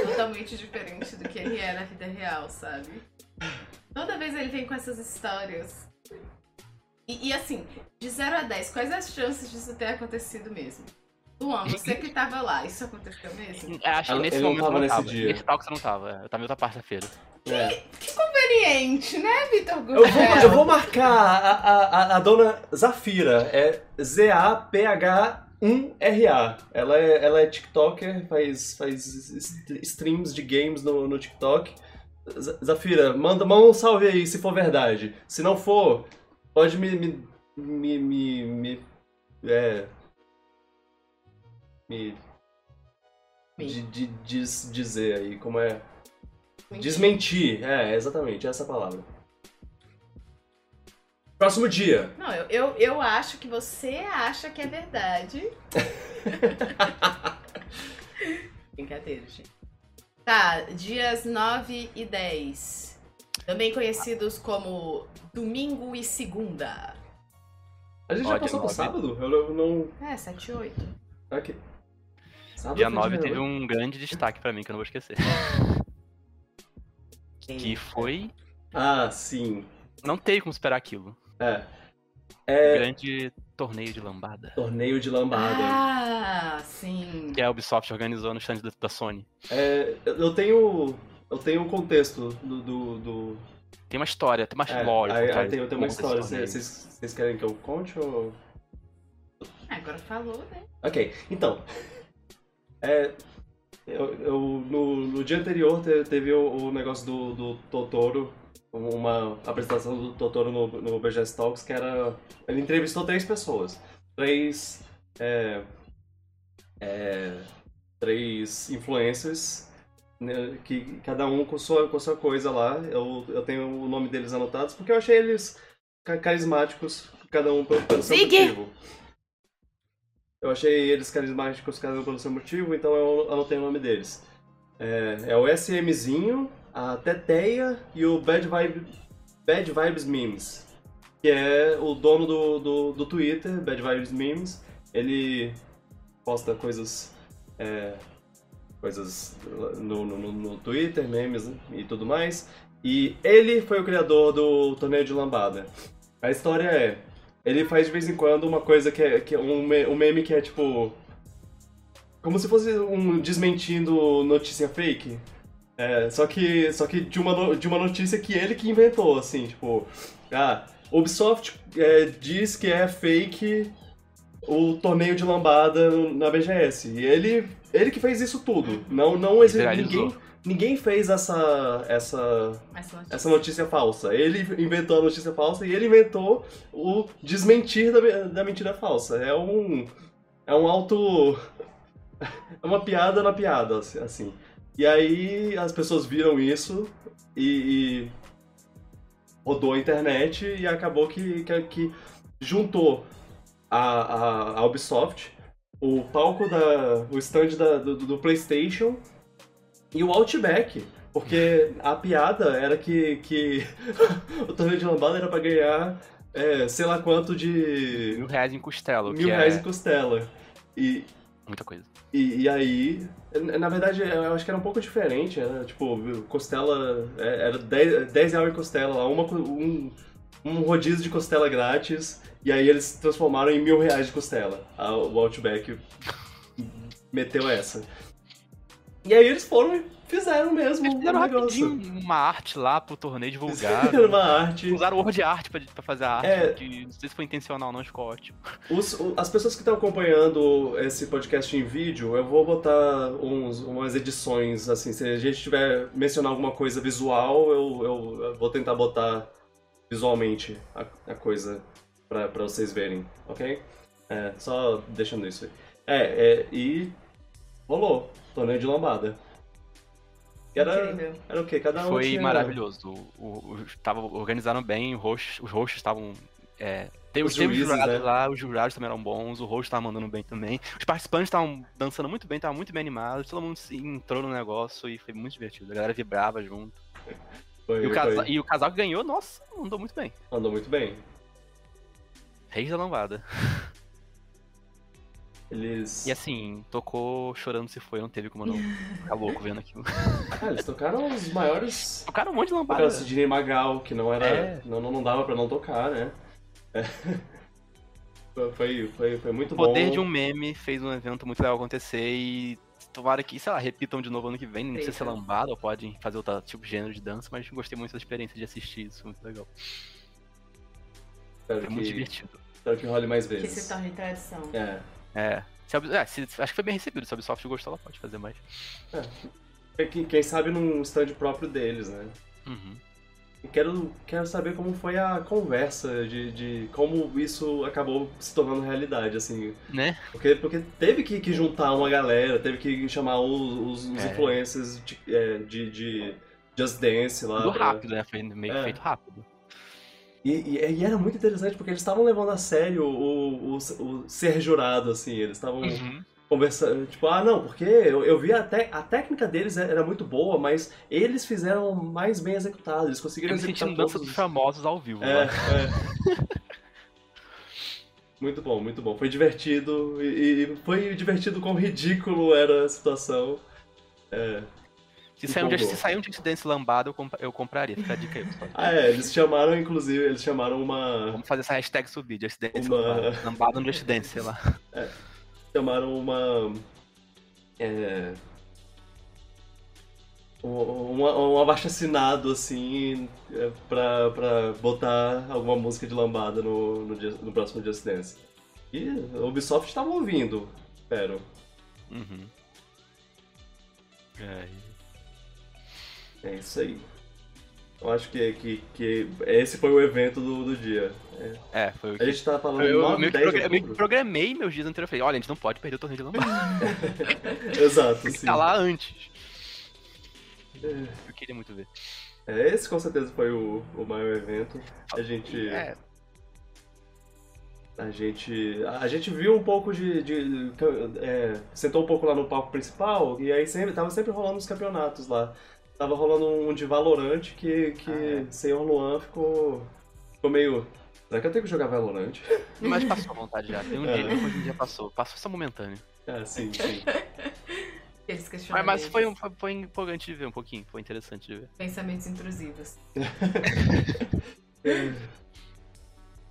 totalmente diferente do que ele é na vida real, sabe? Toda vez ele vem com essas histórias. E, e assim, de 0 a 10, quais as chances disso ter acontecido mesmo? Luan, você que tava lá, isso aconteceu mesmo? É, Acho que nesse ele não momento tava eu não nesse tava. dia. Nesse talk você não tava. é, Eu tava em outra quarta-feira. É. Conveniente, né, Vitor Eu, vou, Gurgel? eu vou marcar a, a, a, a dona Zafira, é Z-A-P-H-1-R-A. Ela é, ela é TikToker, faz, faz streams de games no, no TikTok. Zafira, manda, manda um salve aí se for verdade. Se não for, pode me. me. me. me. me é. Me. De- de- diz- dizer aí como é. Mentira. Desmentir, é, exatamente, essa é palavra. Próximo dia. Não, eu, eu, eu acho que você acha que é verdade. [laughs] Brincadeira, gente. Tá, dias 9 e 10. Também conhecidos como domingo e segunda. A gente Ó, já passou pro sábado? Eu não. É, 7 e 8. Aqui. Sábado Dia foi 9 dia teve um grande destaque pra mim que eu não vou esquecer. [laughs] Que foi. Ah, sim. Não teve como esperar aquilo. É. É. Grande torneio de lambada. Torneio de lambada. Ah, sim. Que a Ubisoft organizou no stand da, da Sony. É, eu eu tenho. Eu tenho um contexto do. do, do- Tem uma história, tem uma é, lore. aí- aí tem, tem uma desse história. Vocês vocês querem que eu conte ou. Agora falou, né? Ok, então. [laughs] É, Eu, eu- no, no dia anterior te- teve o, o negócio do, do Totoro, uma apresentação do Totoro no, no BGS Talks, que era. Ele entrevistou três pessoas. Três. é, é, três influencers, né, que cada um com sua, com sua coisa lá. Eu, eu tenho o nome deles anotados porque eu achei eles ca- carismáticos, cada um pelo, pelo seu motivo. Eu achei eles carismáticos, cada um pelo seu motivo, então eu anotei o nome deles. É, é o SMzinho, a Teteia e o Bad, Vibe, Bad Vibes Memes, que é o dono do, do, do Twitter, Bad Vibes Memes. Ele posta coisas é, coisas no, no, no- Twitter, memes e tudo mais. E ele foi o criador do torneio de lambada. A história é, ele faz de vez em quando uma coisa que é, que é um, um meme que é tipo como se fosse um desmentindo notícia fake. É, só que só que de uma no- de uma notícia que ele que inventou, assim, tipo, ah, Ubisoft é, diz que é fake o torneio de lambada na BGS. E ele, ele que fez isso tudo. Não, não exi- Viralizou. ninguém, ninguém fez essa, essa, Mas são essa notícia falsa. Ele inventou a notícia falsa e ele inventou o desmentir da, da mentira falsa. É um. É um auto. [laughs] É uma piada na piada, assim. E aí as pessoas viram isso e, e rodou a internet e acabou que, que, que juntou a, a, a Ubisoft, o palco da. o stand da- do, do PlayStation e o Outback. Porque a piada era que, que [laughs] o torneio de lambada era pra ganhar é, sei lá quanto de Mil reais em costela, mil reais é em costela. E, muita coisa. e, e aí, na verdade, eu acho que era um pouco diferente. Era tipo, costela. é, Era 10, 10 reais em costela lá, uma, um, um rodízio de costela grátis. E aí eles transformaram em mil reais de costela. O Outback meteu essa. E aí eles foram fizeram mesmo Eles fizeram negócio. rapidinho uma arte lá pro torneio divulgado. Fizeram uma arte. Usaram o Word Art pra, pra fazer a arte, É. não sei se foi intencional não, ficou ótimo. Os- as pessoas que estão acompanhando esse podcast em vídeo, eu vou botar uns- umas edições, assim, se a gente tiver mencionar alguma coisa visual, eu, eu- eu vou tentar botar visualmente a, a coisa pra, pra vocês verem, ok? É, só deixando isso aí. É, é, e rolou, torneio de lambada. Era, Incrível. era o quê? Cada um Foi tinha- maravilhoso. O, o, o- tava, organizaram bem, host, os hosts estavam. É, teve, Os teve os juízes, jurados né? lá, os jurados também eram bons, o host tava mandando bem também. Os participantes estavam dançando muito bem, estavam muito bem animados, todo mundo se entrou no negócio e foi muito divertido. A galera vibrava junto. Foi, E o, casa- foi- e o casal que ganhou, nossa, andou muito bem. andou muito bem. Reis da lambada. [laughs] Eles... E assim, tocou chorando se foi, não teve como não ficar louco vendo aquilo. Ah, [laughs] eles tocaram os maiores Tocaram um monte de lambada. Tocaram Sidney Magal, que não era. É. Não, não, dava pra não tocar, né? É. Foi, foi, foi muito O poder bom. de um meme fez um evento muito legal acontecer e tomara que, sei lá, repitam de novo ano que vem. Não sei se é lambada ou podem fazer outro tipo de gênero de dança, mas gostei muito da experiência de assistir isso, muito legal. Espero Foi muito que, divertido. espero que role mais Que vezes. se torne tradição. É. É. Se é, se- acho que foi bem recebido. Se a Ubisoft gostou, ela pode fazer mais. É que- Quem sabe num stand próprio deles, né? Uhum. E quero, quero saber como foi a conversa de, de como isso acabou se tornando realidade, assim. Né? Porque, porque teve que, que juntar uma galera, teve que chamar os, os, os É. influencers de, é, de, de Just Dance lá. Tudo rápido, né? Foi meio É. feito rápido. E, e- e era muito interessante porque eles estavam levando a sério o, o, o ser jurado, assim. Eles estavam Uhum. conversando, tipo, ah, não, porque eu, eu vi até a técnica deles era muito boa, mas eles fizeram mais bem executado. Eles conseguiram Eu me executar dança dos os- famosos ao vivo. É, né? é. [laughs] Muito bom, muito bom. Foi divertido e, e foi divertido quão ridículo era a situação. É. Se sair um empolgou. se sair um Just Dance lambado, eu, compa- eu compraria. Fica a dica aí. Ah, é, eles chamaram, inclusive, eles chamaram uma. Vamos fazer essa hashtag subir, Just Dance Uma- lambada. Lambada no Just Dance, sei lá. chamaram uma. É. Um, um, um abaixo assinado assim é, pra, pra botar alguma música de lambada no, no, Just- no próximo Just Dance. E a Ubisoft tava ouvindo, espero. Uhum. É. É isso aí. Eu acho que, que, que esse foi o evento do, do dia. É. É, foi o A que. gente tá falando Eu, eu 9, meio que 10 progra- de eu meio que programei meus dias anteriores. Falei, olha, a gente não pode perder o torneio de Lambada. [laughs] Exato, Tem que sim. estar lá antes. É. Eu queria muito ver. É, esse com certeza foi o, o maior evento. A gente. É, A gente. A gente viu um pouco de. de- é, sentou um pouco lá no palco principal e aí sempre, tava sempre rolando os campeonatos lá. Tava rolando um de Valorant que, que Ah, é. senhor Luan ficou. ficou meio. Será que eu tenho que jogar Valorant? [laughs] mas passou a vontade já. Tem um É. dia, depois um dia passou. Passou só momentâneo. É, sim, sim. [laughs] Mas, mas foi, um- foi, foi empolgante de ver um pouquinho. Foi interessante de ver. Pensamentos intrusivos. [laughs]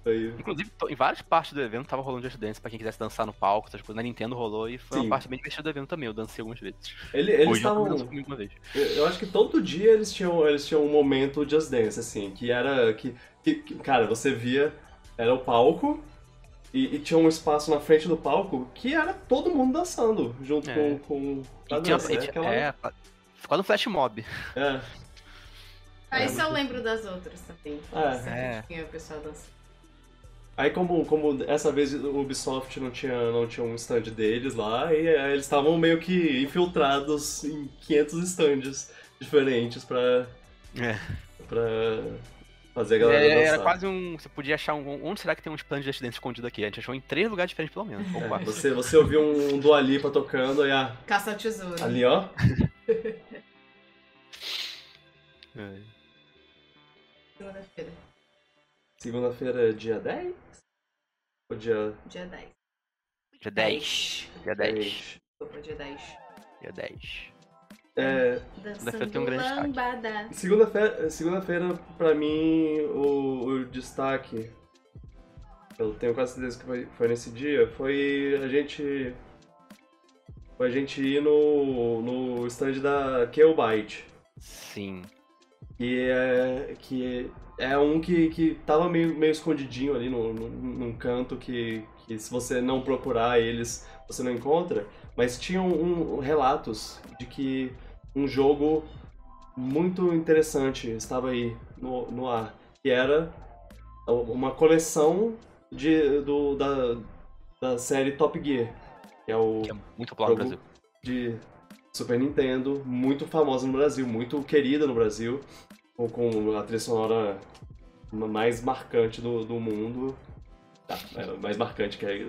Foi. Inclusive, em várias partes do evento tava rolando Just Dance pra quem quisesse dançar no palco, essas coisas. Na Nintendo rolou e foi Sim. uma parte bem divertida do evento também. Eu dancei algumas vezes. Ele- eles estavam. dançou comigo uma vez. Eu eu acho que todo dia eles tinham, eles tinham um momento Just Dance, assim, que era. Que, que- que- cara, você via. Era o palco. E, e tinha um espaço na frente do palco que era todo mundo dançando junto É. com, com a E tinha, dança. e É, tinha- aquela- é, ficou no flash mob. é. Aí É, só eu lembro das outras também. É. É. tinha o pessoal dançando. Aí como, como essa vez o Ubisoft não tinha, não tinha um stand deles lá, e aí eles estavam meio que infiltrados em 500 stands diferentes pra, É. pra fazer a galera É, dançar. era quase um. Você podia achar um. Onde será que tem um stand de Just Dance escondido aqui? A gente achou em três lugares diferentes, pelo menos. Ou É, você, você ouviu um Dua Lipa tocando, e ah, Caça ao tesouro. ali ó, [laughs] É. Segunda-feira. Segunda-feira é dia 10? Ou dia Dia 10. Dia 10. Dia 10. 10? Desculpa, dia 10. Dia 10. É, Dançando tem um grande destaque. segunda-feira, segunda-feira, pra mim, o, o destaque, eu tenho quase certeza que foi, foi nesse dia, foi a gente foi a gente ir no, no stand da Killbyte. Sim. Que é, que é um que, que tava meio, meio escondidinho ali no, no, num canto que, que se você não procurar eles, você não encontra. Mas tinham um, relatos de que um jogo muito interessante estava aí no, no ar. Que era uma coleção de, do, da, da série Top Gear. Que é o Que é muito popular no Brasil. de Super Nintendo, muito famosa no Brasil, muito querida no Brasil, com, com a trilha sonora mais marcante do, do mundo. Tá, é, mais marcante que é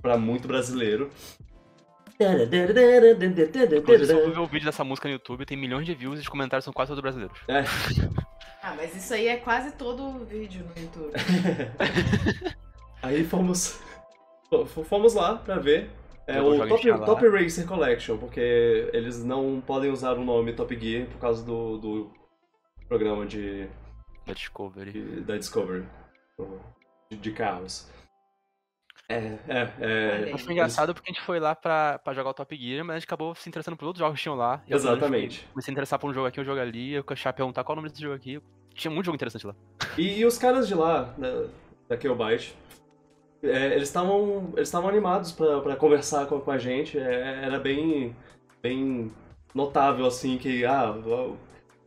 pra muito brasileiro. Inclusive, se eu ver o vídeo dessa música no YouTube, tem milhões de views e os comentários são quase todos brasileiros. É, [laughs] Ah, mas isso aí é quase todo o vídeo no YouTube. [laughs] aí fomos, fomos lá pra ver. É Eu o Top. Top Racer Collection, porque eles não podem usar o nome Top Gear por causa do, do programa de, Da Discovery. de- da Discovery de, de carros. É, é, é. Mas foi engraçado porque a gente foi lá pra, pra jogar o Top Gear, mas a gente acabou se interessando por outros jogos que tinham lá. Eu, Exatamente. Comecei a interessar por um jogo aqui, um jogo ali, eu achava perguntar qual o nome desse jogo aqui. Tinha muito jogo interessante lá. E, e os caras de lá, da, da Killbyte, é, eles estavam eles estavam animados pra, pra conversar com, com a gente. É, era bem, bem notável, assim, que, ah,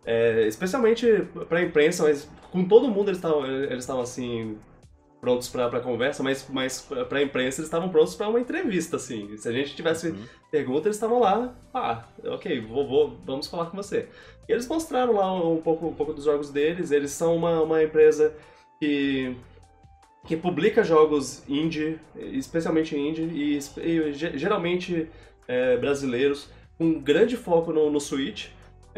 é, especialmente pra imprensa, mas com todo mundo eles estavam eles assim, prontos pra, pra conversa, mas, mas pra imprensa eles estavam prontos pra uma entrevista, assim. Se a gente tivesse Uhum. pergunta, eles estavam lá, ah, ok, vou, vou- vamos falar com você. E eles mostraram lá um pouco, um pouco dos jogos deles, eles são uma, uma empresa que, que publica jogos indie, especialmente indie, e, e ge- geralmente é, brasileiros, com grande foco no, no Switch.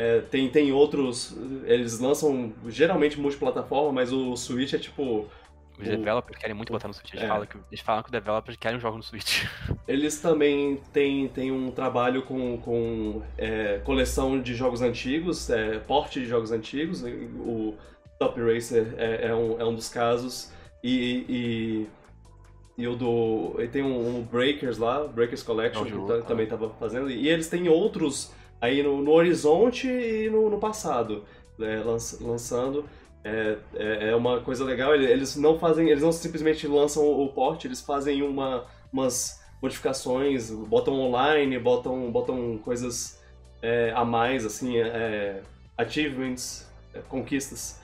É, tem, tem outros, eles lançam geralmente multiplataforma, mas o Switch é tipo Os developers querem muito botar no Switch. Eles, É. falam que, eles falam que os developers querem um jogo no Switch. [laughs] Eles também têm, têm um trabalho com, com é, coleção de jogos antigos, é, porte de jogos antigos. O Top Racer é, é um, é um dos casos. E, e, e o do. E tem um, um Breakers lá, Breakers Collection, É que também estava fazendo. E eles têm outros aí no, no horizonte e no, no passado, né, lanç- lançando. É, é, é uma coisa legal, ele- eles não fazem, eles não simplesmente lançam o porte, eles fazem uma, umas modificações, botam online, botam, botam coisas é, a mais, assim, é, achievements, é, conquistas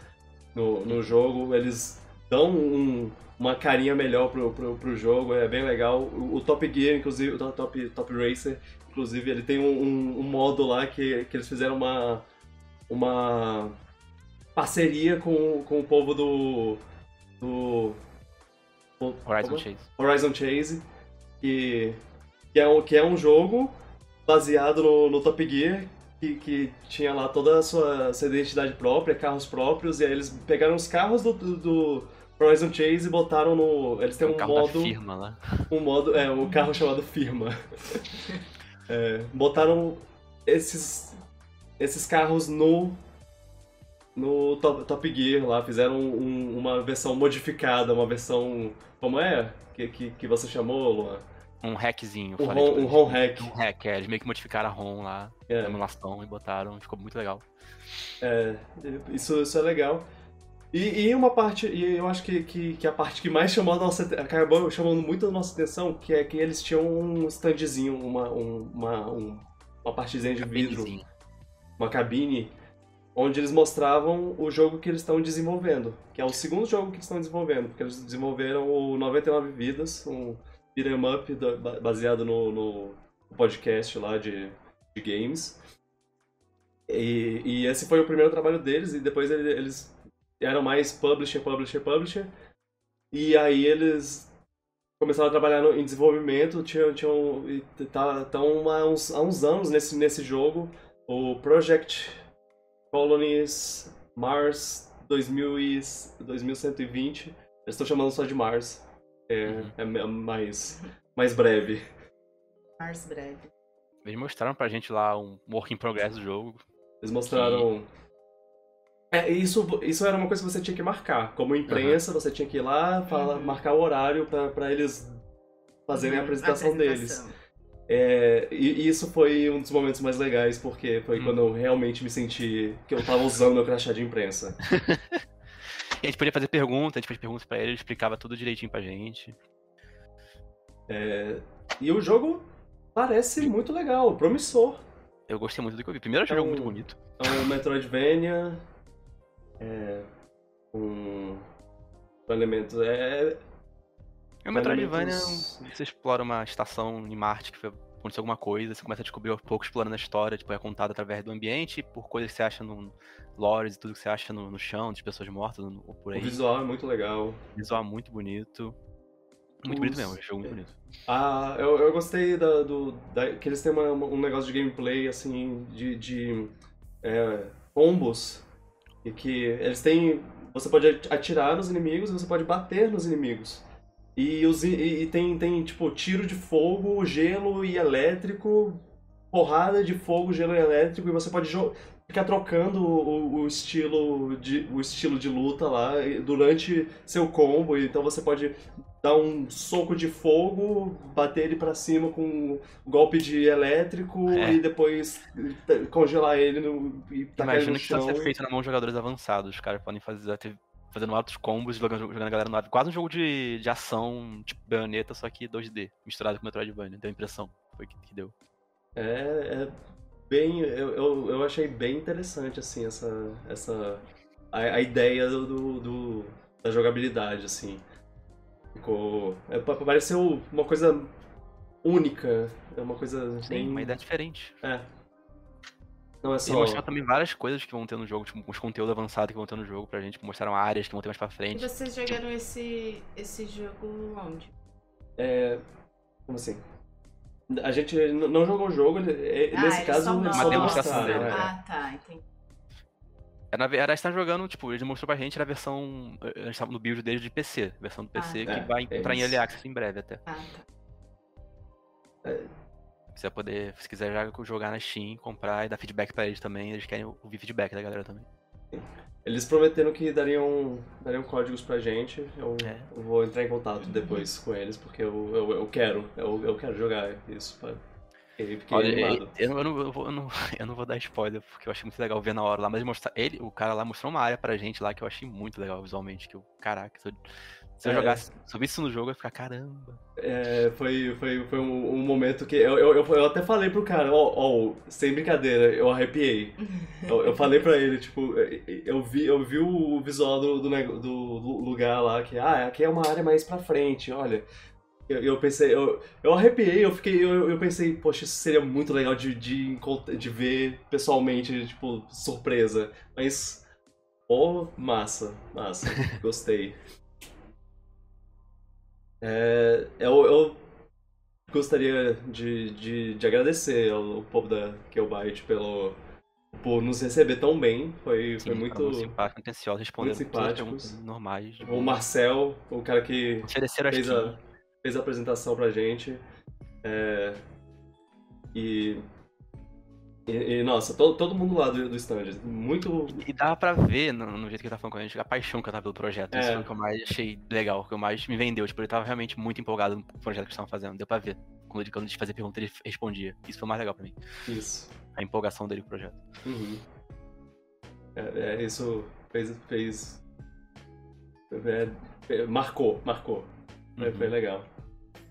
no, no jogo. Eles dão um- uma carinha melhor pro, pro, pro jogo, é bem legal. O, o Top Gear, inclusive, o Top, Top Racer, inclusive, ele tem um, um- um modo lá que, que eles fizeram uma, uma parceria com, com o povo do. do Horizon como é? Chase. Horizon Chase, que, que, é, um, que é um jogo baseado no, no Top Gear, que, que tinha lá toda a sua, sua identidade própria, carros próprios, e aí eles pegaram os carros do, do, do Horizon Chase e botaram no. Eles têm O um da modo. firma lá. Um modo. É, um carro chamado Firma. [laughs] É, botaram esses, esses carros no. No Top, Top Gear lá, fizeram um- uma versão modificada, uma versão. Como é? Que, que, que você chamou, Luan? Um hackzinho. Um ROM, um. ROM hack. Um hack, é. Eles meio que modificaram a ROM lá, É. a emulação, e botaram. Ficou muito legal. É, isso, isso é legal. E, e uma parte, e eu acho que, que, que a parte que mais chamou a nossa acabou chamando muito a nossa atenção, que é que eles tinham um standzinho, uma, um- uma, um- uma partezinha de vidro, uma cabine, onde eles mostravam o jogo que eles estão desenvolvendo, que é o segundo jogo que eles estão desenvolvendo, porque eles desenvolveram o 99 Vidas, um beat'em up da- ba- baseado no, no podcast lá de, de games. E, e esse foi o primeiro trabalho deles, e depois ele- eles eram mais publisher, publisher, publisher. E aí eles começaram a trabalhar no- em desenvolvimento, tinham, tinham tá, tão há uns, há uns anos nesse, nesse jogo, o Project Colonies Mars 2000 e, 2120. Eles estão chamando só de Mars. É, Uhum. é mais, mais breve. Mars breve. Eles mostraram pra gente lá um work in progress do jogo. Eles mostraram. É, isso, isso era uma coisa que você tinha que marcar. Como imprensa, você tinha que ir lá, falar, Uhum. marcar o horário pra, pra eles fazerem a Uhum, apresentação, deles. apresentação. É, e e isso foi um dos momentos mais legais, porque foi Hum. quando eu realmente me senti que eu tava usando meu crachá de imprensa. [laughs] E a gente podia fazer perguntas, a gente fez perguntas pra ele, ele explicava tudo direitinho pra gente. É, e o jogo parece muito legal, promissor. Eu gostei muito do que eu vi. Primeiro eu achei o jogo Então- muito bonito. É um Metroidvania. É. Um. Um elemento. É. É o Metroidvania, elementos- você explora uma estação em Marte que foi- aconteceu alguma coisa, você começa a descobrir aos poucos explorando a história, tipo, é contado através do ambiente, por coisas que você acha no lores e tudo que você acha no, no chão, de pessoas mortas no- ou por O aí. visual é muito legal. Visual muito bonito. Muito Os- bonito mesmo, jogo muito é. bonito. Ah, eu, eu gostei da, do, da- que eles têm uma- um negócio de gameplay, assim, de, de é, combos. E que eles têm. Você pode atirar nos inimigos você pode bater nos inimigos. E, os, e, e tem, tem, tipo, tiro de fogo, gelo e elétrico, porrada de fogo, gelo e elétrico, e você pode ficar trocando o, o estilo de, o estilo de luta lá durante seu combo. Então você pode dar um soco de fogo, bater ele pra cima com um golpe de elétrico É. e depois congelar ele no, e tacar ele Imagina no que isso vai chão. ser feito na mão de jogadores avançados. Os caras podem fazer fazendo altos combos, jogando, jogando a galera no ar. Quase um jogo de, de ação, tipo Bayonetta, só que 2D, misturado com Metroidvania. Deu a impressão. Foi que, que deu. É, é bem. Eu, eu, eu achei bem interessante, assim, essa. essa a, a ideia do- do- da jogabilidade, assim. Ficou. É, pa- pareceu uma coisa única. É uma coisa Sim, bem. uma ideia diferente. É. Não é só. mostraram também várias coisas que vão ter no jogo, tipo, uns conteúdos avançados que vão ter no jogo pra gente. Mostraram áreas que vão ter mais pra E frente. vocês jogaram esse, esse jogo onde? É. Como assim? A gente não jogou o jogo, ele- é- Ah, nesse ele caso só mostra. só demonstração dele, é. Ah, tá, entendi. Era, na verdade, está jogando, tipo, eles mostrou pra gente era a versão. A gente tava no build deles de PC. Versão do PC Ah, que é, vai é entrar em. Early Access em breve até. Ah, tá. Você vai poder, se quiser já jogar na Steam, comprar e dar feedback pra eles também. Eles querem ouvir feedback da galera também. Eles prometeram que dariam, dariam códigos pra gente. Eu, É. eu vou entrar em contato depois com eles, porque eu, eu, eu quero. Eu, eu quero jogar isso. Pra... Olha, eu, eu não, eu, vou, eu, não, [laughs] eu não vou dar spoiler, porque eu achei muito legal ver na hora lá, mas mostrar, ele, o cara lá mostrou uma área pra gente lá que eu achei muito legal visualmente, que eu, caraca, se eu, se eu É. jogasse, se eu visse isso no jogo, eu ia ficar, caramba. É, foi, foi, foi um, um momento que eu, eu, eu, eu até falei pro cara, ó, ó, sem brincadeira, eu arrepiei. [laughs] Eu, eu falei pra ele, tipo, eu vi, eu vi o visual do, do, do lugar lá, que, ah, aqui é uma área mais pra frente, olha. Eu, eu pensei, eu, eu arrepiei, eu fiquei, eu, eu pensei, poxa, isso seria muito legal de, de, de ver pessoalmente, tipo, surpresa. Mas, oh, massa, massa, [laughs] gostei. É, eu, eu gostaria de, de, de agradecer ao povo da Killbyte pelo por nos receber tão bem. Foi, Sim, foi muito. simpático, atencioso, respondendo muito simpáticos. normais. O. Marcel, o cara que Ofereceram fez a. fez a apresentação pra gente. É, e, e, e, nossa, todo, todo mundo lá do, do stand. Muito. E dava pra ver, no, no jeito que ele tá falando com a gente, a paixão que eu tava pelo projeto. Isso É. foi o que eu mais achei legal, o que eu mais me vendeu. Tipo, ele tava realmente muito empolgado no projeto que eles estavam fazendo. Deu pra ver. Quando ele, quando gente fazia pergunta, ele respondia. Isso foi o mais legal pra mim. Isso. A empolgação dele com o projeto. Uhum. É, é, isso fez. fez é, marcou, marcou. Foi, Uhum. foi legal.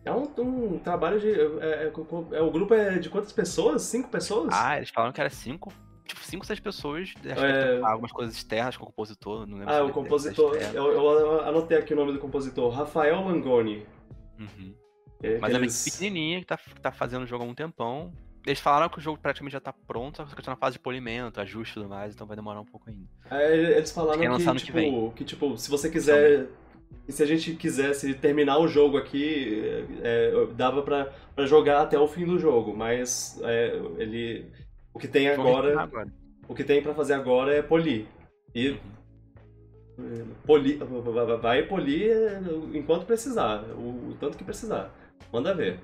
É um, um trabalho de. É, é, é, o grupo é de quantas pessoas? Cinco pessoas? Ah, eles falaram que era cinco. Tipo, cinco, seis pessoas. É. algumas coisas externas com o compositor. Não lembro Ah, o compositor. é. Eu, eu anotei aqui o nome do compositor, Rafael Langoni. Uhum. É, Mas é uma eles- equipe pequenininha que tá, tá fazendo o jogo há um tempão. Eles falaram que o jogo praticamente já tá pronto, só que tá na fase de polimento, ajuste e tudo mais, então vai demorar um pouco ainda. É, eles falaram que, que tipo, que, tipo, se você quiser. E se a gente quisesse terminar o jogo aqui, é, é, dava pra, pra jogar até o fim do jogo, mas é, ele. O que tem agora. agora. O que tem pra fazer agora é polir. E. Polir, vai polir enquanto precisar, o, o tanto que precisar. Manda ver.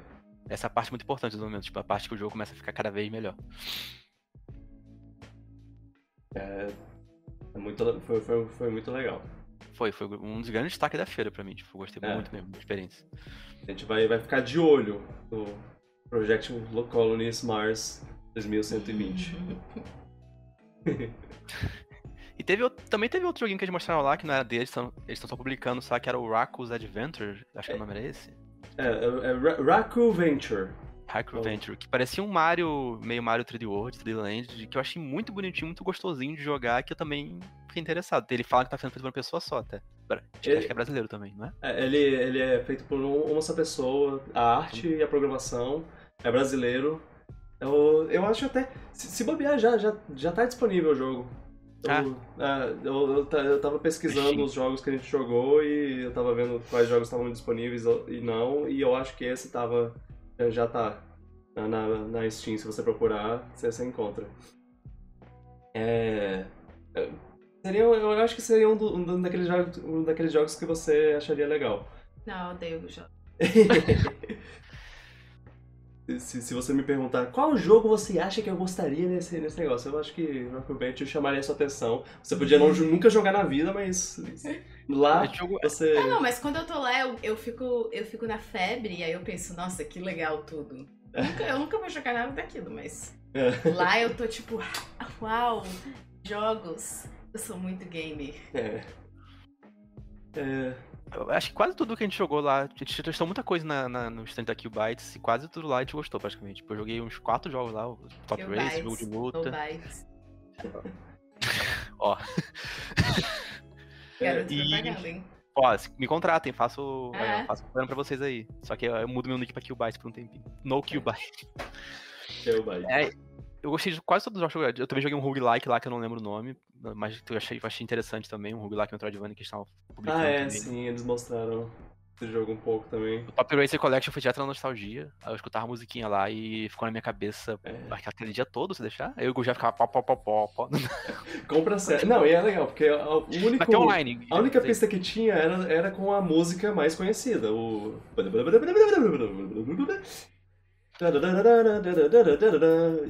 Essa é parte muito importante do momento, tipo, a parte que o jogo começa a ficar cada vez melhor. É muito, foi, foi, foi muito legal. Foi, foi um dos grandes destaques da feira pra mim, tipo, gostei É. muito mesmo da experiência. A gente vai, vai ficar de olho no Project Colonies Mars 2120. [laughs] E teve, também teve outro joguinho que eles mostraram lá, que não era deles, tão- eles estão só publicando, só que era o Raku's Adventure, acho que o nome era esse. É, é, é Ra- Raku Venture. Haiku Oh. Venture, que parecia um Mario, meio Mario 3D World, 3D Land, que eu achei muito bonitinho, muito gostosinho de jogar, que eu também fiquei interessado. Ele fala que tá sendo feito por uma pessoa só até. Ele- acho que é brasileiro também, não é? É, Ele, ele é feito por um- uma só pessoa, a arte e a programação. É brasileiro. Eu, eu acho até. Se, se bobear, já, já, já tá disponível o jogo. Eu, é, eu, eu, eu tava pesquisando Steam. os jogos que a gente jogou e eu tava vendo quais jogos estavam disponíveis e não, e eu acho que esse tava. Já tá na, na, na Steam, se você procurar, você, você encontra. É. Seria, eu acho que seria um, do- um daqueles, jogos, um daqueles jogos que você acharia legal. Não, eu odeio o jogo. [laughs] se, se você me perguntar qual jogo você acha que eu gostaria nesse, nesse negócio, eu acho que Rock Band chamaria a sua atenção. Você podia não, ju- nunca jogar na vida, mas lá jogo- você. Ah, não, mas quando eu tô lá, eu, eu, fico, eu fico na febre e aí eu penso, nossa, que legal tudo. Eu nunca, eu nunca vou jogar nada daquilo, mas É, lá eu tô tipo, [laughs] uau, jogos. Eu sou muito gamer. é. É, Eu acho que quase tudo que a gente jogou lá, a gente testou muita coisa na, na- no stand da Bytes e quase tudo lá a gente gostou praticamente. Tipo, eu joguei uns quatro jogos lá, o Top Kill Race, Bites, jogo de luta. Ó, [laughs] Garoto E- propaganda, hein? ó, me contratem, faço, Ah, é, é? faço programa pra vocês aí. Só que eu, eu mudo meu nick pra Killbytes por um tempinho. No Killbytes. eu vai. É, eu gostei de quase todos os jogos. Eu também joguei um roguelike lá que eu não lembro o nome, mas eu achei, eu achei interessante também, um roguelike Metroidvania que eles estavam publicando Ah, é, também. sim, eles mostraram esse jogo um pouco também. O Top Racer Collection foi direto na nostalgia. Aí eu escutava a musiquinha lá e ficou na minha cabeça É. aquele dia todo, se deixar. Aí eu já ficava pó, pó, pó, pó, pó. Compra sério. Não, e é legal, porque o único. Mas online. A única pista que tinha era, era com a música mais conhecida, o.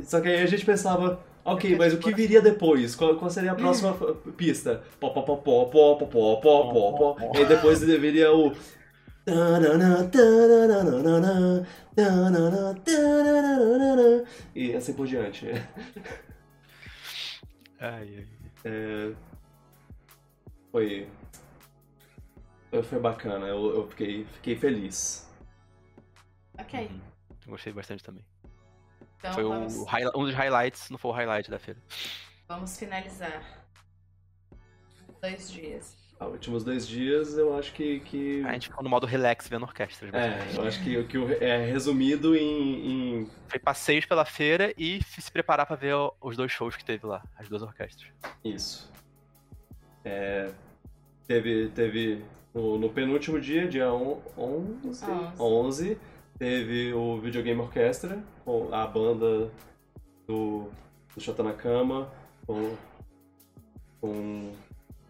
Só que aí a gente pensava, ok, mas o que viria depois? Qual, qual seria a próxima pista? Pó, pó, pó, pó, pó, pó, pó, pó, pó, pó. E aí depois viria o. E assim por diante. Ai, ai. É, Foi. Foi bacana, eu, eu fiquei, fiquei feliz. Ok. Uhum. Gostei bastante também. Então Foi vamos, o um dos highlights, não foi o highlight da feira. vamos finalizar. Dois dias. Ah, últimos dois dias eu acho que. que... A gente ficou no modo relax vendo orquestras. É, basicamente. eu acho que, que o- é resumido em, em- Foi passeios pela feira e se preparar pra ver os dois shows que teve lá, as duas orquestras. Isso. É, teve teve no, no penúltimo dia, dia on- 11, Onze. 11, teve o Videogame Orquestra, com a banda do, do Chata na Cama, com, com,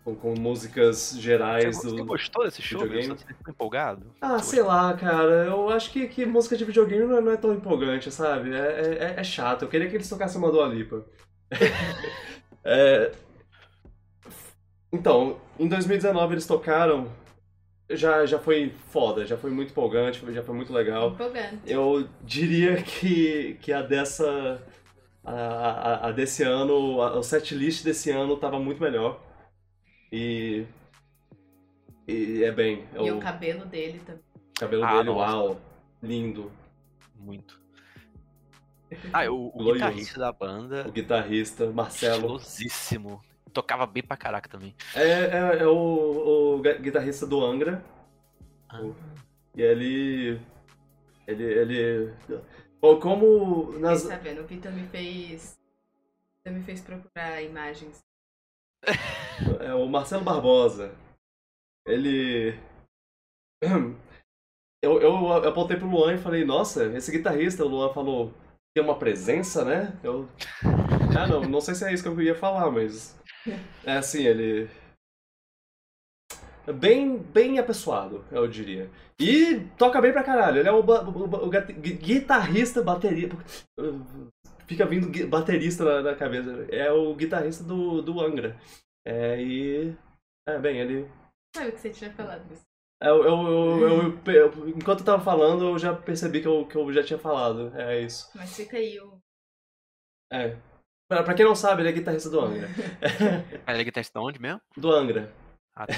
com, com músicas gerais Você, você do... gostou desse show? videogame? Você ficou empolgado? Ah, Você sei lá, cara. Eu acho que, que música de videogame não é, não é tão empolgante, sabe? É, é, é chato. Eu queria que eles tocassem uma Dua Lipa. [laughs] É, Então, em 2019 eles tocaram. Já, já foi foda, já foi muito empolgante, já foi muito legal. Empolgante. Eu diria que, que a dessa. A, a, a desse ano, a- o setlist desse ano tava muito melhor. E. E é bem. é E o- o cabelo dele também. cabelo Ah, dele, nossa. uau, lindo. Muito. [laughs] Ah, o, o guitarrista da banda, O guitarrista, Marcelo. estilosíssimo. Tocava bem pra caraca também. É, é, é o, o gui- guitarrista do Angra. Ah. E ele. Ele. ele Bom, como nas. Fiquei sabendo, o Vitor me fez. Vitor me fez procurar imagens. É o Marcelo Barbosa. Ele. [clears throat] Eu, eu apontei pro Luan e falei, nossa, esse guitarrista, o Luan falou, tem uma presença, né? Eu. [laughs] Ah, não, não sei se é isso que eu ia falar, mas. [laughs] É assim, ele. é Bem, bem apessoado, eu diria. E toca bem pra caralho. Ele é o, ba- o, o gui- gui- guitarrista, bateria. Fica vindo baterista na, na cabeça. É o guitarrista do, do Angra. É, e. É, bem, ele. Sabe que você tinha falado isso? Eu, eu, eu, eu- eu- enquanto eu tava falando, eu já percebi que eu, que eu já tinha falado. É isso. Mas fica aí o. É. Pra, pra quem não sabe, ele é guitarrista do Angra. [laughs] Ah, Ele é guitarrista de onde mesmo? do Angra. Ah, tá.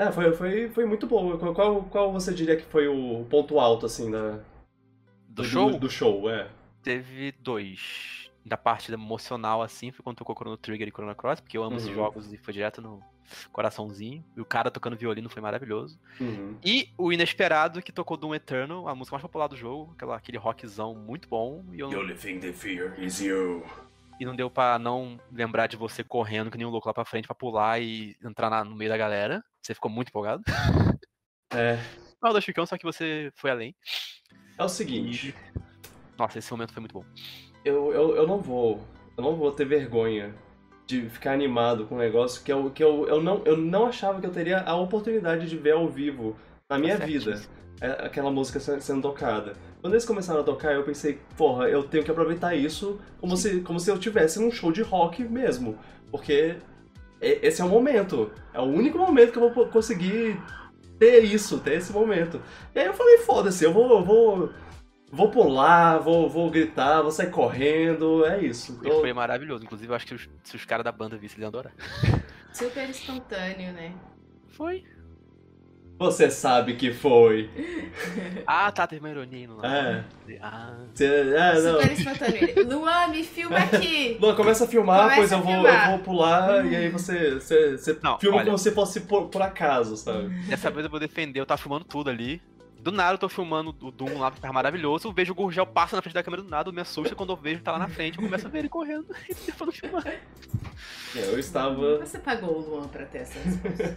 É, foi, foi, foi muito bom. Qual- Qual, qual você diria que foi o ponto alto, assim, da, Do show? Do, show, é. Teve dois. Da parte emocional, assim, foi quando tocou Chrono Trigger e Chrono Cross, porque eu amo esses Uhum. jogos e foi direto no coraçãozinho. E o cara tocando violino foi maravilhoso. Uhum. E o inesperado que tocou Doom Eternal, a música mais popular do jogo, aquela, aquele rockzão muito bom. E, eu The não, only thing they fear is you. e não deu pra não lembrar de você correndo que nem um louco lá pra frente pra pular e entrar na- no meio da galera. Você ficou muito empolgado. [laughs] É. Não, o do Chicão, só que você foi além. É o seguinte. Nossa, esse momento foi muito bom. eu, eu, eu não vou. Eu não vou ter vergonha de ficar animado com um negócio que, eu, que eu, eu, não, eu não achava que eu teria a oportunidade de ver ao vivo na minha Tá vida. é, Aquela música se- sendo tocada. Quando eles começaram a tocar, eu pensei, porra, eu tenho que aproveitar isso como se, como se eu tivesse num show de rock mesmo. Porque esse é o momento. É o único momento que eu vou conseguir ter isso, ter esse momento. E aí eu falei, foda-se, eu vou, eu vou, vou pular, vou, vou gritar, vou sair correndo, é isso. E Tô- foi maravilhoso. Inclusive, eu acho que os- se os caras da banda vissem, eles iam adorar. [laughs] Super espontâneo, né? Foi. Você sabe que foi. [laughs] Ah, tá, teve uma ironia aí no lado. É. Ah, é, não. Super Luan, me filma [laughs] aqui! Luan, começa a filmar, Começa pois eu a vou, filmar. eu vou pular e aí você, você, você Não, filma olha. como se fosse por, por acaso, sabe? dessa vez eu vou defender, eu tava filmando tudo ali. Do nada eu tô filmando o Doom lá, que tava maravilhoso. Eu vejo o Gurgel passa na frente da câmera do nada, me assusta quando eu vejo ele tá lá na frente, eu começo a ver ele correndo [laughs] e tentando filmar. É, Eu estava. Você pagou o Luan pra ter essa resposta.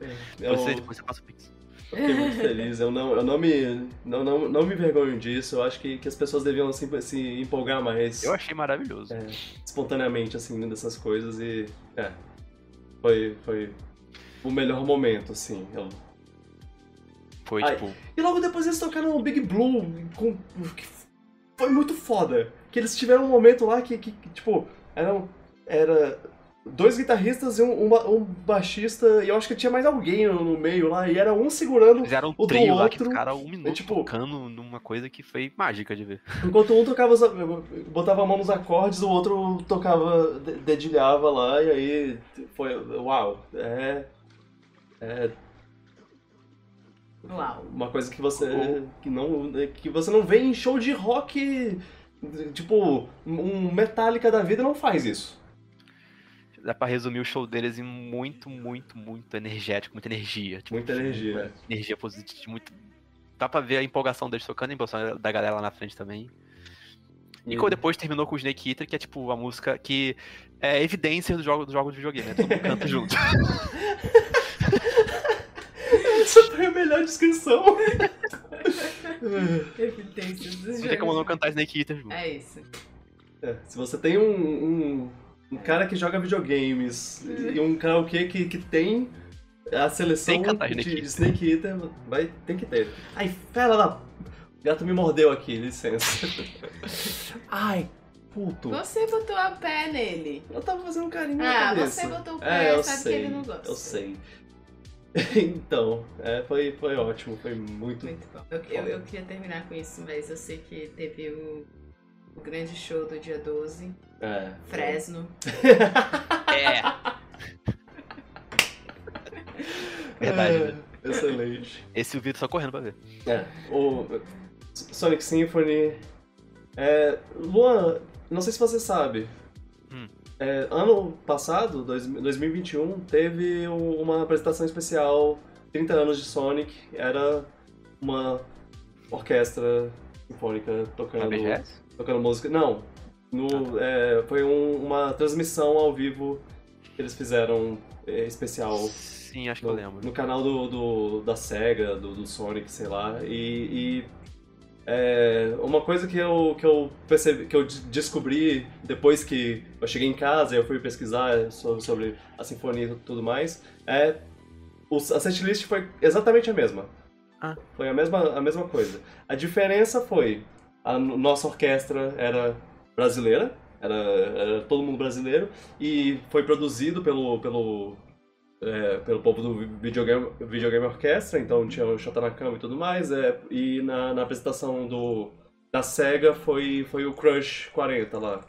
[laughs] Eu, Você, depois você passa o Pix. eu fiquei muito feliz. Eu não, eu não me. Não, não, não me envergonho disso. Eu acho que, que as pessoas deviam assim, se empolgar mais Eu achei maravilhoso. É. espontaneamente, assim, dessas coisas e. É. Foi. Foi o melhor momento, assim. Eu- Foi Ai. tipo. E logo depois eles tocaram o Big Blue com. que foi muito foda. Que eles tiveram um momento lá que, que, que, tipo, era, era dois guitarristas e um, um ba- um baixista, e eu acho que tinha mais alguém no, no meio lá, e era um segurando, Fizeram um o do trio lá que outro, ficaram um minuto tipo- tocando numa coisa que foi mágica de ver. enquanto um tocava, os, botava a mão nos acordes, o outro tocava, de- dedilhava lá, e aí foi, uau, é, é Uau. uma coisa que você, que não, que você não vê em show de rock, tipo, um Metallica da vida não faz isso. Dá pra resumir o show deles em muito, muito, muito energético, muita energia. Tipo, Muita energia. energia positiva, muito. Dá pra ver a empolgação deles tocando, a empolgação da galera lá na frente também. E quando depois terminou com o Snake Eater, que é tipo a música que é evidência do jogo, do jogo de videogame, né? Todo mundo canta junto. [laughs] Essa foi a melhor descrição. [laughs] Evidências dos Não tem como não cantar Snake Eater junto. É isso. É, se você tem um, um, um cara que joga videogames e um karaokê que, que tem a seleção Tem que cantar de, Snake de Eater. Snake Eater, vai, tem que ter. Ai, fera da... O gato me mordeu aqui, licença. [laughs] Ai, puto. Você botou o pé nele. Eu tava fazendo um carinho na Ah, cabeça. você botou o pé, É, eu sabe sei, que ele não gosta. eu sei. [laughs] então, é, foi, foi ótimo, foi muito... Muito bom. Eu, eu, eu queria terminar com isso, mas eu sei que teve o, o grande show do dia 12, É, Fresno. [laughs] É! [laughs] Verdade, né? É, excelente. Esse o Vitor só correndo pra ver. É, o Sonic Symphony. É, Luan, não sei se você sabe. É, ano passado, dois- 2021, teve um- uma apresentação especial 30 anos de Sonic. Era uma orquestra sinfônica tocando, tocando música. Não, no, é, foi um- uma transmissão ao vivo que eles fizeram é, especial Sim, acho que eu no, lembro. no canal do, do- da SEGA, do, do Sonic, sei lá. E, e, é, uma coisa que eu, que eu percebi, que eu de- descobri depois que eu cheguei em casa e eu fui pesquisar so- sobre a sinfonia e tudo mais, é os- a setlist foi exatamente a mesma. Ah. Foi a mesma, a mesma coisa. A diferença foi a no- nossa orquestra era brasileira, era, era todo mundo brasileiro e foi produzido pelo pelo é, pelo povo do videogame, videogame orquestra, então tinha o Shota Nakama e tudo mais, é, e na, na apresentação do, da SEGA foi, foi o Crush 40 lá.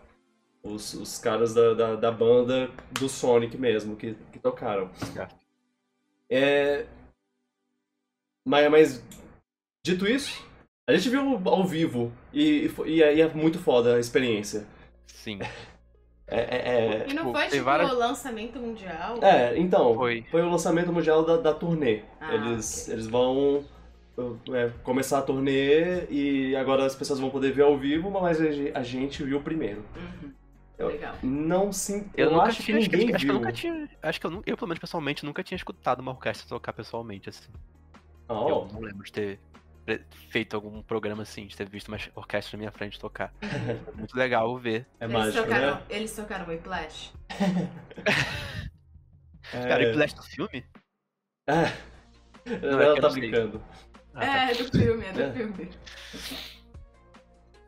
Os, os caras da, da, da banda do Sonic mesmo que, que tocaram. É, mas, mas, dito isso, a gente viu ao vivo e, e, e é, e é muito foda a experiência. Sim. [laughs] É, é, é- E não Tipo, foi tipo várias- o lançamento mundial? É, então, Foi. foi, o lançamento mundial da, da turnê. Ah, eles, ok. eles vão é, começar a turnê e agora as pessoas vão poder ver ao vivo, mas a gen- a gente viu primeiro. Uhum. Eu- Legal. Não sim, Eu, eu, nunca acho que tinha, acho que, ninguém acho que eu nunca tinha. Acho que eu, eu, pelo menos pessoalmente, nunca tinha escutado uma orquestra tocar pessoalmente, assim. Oh, Eu não lembro de ter feito algum programa assim, de ter visto uma orquestra na minha frente tocar. [laughs] Muito legal ver. é eles, mágico, tocaram, né? eles tocaram Whiplash? [laughs] [laughs] É, Cara, e Flash do filme? é. Não, é Ela tá não sei. brincando. Ah, tá. É, é do filme, é do É. filme.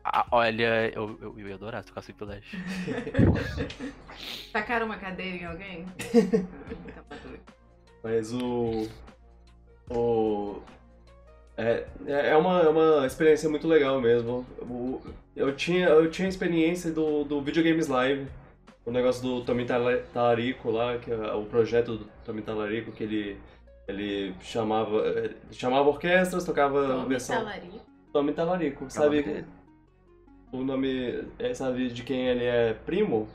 Ah, olha, eu, eu, eu ia adorar tocar Flash. Tacaram uma cadeira em alguém? Tá. Mas o. O. É, é uma, é uma experiência muito legal mesmo. O- eu, tinha, eu tinha a experiência do, do Videogames Live, o negócio do Tommy Tala- Talarico lá, que é o projeto do Tommy Talarico, que ele, ele chamava, ele chamava orquestras, tocava Tommy versão. Talarico. Tommy Talarico, É o sabe? nome dele. O nome. é, Sabe de quem ele é primo?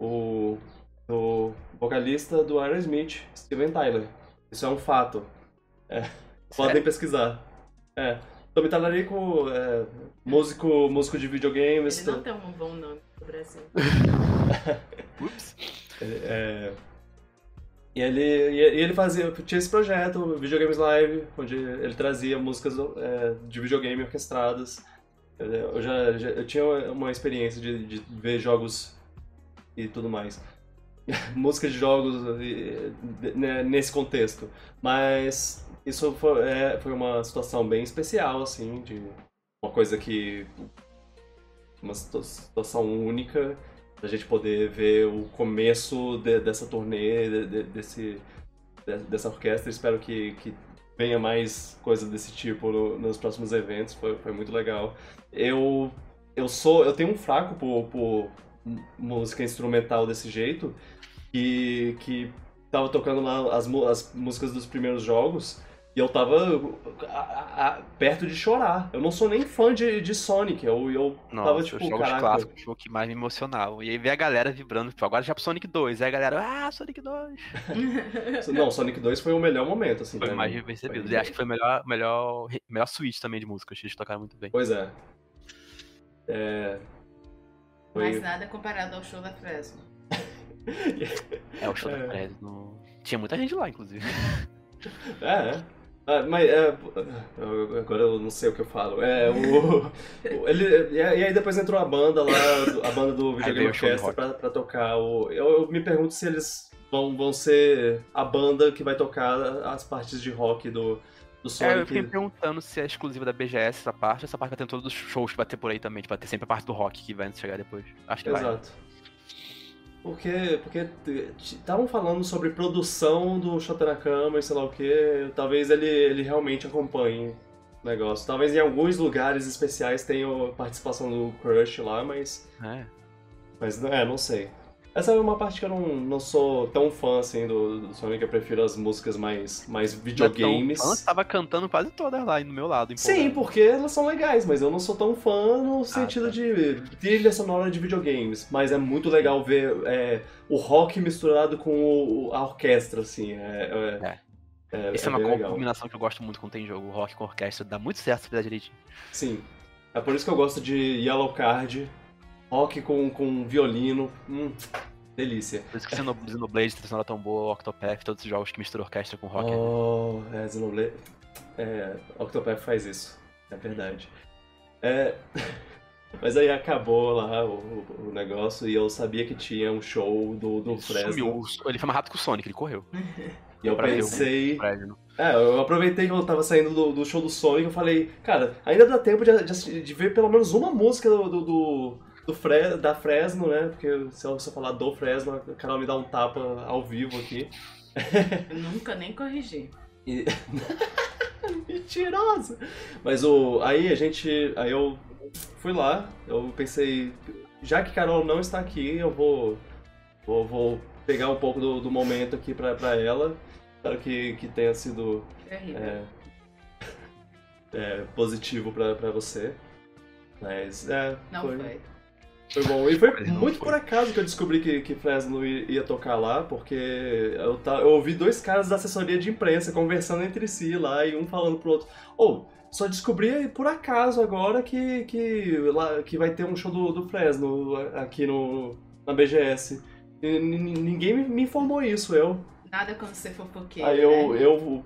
O. Do vocalista do Aerosmith, Steven Tyler. Isso é um fato. É, podem pesquisar. É. Tommy Talarico é músico, músico de videogames. Ele não tem um bom nome no Brasil. [laughs] Ups. É, e ele, e ele fazia, tinha esse projeto, Videogames Live, onde ele trazia músicas é, de videogame orquestradas. Eu já, já- eu tinha uma experiência de, de ver jogos e tudo mais. [laughs] Música de jogos e- nesse contexto. Mas isso foi, é, foi uma situação bem especial, assim, de uma coisa que. uma situa- situação única Pra gente poder ver o começo de- dessa turnê, de- de- desse, de- dessa orquestra. Espero que, que venha mais coisa desse tipo no- nos próximos eventos. Foi, foi muito legal. Eu, eu sou. Eu tenho um fraco por, por música instrumental desse jeito. Que, que tava tocando lá as, as músicas dos primeiros jogos. E eu tava a- a- a- perto de chorar. Eu não sou nem fã de, de Sonic. Eu, eu Nossa, tava os tipo, jogos caraca. clássicos foi o que mais me emocionavam. E aí ver a galera vibrando, tipo, agora já pro Sonic 2. Aí a galera, ah, Sonic 2. [laughs] Não, Sonic 2 foi o melhor momento, assim. Foi mais percebido. Foi- E acho que foi o melhor, melhor, melhor switch também de música. Eles tocaram muito bem. Pois é. É. Foi... Mais nada comparado ao show da Fresno. É, o show [laughs] É. da Fresno. Tinha muita gente lá, inclusive. [laughs] É, é. Ah, mas é, agora eu não sei o que eu falo. É, o, [laughs] o- ele, e aí depois entrou a banda lá, a banda do Videogame veio o show do Orquestra pra, pra tocar. O, eu, eu me pergunto se eles vão, vão ser a banda que vai tocar as partes de rock do, do É, eu Sonic. fiquei me perguntando se é exclusiva da BGS essa parte, essa parte vai ter todos os shows que vai ter por aí também, tipo, vai ter sempre a parte do rock que vai chegar depois. Acho que vai. Exato. Porque porque estavam falando sobre produção do Shota na Cama e sei lá o que. Talvez ele, ele realmente acompanhe o negócio. Talvez em alguns lugares especiais tenha participação do Crush lá, mas. É. Mas é, não sei. Essa é uma parte que eu não, não sou tão fã assim do, do Sonic, eu prefiro as músicas mais, mais videogames. Então, tava cantando quase todas lá no meu lado. Sim, porque elas são legais, mas eu não sou tão fã no sentido tá. de trilha sonora de videogames. Mas é muito legal ver é, o rock misturado com o- a orquestra, assim. É, é, é, Isso é, uma bem legal. combinação que eu gosto muito quando tem jogo, rock com orquestra, dá muito certo se fizer direitinho. Sim. É por isso que eu gosto de Yellow Card, rock com, com violino. Hum, delícia. Por isso que Xeno- Xenoblade, a sonora tão boa, Octopath, todos os jogos que misturam orquestra com rock. Oh, é, Xenoblade. É, Octopath faz isso, é verdade. É, [laughs] mas aí acabou lá o, o- negócio e eu sabia que tinha um show do, do Ele Fresno. sumiu, ele foi mais rápido que o Sonic, ele correu. [laughs] E eu pensei. Fresno. É, eu aproveitei que eu tava saindo do, do show do Sonic e eu falei, cara, ainda dá tempo de, de de ver pelo menos uma música do, do, do, do Fre- da Fresno, né? Porque se eu, se eu falar do Fresno, a Carol me dá um tapa ao vivo aqui. Eu nunca nem corrigi. E... [laughs] Mentirosa! Mas o. Aí a gente. Aí eu fui lá, eu pensei, já que Carol não está aqui, eu vou. Vou, vou pegar um pouco do, do momento aqui pra, pra ela. Espero que, que tenha sido é, [laughs] é, positivo pra, pra você. Mas é. Não foi, foi. Foi bom. E foi muito foi. por acaso que eu descobri que, que Fresno ia, tocar lá, porque eu, ta- eu ouvi dois caras da assessoria de imprensa conversando entre si lá e um falando pro outro: Ô, só descobri por acaso agora que, que, lá, que vai ter um show do, do Fresno aqui no, na BGS. E n- ninguém me- me informou isso, eu. Nada quando você fofoqueiro, Aí eu, né? eu,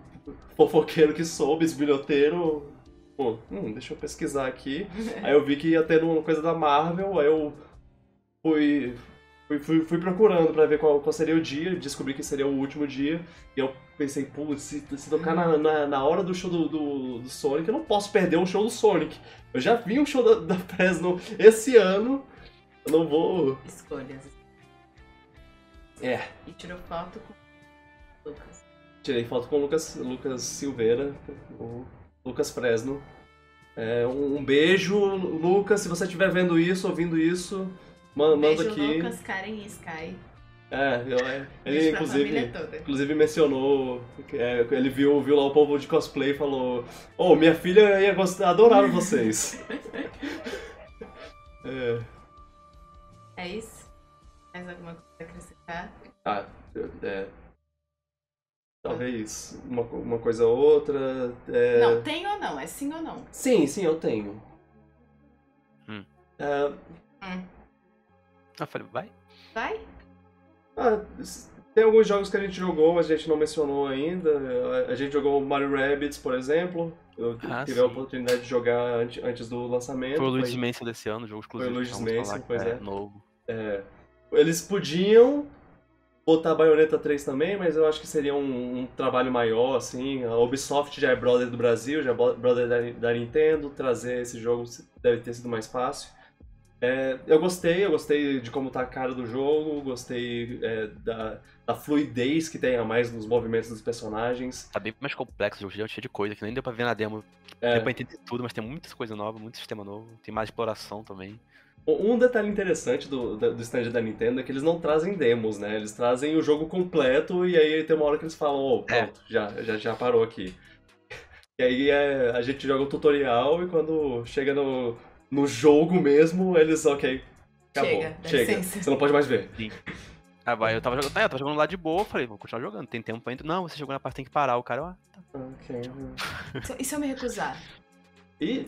fofoqueiro que sou, bisbilhoteiro, pô, hum, deixa eu pesquisar aqui. [laughs] Aí eu vi que ia ter uma coisa da Marvel, aí eu fui, fui, fui, fui procurando pra ver qual, qual seria o dia, descobri que seria o último dia, e eu pensei, pô, se, se tocar na, na, na hora do show do, do, do Sonic, eu não posso perder um show do Sonic. Eu já vi um show da, da Fresno esse ano, eu não vou... Escolhas. É, E tirou foto com o Lucas. Tirei foto com o Lucas, Lucas Silveira, o Lucas Fresno. É, um, um beijo, Lucas, se você estiver vendo isso, ouvindo isso, ma- manda Beijo, aqui. Lucas, Karen e Sky. É, eu- é, ele inclusive, inclusive mencionou, é, ele viu, viu lá o povo de cosplay e falou: Oh, minha filha ia gostar, adorar [laughs] vocês. é, É isso? Mais alguma coisa pra acrescentar? ah, é, talvez uma, uma coisa ou outra. é, Não, tem ou não? É sim ou não? Sim, sim, eu tenho. Hum. É, Hum. Eu falei, vai? Vai? ah, tem alguns jogos que a gente jogou, mas a gente não mencionou ainda. A- A gente jogou Mario Rabbids, por exemplo. Eu Ah, tive a sim. oportunidade de jogar ante- antes do lançamento. Foi o Luigi's Mansion desse ano, jogo exclusivo. Foi o Luigi's então Mansion, pois que é. Novo. É, eles podiam botar Bayonetta 3 também, mas eu acho que seria um, um trabalho maior, assim. A Ubisoft já é brother do Brasil, já é brother da, da Nintendo, trazer esse jogo deve ter sido mais fácil. É, eu gostei, eu gostei de como tá a cara do jogo, gostei é, da, da fluidez que tem a mais nos movimentos dos personagens. Tá bem mais complexo, o jogo já é cheio de coisa, que nem deu pra ver na demo. É, Deu pra entender tudo, mas tem muita coisa nova, muito sistema novo. Tem mais exploração também. Um detalhe interessante do, do stand da Nintendo é que eles não trazem demos, né? Eles trazem o jogo completo e aí tem uma hora que eles falam, ô, É. pronto, já, já, já parou aqui. [laughs] E aí é, a gente joga o tutorial e quando chega no, no jogo mesmo, eles, ok, acabou, Chega, chega, você não pode mais ver. Ah, vai, eu tava jogando. É, eu tava jogando lá de boa, falei, vou continuar jogando, tem tempo pra entrar. Não, você chegou na parte tem que parar. O cara, ó, Ok. Se- E se eu me recusar? E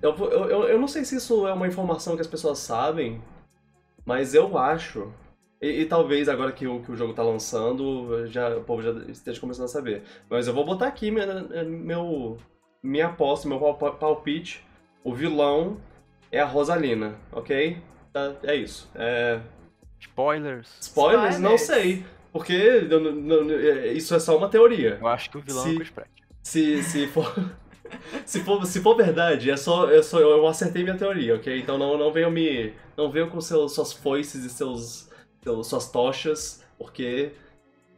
eu, eu, eu, não sei se isso é uma informação que as pessoas sabem, mas eu acho. E, e talvez agora que o, que o jogo tá lançando, já, o povo já esteja começando a saber. Mas eu vou botar aqui minha, meu, minha aposta, meu pal- palpite. O vilão é a Rosalina, ok? Tá, é isso. É, spoilers. spoilers? Não sei. Porque eu não- não- é, isso é só uma teoria. Eu acho que o vilão Se- é o Chris Pratt. Se, se for. Se for, se for verdade, é só, é só eu acertei minha teoria, ok? Então não, não venham me. Não venham com seus, suas foices e seus, seus- suas tochas, porque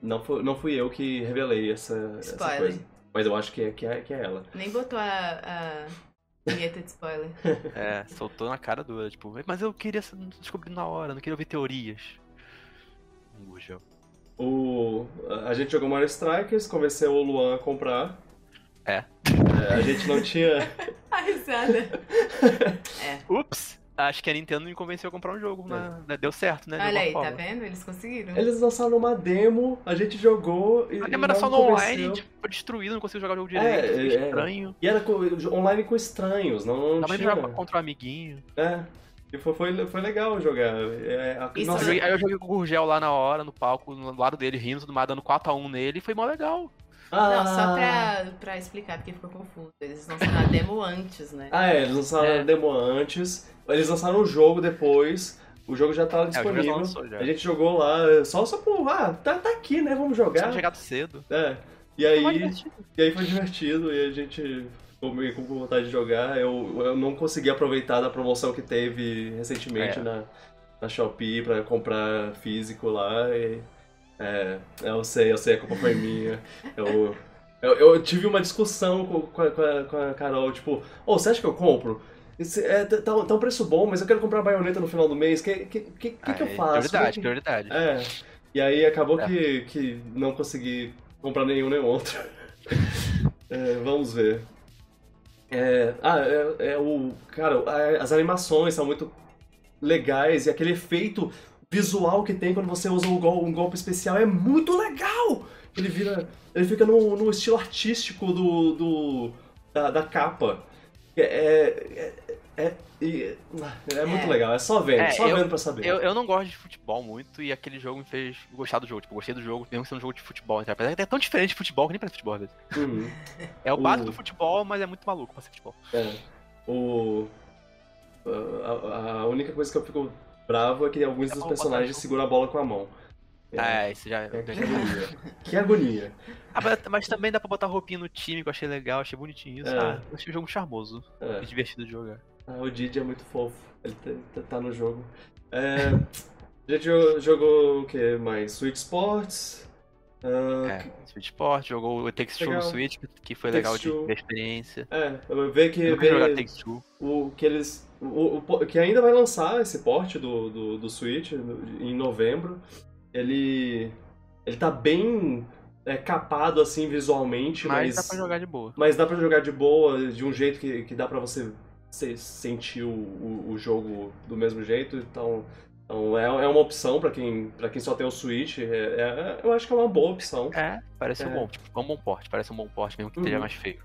não, foi, não fui eu que revelei essa, essa Spoiler. coisa. Mas eu acho que é, que é, que é ela. Nem botou a, a vinheta de spoiler. [laughs] É, soltou na cara dura, tipo, mas eu queria descobrir na hora, não queria ouvir teorias. Gurgel. O, a gente jogou Mario Strikers, convenceu o Luan a comprar. É. [laughs] É, a gente não tinha. [laughs] A risada. [laughs] É. Ups! Acho que a Nintendo me convenceu a comprar um jogo, né? Deu certo, né? Olha aí, tá forma. vendo? Eles conseguiram. Eles lançaram uma demo, a gente jogou e. A demo era só no convenceu. online, tipo, foi destruído, não consigo jogar o jogo É, direito, foi é. estranho. E era online com estranhos, não, não pra tinha. jogar contra o amiguinho. É. E foi, foi, foi legal jogar. É, a- Isso Eu nossa, joguei- aí eu joguei com o Gurgel lá na hora, no palco, no lado dele, rindo, tudo mais, dando 4x1 nele, e foi mó legal. Não, só Ah. pra, pra explicar, porque ficou confuso. Eles lançaram a demo antes, né? Ah, é, eles lançaram É. a demo antes, eles lançaram o jogo depois, o jogo já tava É, jogo já disponível. lançou já. a gente jogou lá, só, só por, ah, tá, tá aqui, né, vamos Tinha jogar. chegado cedo. É. E aí, divertido. e aí foi divertido e a gente ficou meio com vontade de jogar. Eu, eu não consegui aproveitar da promoção que teve recentemente É. na, na Shopee pra comprar físico lá. E, é, eu sei, eu sei, a culpa foi minha. Eu, eu, eu tive uma discussão com, com, a, com a- Carol, tipo, ô, você acha que eu compro? Esse- é, tá, tá tá um preço bom, mas eu quero comprar a baioneta no final do mês. O que, que, que, que, que eu Aí, faço? Prioridade, é prioridade. é. E aí acabou É. que, que não consegui comprar nenhum nem outro. [laughs] É, vamos ver. É, ah, é, é o. Cara, as animações são muito legais e aquele efeito visual que tem quando você usa um, gol- um golpe especial é muito legal! Ele vira. Ele fica no, no estilo artístico do. do da, da capa. É. É, é, é, é muito É. legal, é só vendo, É, só eu- vendo pra saber. Eu, eu não gosto de futebol muito e aquele jogo me fez gostar do jogo. Tipo, gostei do jogo, mesmo sendo um jogo de futebol. Então, apesar que é tão diferente de futebol que nem parece futebol às vezes. Uhum. É o básico do futebol, mas é muito maluco pra ser futebol. É. O. A, a única coisa que eu fico bravo é que alguns É dos personagens seguram a bola com a mão. É, isso já. É, que agonia. Que agonia. Ah, mas, mas também dá pra botar roupinha no time que eu achei legal, achei bonitinho isso. É. Ah, eu achei o jogo charmoso. É. É divertido de jogar. Ah, o Didi é muito fofo. Ele tá, tá- tá no jogo. É, a gente jogou, jogou o que mais? Switch Sports. ah, É, Switch Sport, jogou o Takes Two no. Switch, que- foi legal de a experiência. é, ver que, Eu nunca jogar ver o que eles. O, o que ainda vai lançar esse porte do, do, do Switch em novembro. Ele. Ele tá bem é, capado assim visualmente, Mas mas. dá pra jogar de boa. Mas dá pra jogar de boa, de um jeito que, que dá pra você se- sentir o, o, o jogo do mesmo jeito. Então, então é, é uma opção pra quem, pra quem só tem o Switch. É, é- eu acho que é uma boa opção. É, parece É. um bom. Tipo, é um bom porte, parece um bom porte, mesmo que esteja Uhum. mais feio.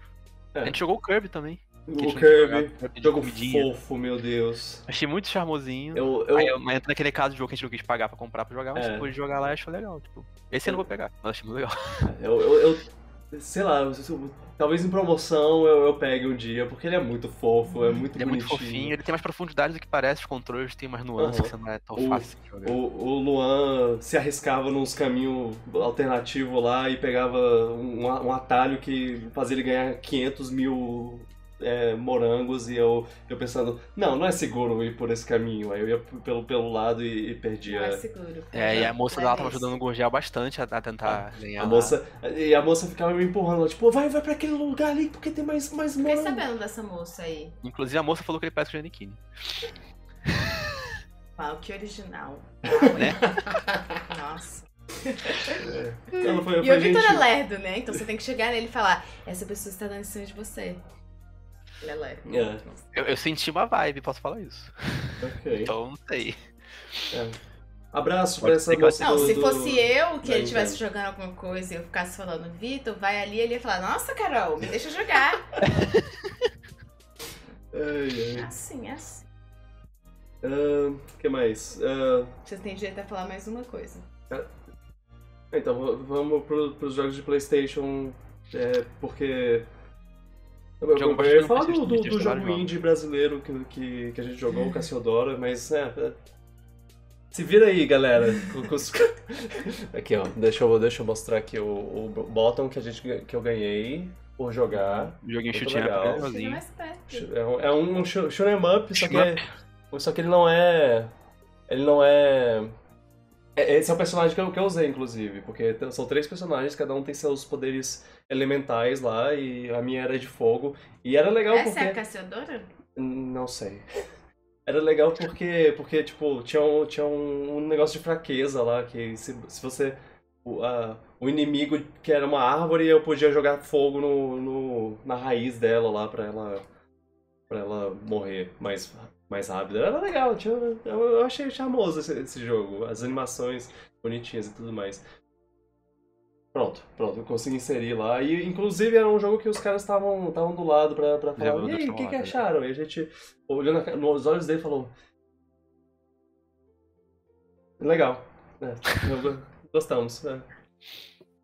É. A gente jogou o Kirby também. O Kirby, jogo comidinha. fofo, meu Deus. Achei muito charmosinho. Eu, eu, Aí eu mas entra naquele caso de jogo que a gente não quis pagar pra comprar pra jogar, mas É. depois de jogar lá achou legal. Tipo, esse eu não vou pegar, mas achei muito legal. [laughs] eu, eu, eu- sei lá, eu- eu- talvez em promoção eu, eu pegue um dia, porque ele é muito fofo, é muito Ele é muito bonitinho. fofinho, ele tem mais profundidade do que parece, os controles tem mais nuances, Aham. que você não é tão O- fácil de jogar. O, o Luan se arriscava nos caminhos alternativos lá e pegava um, um atalho que fazia ele ganhar 500 mil é, morangos e eu, eu pensando, não, não é seguro ir por esse caminho. Aí eu ia pelo, pelo lado e, e perdia. Não é seguro. É, e a moça lá tava Leve ajudando o Gurgel bastante a, a tentar ganhar. A lá. moça, e a moça ficava me empurrando, tipo, vai, vai pra aquele lugar ali porque tem mais, mais Fiquei morango. sabendo dessa moça aí. Inclusive a moça falou que ele parece o Giannichini. Uau, que original. [laughs] Né? [laughs] Nossa. Ela foi, E foi o Vitor gentil. é lerdo, né? Então você tem que chegar nele e falar: essa pessoa está dando em cima de você. Ele é. É. Eu, eu senti uma vibe, posso falar isso. Ok. [laughs] Então não sei. É. Abraço Pode pra essa moça Não, do, se do- fosse eu que ele estivesse jogando alguma coisa e eu ficasse falando, Vitor, vai ali, ele ia falar, nossa, Carol, me deixa jogar. [laughs] Ai, ai. assim, é assim. O que mais? Ah, Vocês têm direito a falar mais uma coisa. então, v- vamos pro, pros jogos de Playstation, é, porque... Eu, eu, eu ia falar do, do, do jogo indie brasileiro que, que, que a gente jogou, o Cassiodora, mas, é... é, Se vira aí, galera. [laughs] aqui, ó. Deixa eu, deixa eu mostrar aqui o, o bottom que, a gente, que eu ganhei por jogar. Chega sozinho. mais perto. É um, é um shoot up, só que, Shoot é- só que ele não é. Ele não é. é- Esse é o personagem que eu, que eu usei, inclusive, porque são três personagens, cada um tem seus poderes elementais lá, e a minha era de fogo. E era legal Essa porque. é a Cassiodora? Não sei. [laughs] Era legal porque, porque tipo, tinha, um, tinha um, negócio de fraqueza lá, que se, se você. O, a- o inimigo que era uma árvore, eu podia jogar fogo no, no- na raiz dela lá pra ela. pra ela morrer mais, mais rápido. Era legal, tinha, eu, eu achei charmoso esse, esse jogo. As animações bonitinhas e tudo mais. Pronto, pronto, eu consegui inserir lá. E inclusive era um jogo que os caras estavam do lado pra, pra falar. E aí, o que, que né?" acharam? E a gente, olhando nos olhos dele, falou. Legal. É, gostamos. É.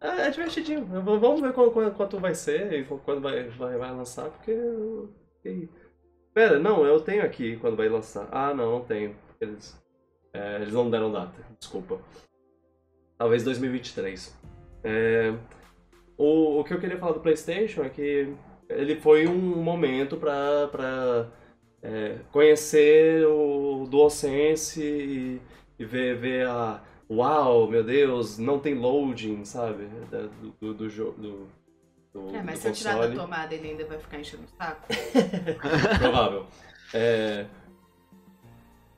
É, é divertidinho. Vamos ver quando- quanto vai ser e quando vai, vai, vai lançar, porque. eu- Pera, não, eu tenho aqui quando vai lançar. Ah, não, não tenho. Eles, é, eles não deram data, desculpa. Talvez 2023. É, o, o que eu queria falar do PlayStation é que ele foi um momento pra é, conhecer o DualSense e, e ver, ver a. Uau, meu Deus, não tem loading, sabe? Do, do, jogo. Do, do, É, mas se eu tirar da tomada, ele ainda vai ficar enchendo o saco. [laughs] Provável. É,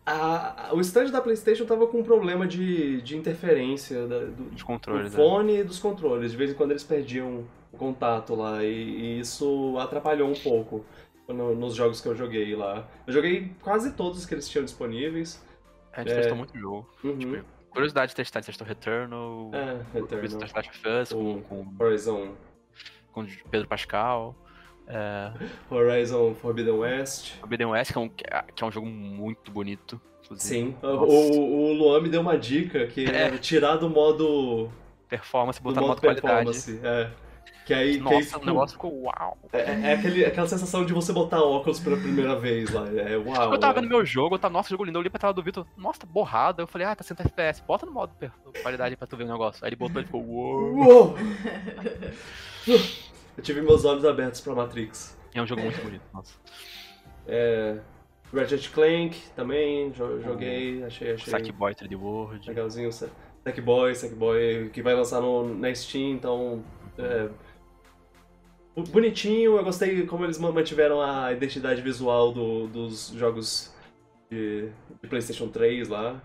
a- o stand da PlayStation tava com um problema de, de interferência da- do, Os do controles. né? fone e dos controles. De vez em quando eles perdiam o contato lá e, e isso atrapalhou um pouco no- nos jogos que eu joguei lá. Eu joguei quase todos que eles tinham disponíveis. A gente É. testou muito jogo. Uhum. Tipo, curiosidade de testar, testou Returnal, É, Returnal. Last of Us com, O com, Horizon, com Pedro Pascal. É, Horizon Forbidden West. Forbidden West, que é, um, que é- é um jogo muito bonito. Sim. O, Nossa. o, o Luan me deu uma dica que É. é tirar do modo, Performance, botar no modo modo qualidade. performance. É. Que aí, que aí, Nossa, o tipo, negócio ficou uau. É, é aquele, aquela sensação de você botar óculos pela primeira vez lá. É uau. Eu tava é. vendo meu jogo, eu tava, nossa, jogo lindo, eu olhei pra tela do Vitor, nossa, tá borrada. Eu falei, ah, tá 100 FPS, bota no modo qualidade pra tu ver o negócio. Aí ele botou e ficou, uou. Uou! [laughs] Eu tive meus olhos abertos pra Matrix. É um jogo muito bonito, nossa. É, Ratchet Clank também, jo- joguei, achei, achei Sackboy 3D World. legalzinho. Sa- Sackboy, Sackboy, que vai lançar no, na Steam, então. É, bu- bonitinho, eu gostei como eles ma- mantiveram a identidade visual do- dos jogos de, de PlayStation 3 lá.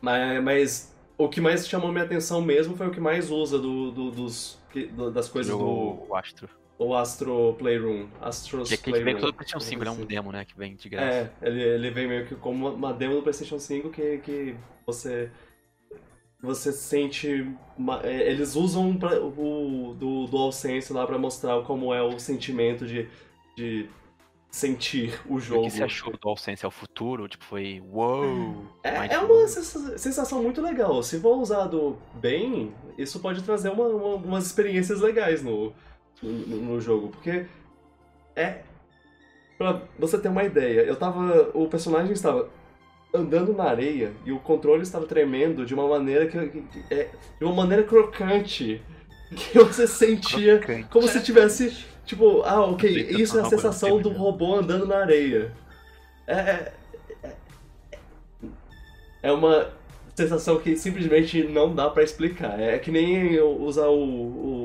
Mas, mas o que mais chamou minha atenção mesmo foi o que mais usa do, do- dos, que- do- das coisas Jogo o Astro. do o Astro Playroom. Astro's Que, que vem Playroom. com todo o PlayStation 5, ele é um Assim. demo, né? Que vem de graça. É, ele, ele vem meio que como uma- demo do PlayStation 5 que, que você você sente uma- é, eles usam pra- o do DualSense lá pra mostrar como é o sentimento de, de sentir o E o jogo. que você achou do DualSense? É o futuro? Tipo, foi uou! É, é uma sensa- sensação muito legal. Se for usado bem, isso pode trazer uma- uma- umas experiências legais no, no, no jogo. Porque é. Pra você ter uma ideia, eu tava. O personagem estava andando na areia e o controle estava tremendo de uma maneira que, que- que- é, de uma maneira crocante. [laughs] que você sentia Crocante. como se tivesse, tipo, ah, ok, Tentando isso é a sensação do robô andando na areia. É, é, é- é uma sensação que simplesmente não dá pra explicar. É que nem eu usar o,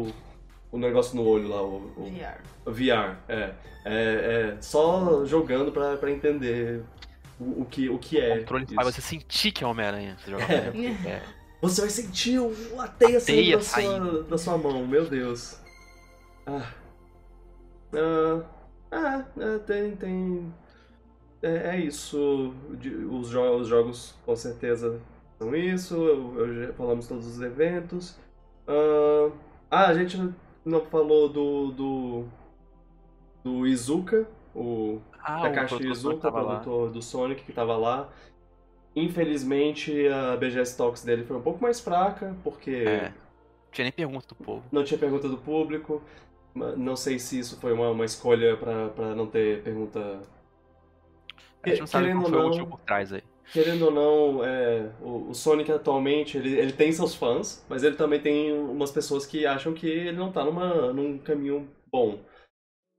o, o negócio no olho lá, o, o VR. VR. É, é, é só jogando pra, pra entender o, o que, o que é. O controle isso. faz você sentir que é Homem-Aranha. Você joga É. é. Você vai sentir o- a teia saindo teia da sua, saindo. da sua mão, meu Deus. Ah. Ah, ah, é, tem. tem... É, é isso. Os, jo- os jogos com certeza são isso. Eu, eu já falamos todos os eventos. Ah, ah, a gente não falou do. do. do Izuka, o Ah, o Takashi produtor Izuka, tava lá. produtor do Sonic, que tava lá. Infelizmente, a BGS Talks dele foi um pouco mais fraca, porque É. Não tinha nem pergunta do povo. não tinha pergunta do público. Não sei se isso foi uma, uma escolha pra, pra não ter pergunta. A gente não sabe Querendo qual ou foi o motivo por trás aí. Querendo ou não, é, o, o Sonic atualmente ele, ele tem seus fãs, mas ele também tem umas pessoas que acham que ele não tá numa, num caminho bom.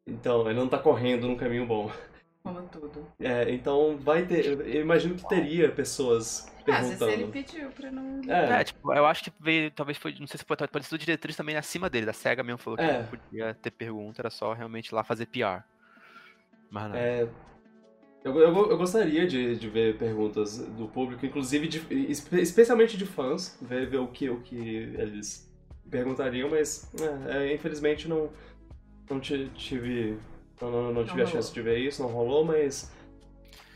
Então, ele não tá correndo num caminho bom. [laughs] Como tudo. É, então vai ter. Eu imagino que teria pessoas Ah, às ele perguntando. pediu pra não. É, É, tipo, eu acho que veio, talvez foi, não sei se foi, pode ser o diretriz também acima dele, da SEGA mesmo falou que É. não podia ter pergunta, era só realmente lá fazer PR. Mas não. É, eu, eu, eu gostaria de, de ver perguntas do público, inclusive de- espe- especialmente de fãs, ver, ver o, que, o que eles perguntariam, mas é, é, infelizmente não, não ti- tive, não, não, não tive a rolou. chance de ver isso, não rolou, mas.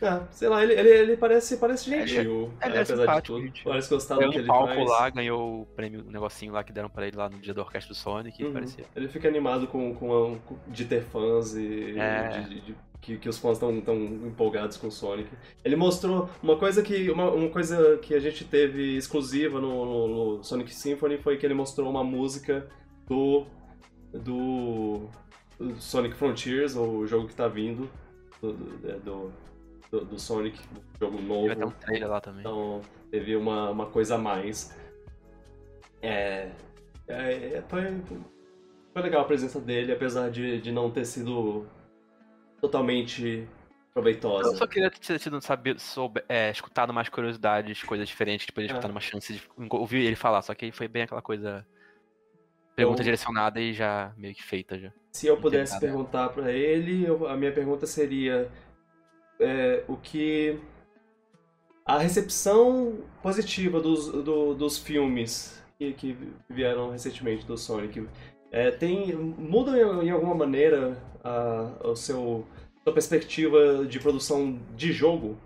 É, sei lá, ele, ele, ele parece, parece Ele é- gentil, ele é apesar de tudo. gente. Parece gostar do que ele palco faz. lá, ganhou o prêmio, o negocinho lá que deram pra ele lá no dia da orquestra do Sonic, Uhum. parecia. Ele fica animado com, com, a- de ter fãs e É. de- de- de- que, que os fãs estão tão empolgados com o Sonic. Ele mostrou uma coisa que uma, uma coisa que a gente teve exclusiva no, no- no Sonic Symphony foi que ele mostrou uma música do, do Sonic Frontiers, o jogo que tá vindo do, do, é, do, do- Sonic, jogo novo. Vai ter um trailer lá também. Então teve uma, uma coisa a mais. É, é, é, foi, foi legal a presença dele, apesar de, de não ter sido totalmente proveitosa. Eu só queria ter tido, saber, soube, é, escutado mais curiosidades, coisas diferentes, que podia escutar É. numa chance de ouvir ele falar, só que foi bem aquela coisa. Pergunta Eu- direcionada e já meio que feita já. Se eu pudesse perguntar pra ele, eu- a minha pergunta seria é, o que a recepção positiva dos, do- dos filmes que, que vieram recentemente do Sonic é, tem muda em, alguma maneira a, o seu sua perspectiva de produção de jogo?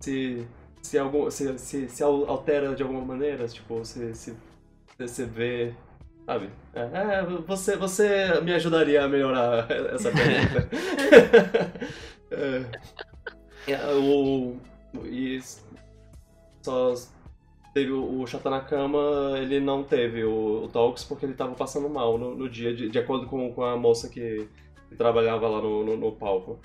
Se se, algum, se, se, se al- altera de alguma maneira, tipo, se, se você vê Sabe? É, é, você, você me ajudaria a melhorar essa pergunta. [laughs] é, é, o, e só teve o, o Chata na Cama, ele não teve o, o Talks porque ele tava passando mal no, no dia, de, de acordo com, com a moça que, que trabalhava lá no, no, no palco.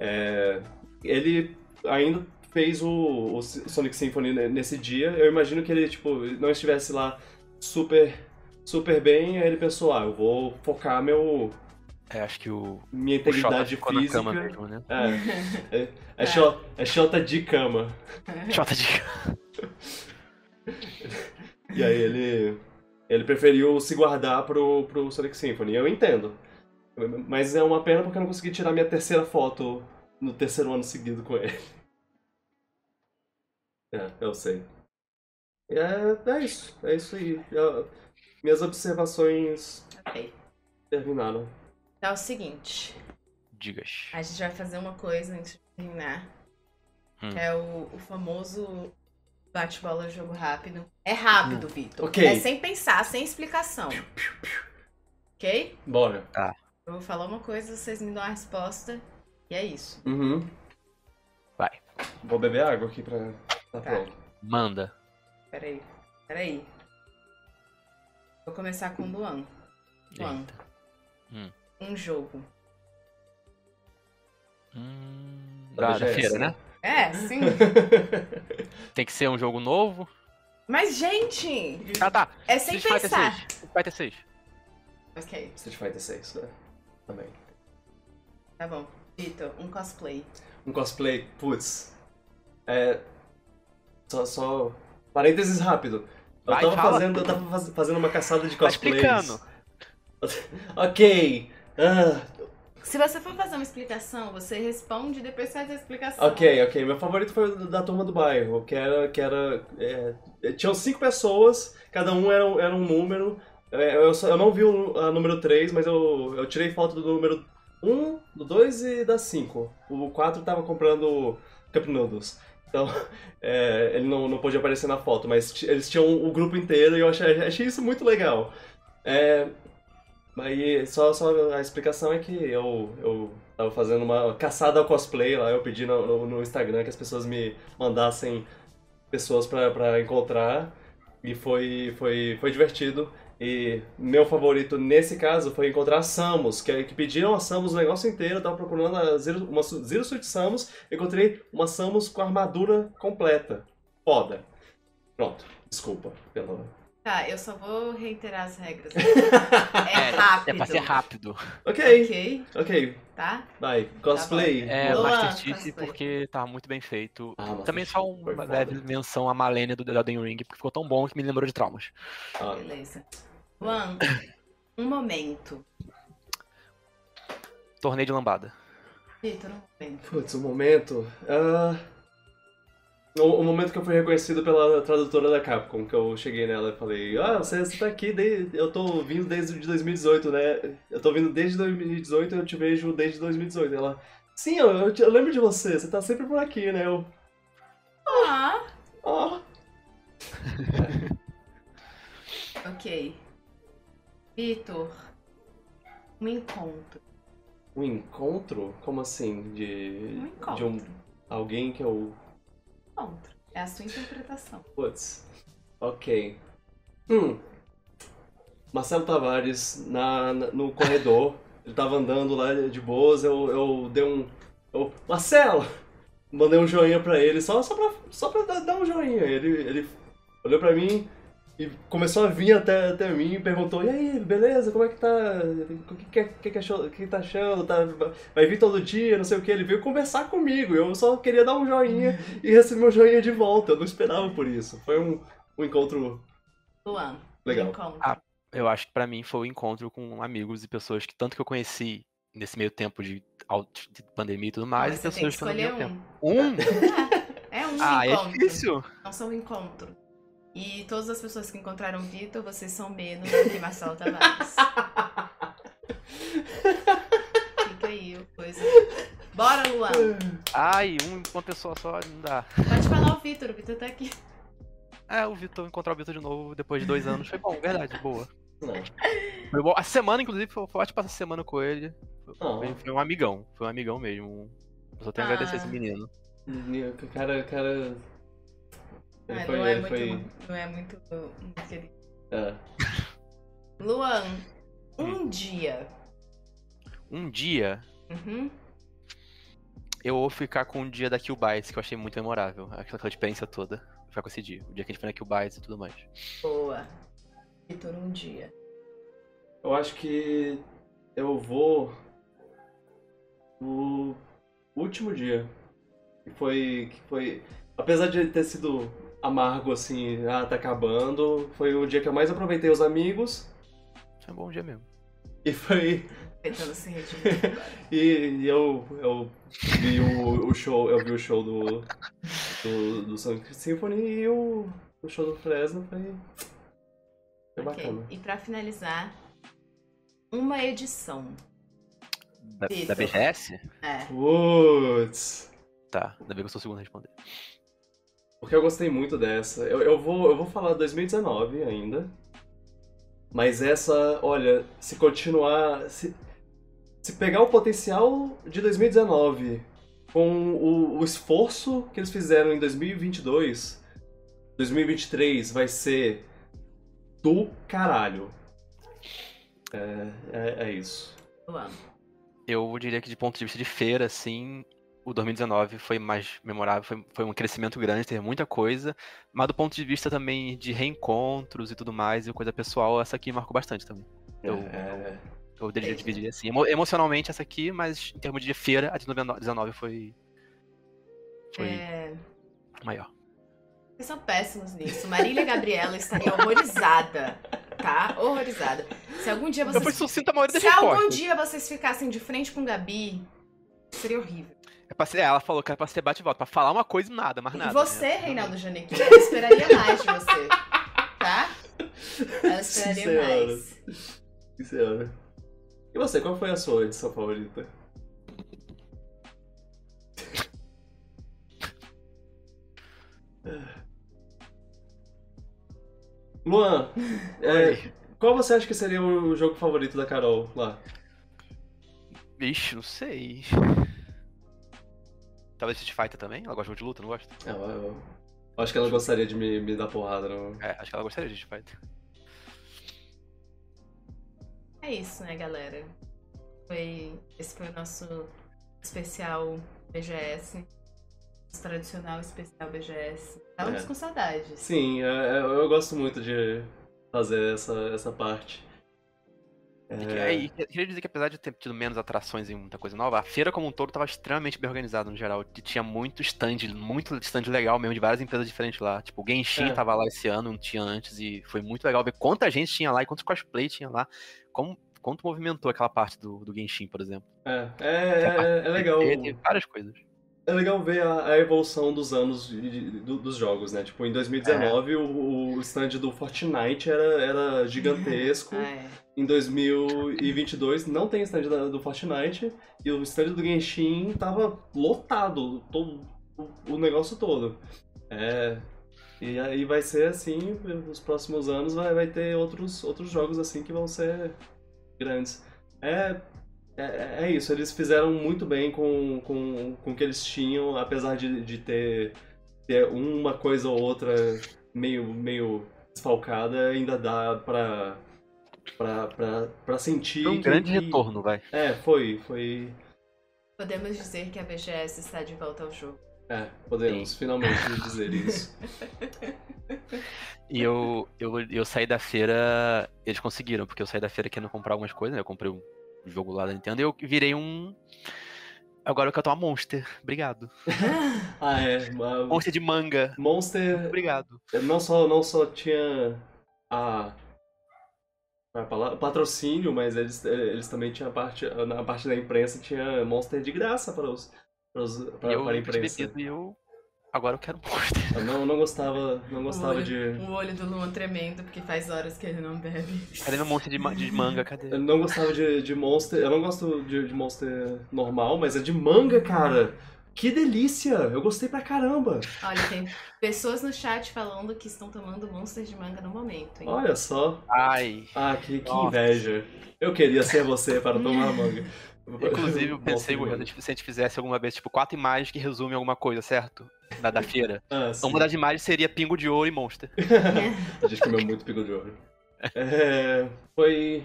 É, ele ainda fez o, o Sonic Symphony nesse dia. Eu imagino que ele tipo, não estivesse lá super super bem, aí ele pensou, ah, eu vou focar meu, É, acho que o, minha o integridade na física. cama mesmo, né? É, [laughs] é, é, Xo- é Xota de cama. Shota de. E aí ele, ele preferiu se guardar pro, pro Sonic Symphony. Eu entendo. Mas é uma pena porque eu não consegui tirar minha terceira foto no terceiro ano seguido com ele. É, eu sei. É, é isso. É isso aí. Eu- minhas observações Ok. terminaram. Então é o seguinte. Digas. A gente vai fazer uma coisa antes de terminar. Hum. Que é o, o famoso bate-bola jogo rápido. É rápido, Vitor. Ok. É sem pensar, sem explicação. Ok? Bora. Eu vou falar uma coisa, vocês me dão a resposta. E é isso. Uhum. Vai. Vou beber água aqui pra tá Tá. pronto. Manda. Peraí. Peraí. Vou começar com o Luan. Luan. Eita. Hum. Um jogo. Hum, BGS, feira, né? né? É, sim. [laughs] Tem que ser um jogo novo. Mas, gente, Ah, tá. é sem Street pensar. 6. Street Fighter 6. Ok, Street Fighter 6, né? Também. tá bom. Vitor, um cosplay. Um cosplay, putz. É. Só, só. Parênteses rápido. Eu Vai, tava fala. fazendo. Eu tava faz- fazendo uma caçada de Tá cosplays. explicando. [laughs] ok. Ah, Se você for fazer uma explicação, você responde e depois faz a explicação. ok, ok. Meu favorito foi o da turma do bairro, que era. Que era é, tinham cinco pessoas, cada um era, um- era um número. É, eu, só- eu não vi o a número 3, mas eu, eu tirei foto do número 1, do 2 e da 5. O 4 tava comprando Cup Noodles. Então, [laughs] é, ele não, não pôde aparecer na foto, mas eles tinham o grupo inteiro e eu achei, achei isso muito legal. É, aí, só, só a explicação é que eu, eu tava fazendo uma caçada ao cosplay lá, eu pedi no, no, no Instagram que as pessoas me mandassem pessoas pra encontrar e foi, foi, foi divertido. E meu favorito nesse caso foi encontrar a Samus, que, que pediram a Samus o negócio inteiro, eu tava procurando a Zero, uma Zero Suit Samus, encontrei uma Samus com armadura completa. Foda. Pronto, desculpa pelo... Tá, eu só vou reiterar as regras. [laughs] É rápido. É pra ser rápido. Ok, Ok, ok, tá? vai. Cosplay. É, Luan, Master Chief cosplay. porque tá muito bem feito. Ah, Também só uma leve menção à Malenia do The Elden Ring, porque ficou tão bom que me lembrou de traumas. Ah, Beleza. Juan, um momento. Torneio de lambada. Vitor, um momento. Putz, o momento. ah, o, o momento que eu fui reconhecido pela tradutora da Capcom, que eu cheguei nela e falei: Ah, você, você tá aqui, desde, eu tô vindo desde de 2018, né? Eu tô vindo desde 2018 e eu te vejo desde 2018. Ela: Sim, eu, eu, te- eu lembro de você, você tá sempre por aqui, né? Eu. Ah, Ah. ok. Vitor, um encontro. Um encontro? Como assim? De. Um encontro. De um. Alguém que eu. Encontro. É a sua interpretação. Putz. Ok. Hum. Marcelo Tavares na, na- no corredor. Ele tava andando lá de boas, eu, eu dei um. eu, Marcelo! Mandei um joinha pra ele, só, só, pra, só pra dar, um joinha. Ele, ele olhou pra mim e começou a vir até, até mim e perguntou: E aí, beleza? Como é que tá? O que, que, que, que, achou, o que tá achando? Tá, vai vir todo dia, não sei o que. Ele veio conversar comigo. Eu só queria dar um joinha e receber meu joinha de volta. Eu não esperava por isso. Foi um, um encontro Luan, legal. um encontro. Ah. Eu acho que pra mim foi o encontro com amigos e pessoas que tanto que eu conheci nesse meio tempo de, de pandemia e tudo mais, Mas e você tem que pessoas que eu não escolher um. tempo. Um? É, [laughs] é um Ah, é encontro. difícil. Não são um encontro. E todas as pessoas que encontraram o Vitor, vocês são menos do que Marcelo Tavares. Fica aí, o coisa. Bora, Luan. Ai, um, uma pessoa só não dá. Pode falar o Vitor, o Vitor tá aqui. É, o Vitor, encontrar o Vitor de novo depois de dois anos foi bom, verdade, boa. Não. Foi bom. A semana, inclusive, foi, ótimo passar a semana com ele. Não. Foi, foi um amigão, foi um amigão mesmo. Eu só tenho a agradecer Ah. esse menino. Cara, cara. Ele Ah, foi. não, é ele muito, foi. não é muito. É. Luan, Hum. um dia. Um dia, Uhum. eu vou ficar com o dia da Kill Bites, que eu achei muito memorável. Aquela, aquela experiência toda. Vou ficar com esse dia. O dia que a gente foi na Kill Bites e tudo mais. Boa. Vitor, um dia. Eu acho que eu vou no último dia. Que foi. Que foi. Apesar de ter sido amargo assim, ah, tá acabando, foi o dia que eu mais aproveitei os amigos. Foi um bom dia mesmo. E foi. Tentando se redimir. [laughs] E, e eu, eu vi o, o show, eu vi o show do. do, do Sonic Symphony e o, o show do Fresno foi. Foi Ok. bacana. E pra finalizar, uma edição. Da, da Vitor. BGS? É. Putz! Tá, ainda bem que eu sou o segundo a responder. Porque eu gostei muito dessa. Eu, eu, vou, eu vou falar 2019 ainda. Mas essa, olha, se continuar. Se, se pegar o potencial de 2019 com o, o esforço que eles fizeram em 2022, 2023 vai ser do caralho. É, é, é isso. Eu diria que de ponto de vista de feira, assim, o 2019 foi mais memorável, foi, foi um crescimento grande, teve muita coisa, mas do ponto de vista também de reencontros e tudo mais, e coisa pessoal, essa aqui marcou bastante também. Eu, É, eu deveria Entendi. dividir assim. Emo- emocionalmente essa aqui, mas em termos de feira, a de 19 foi. Foi É, maior. Vocês são péssimos nisso. Marília Gabriela estaria horrorizada, tá? Horrorizada. Se algum dia Eu fui vocês. sucinto a maioria das Se algum dia vocês ficassem de frente com Gabi, seria horrível. É ela falou que era pra ser bate e volta, pra falar uma coisa e nada, mais nada. e você, né? Reinaldo Janequim, ela esperaria mais de você. Tá? Ela esperaria Senhora. mais. senhora. E você, qual foi a sua edição favorita? [laughs] Luan, é, qual você acha que seria o jogo favorito da Carol lá? Vixe, não sei. Talvez Street Fighter também? Ela gosta de jogo de luta, não gosta? Ah, eu, eu acho que ela gostaria de me, me dar porrada. Não. É, acho que ela gostaria de Street Fighter. É isso, né, galera? Foi, esse foi o nosso especial BGS. Nosso tradicional especial BGS. Estávamos É. com saudades. Sim, é, é, eu gosto muito de fazer essa, essa parte. É, e queria dizer que apesar de ter tido menos atrações e muita coisa nova, a feira como um todo estava extremamente bem organizada no geral. E tinha muito stand, muito stand legal mesmo, de várias empresas diferentes lá. Tipo, o Genshin É. tava lá esse ano, não tinha antes, e foi muito legal ver quanta gente tinha lá e quantos cosplay tinha lá. Como, quanto movimentou aquela parte do, do Genshin, por exemplo. É, é, é, é legal. Tem várias coisas. É legal ver a, a evolução dos anos de- de- do- dos jogos, né? Tipo, em 2019 o, o stand do Fortnite era, era gigantesco. [laughs] Ah, é. Em 2022 não tem stand da- do Fortnite e o stand do Genshin tava lotado, todo, o, o negócio todo. É, e aí vai ser assim, nos próximos anos vai, vai ter outros, outros jogos assim que vão ser grandes. É, é, é isso, eles fizeram muito bem com, com, com o que eles tinham, apesar de, de ter, ter uma coisa ou outra meio, meio desfalcada, ainda dá pra, pra, pra, pra sentir. Foi um que- grande que- retorno, vai. É, foi, foi. Podemos dizer que a BGS está de volta ao jogo. É, podemos finalmente dizer [laughs] isso. E eu, eu, eu saí da feira. Eles conseguiram, porque eu saí da feira querendo comprar algumas coisas, né? Eu comprei um jogo lá da Nintendo eu virei um. Agora eu quero tomar Monster. Obrigado. [laughs] Ah, é. uma- Monster de manga. Monster Obrigado. não só, não só tinha a. é a palavra? patrocínio, mas eles, eles também tinham a parte. Na parte da imprensa tinha Monster de graça para os. Para, os, para, eu para a imprensa. e eu. Agora eu quero Monster. Eu não, não gostava, não o, gostava olho, de. o olho do Luan tremendo, porque faz horas que ele não bebe. Cadê meu Monster de, ma- de manga? Cadê? Eu não gostava de, de Monster. Eu não gosto de, de Monster normal, mas é de manga, cara. Que delícia! Eu gostei pra caramba. Olha, tem pessoas no chat falando que estão tomando Monster de manga no momento, hein? Olha só. Ai. Ah, que, que inveja. Eu queria ser você para tomar manga. Inclusive, [laughs] eu pensei, Will, manga. se a gente fizesse alguma vez, tipo, quatro imagens que resumem alguma coisa, certo? Da, da [laughs] feira. Ah, sim. Uma das imagens seria Pingo de Ouro e Monster. [laughs] A gente comeu muito pico de ouro. É, foi...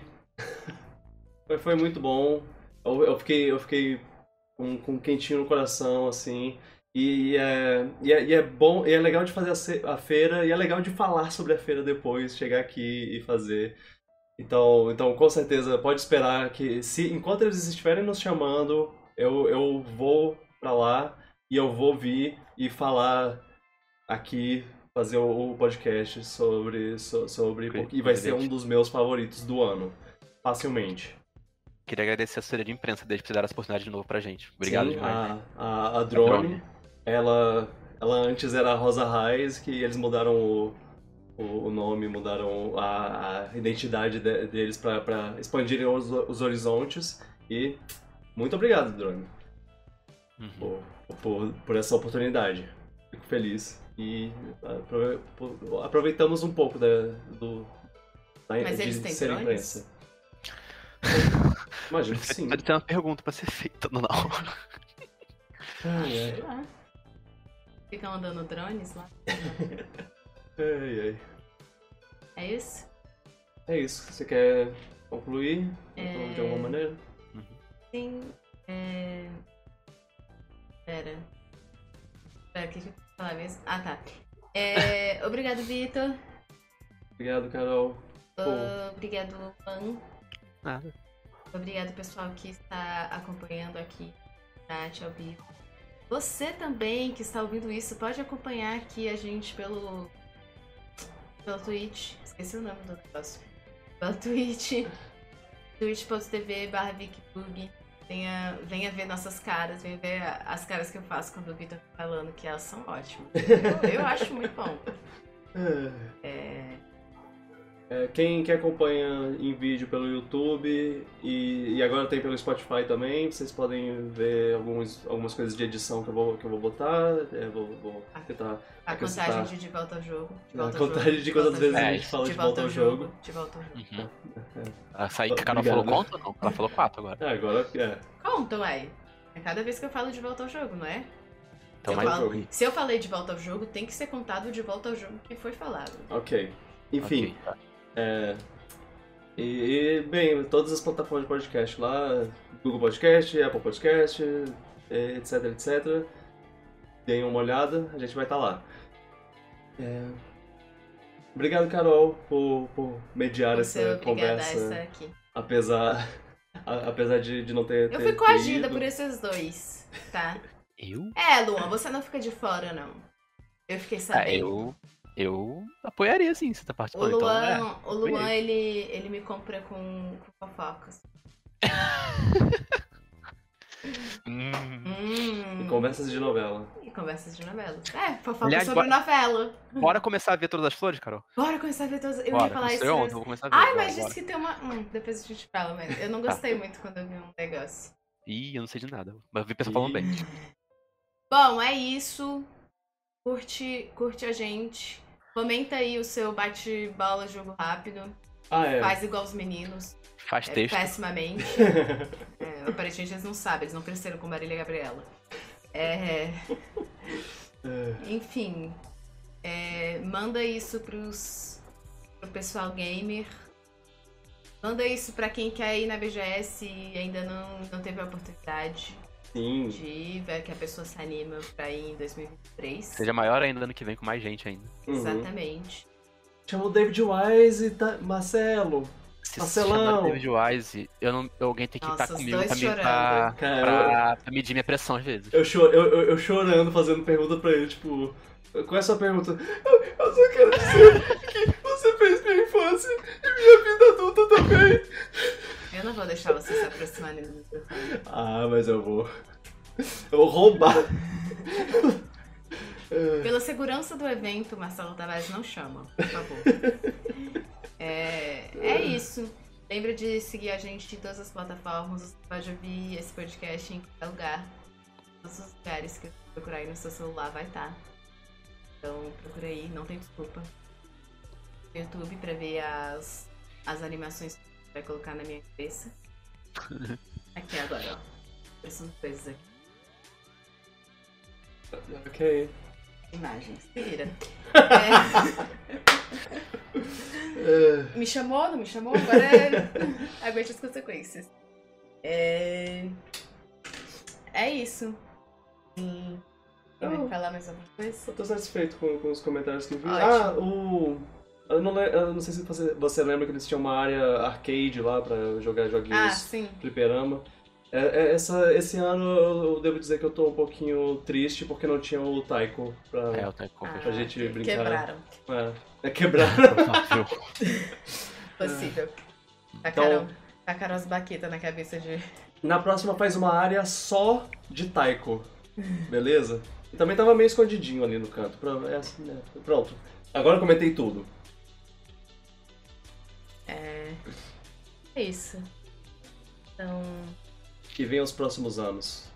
foi. Foi muito bom. Eu, eu fiquei, eu fiquei com, com um quentinho no coração, assim. E é, e, é, e é bom, e é legal de fazer a, a feira, e é legal de falar sobre a feira depois, chegar aqui e fazer. Então, então com certeza, pode esperar que, se enquanto eles estiverem nos chamando, eu, eu vou pra lá e eu vou vir e falar aqui fazer o o podcast sobre. so- sobre e vai ser um dos meus favoritos do ano. Facilmente. Queria agradecer a assessoria de imprensa deles por ter dado essa oportunidade de novo pra gente. Obrigado Sim, demais. A, a, a drone, Drone. ela, ela antes era a Rosa Reis, que eles mudaram o, o, o nome, mudaram a, a identidade de- deles pra, pra expandirem os, os horizontes. E muito obrigado, drone, Uhum. por, por, por essa oportunidade. Fico feliz. E por- aproveitamos um pouco da, do, da, Mas de eles têm ser drones? imprensa. Imagino que sim. [laughs] Pode ter uma pergunta pra ser feita, não. [laughs] Ai, Sei lá. Ficam andando drones lá. [laughs] ai, ai. É isso? É isso. Você quer concluir É. de alguma maneira? Sim. É... Pera. Pera, o que eu falar mesmo? Ah, tá. É... [laughs] Obrigado, Vitor. Obrigado, Carol. Pô. Obrigado, Luan. Nada. Obrigado, pessoal, que está acompanhando aqui na chat ao vivo. Você também que está ouvindo isso, pode acompanhar aqui a gente pelo, pelo Twitch. Esqueci o nome do negócio. Pelo Twitch. twitch.tv barra VicBug. Venha, venha ver nossas caras, venha ver as caras que eu faço quando o Vitor tá falando, que elas são ótimas. Eu, eu acho muito bom. [laughs] É, É, quem, quem acompanha em vídeo pelo YouTube e, e agora tem pelo Spotify também, vocês podem ver alguns, algumas coisas de edição que eu vou, que eu vou botar. É, vou, vou tentar. a acrescentar- contagem de, de volta ao jogo. De A volta ao contagem jogo, de quantas volta vezes a jogo, gente fala de volta ao jogo. De volta ao jogo. Uhum. [laughs] Essa aí que a Carol falou conta ou não? Ela falou quatro agora. É, agora é. Conta, ué. É cada vez que eu falo de volta ao jogo, não é? Então eu mais falo- jogo. Se eu falei de volta ao jogo, tem que ser contado de volta ao jogo que foi falado. Ok. Enfim, Ok, tá. É. E, e, bem, todas as plataformas de podcast lá, Google Podcast, Apple Podcast, etc, etc. Deem uma olhada, a gente vai estar lá. É, Obrigado, Carol, por, por mediar Você essa a conversa, estar aqui. apesar, a- apesar de, de não ter. Eu ter- fui coagida por esses dois, tá? Eu? É, Luan, você não fica de fora, não. Eu fiquei Ah, sabendo. eu. Eu apoiaria sim, você tá O participando. Luan, Então, é. o Luan apoiei. ele, ele me compra com, com fofocas. Hum. [laughs] Hum. E conversas de novela. E conversas de novela. É, fofoca Aliás, sobre bora- novela. Bora começar a ver todas as flores, Carol? Bora começar a ver todas. Eu Bora. ia falar não isso. mas- eu vou começar a ver. Ai, Bora, mas bora. disse que tem uma. Hum, depois a gente fala, mas eu não Tá. gostei muito quando eu vi um negócio. Ih, eu não sei de nada. Mas eu vi pessoal falando bem. Bom, é isso. Curte, curte a gente. Comenta aí o seu bate-bola jogo rápido. Ah, é. Faz igual os meninos. Faz É, texto. pessimamente. [laughs] É, aparentemente eles não sabem, eles não cresceram com Marília Gabriela. É, É. enfim, é, manda isso pros, pro pessoal gamer. Manda isso pra quem quer ir na BGS e ainda não, não teve a oportunidade Sim. de ir, ver que a pessoa se anima pra ir em 2023. Seja maior ainda ano que vem com mais gente ainda. Uhum. Exatamente. Chama o David Wise e tá... Marcelo. Se Marcelão. David Wise, eu não, alguém tem que Nossa, estar os comigo pra, me, pra, pra, pra medir minha pressão às vezes. Eu, cho eu, eu, eu chorando, fazendo pergunta pra ele, tipo, com essa pergunta, eu, eu só quero dizer que você fez minha infância e minha vida adulta também. Eu não vou deixar você se aproximarem do microfone. Ah, mas eu vou. Eu vou roubar. Pela segurança do evento, Marcelo Tavares não chama, por favor. É, é isso. Lembra de seguir a gente em todas as plataformas. Você pode ouvir esse podcast em qualquer lugar. Todos os lugares que você procurar aí no seu celular vai estar. Então procura aí, não tem desculpa. YouTube pra ver as, as animações que você vai colocar na minha cabeça. [laughs] Aqui agora, ó. Essas coisas aqui. Ok. Imagens. Se vira. É, [laughs] Me chamou, não me chamou? Agora é... [laughs] aguente as consequências. É... É isso. Hum, Quer Oh. falar mais alguma coisa? eu tô satisfeito com, com os comentários que eu vi. Ótimo. Ah, o. Eu não, eu não sei se você, você lembra que eles tinham uma área arcade lá pra jogar joguinhos Ah, sim. fliperama. É, é, essa, esse ano eu, devo dizer que eu tô um pouquinho triste porque não tinha o Taiko pra, É, tenho que Ah, pra gente que- brincar. Quebraram. É, é quebrar. Provável. [laughs] Possível. [laughs] Então- Tacaram, tacaram as baquetas na cabeça de. Na próxima faz uma área só de Taiko. Beleza? E também tava meio escondidinho ali no canto. É assim, né? Pronto. Agora eu comentei tudo. É. É isso. Então, E vem os próximos anos.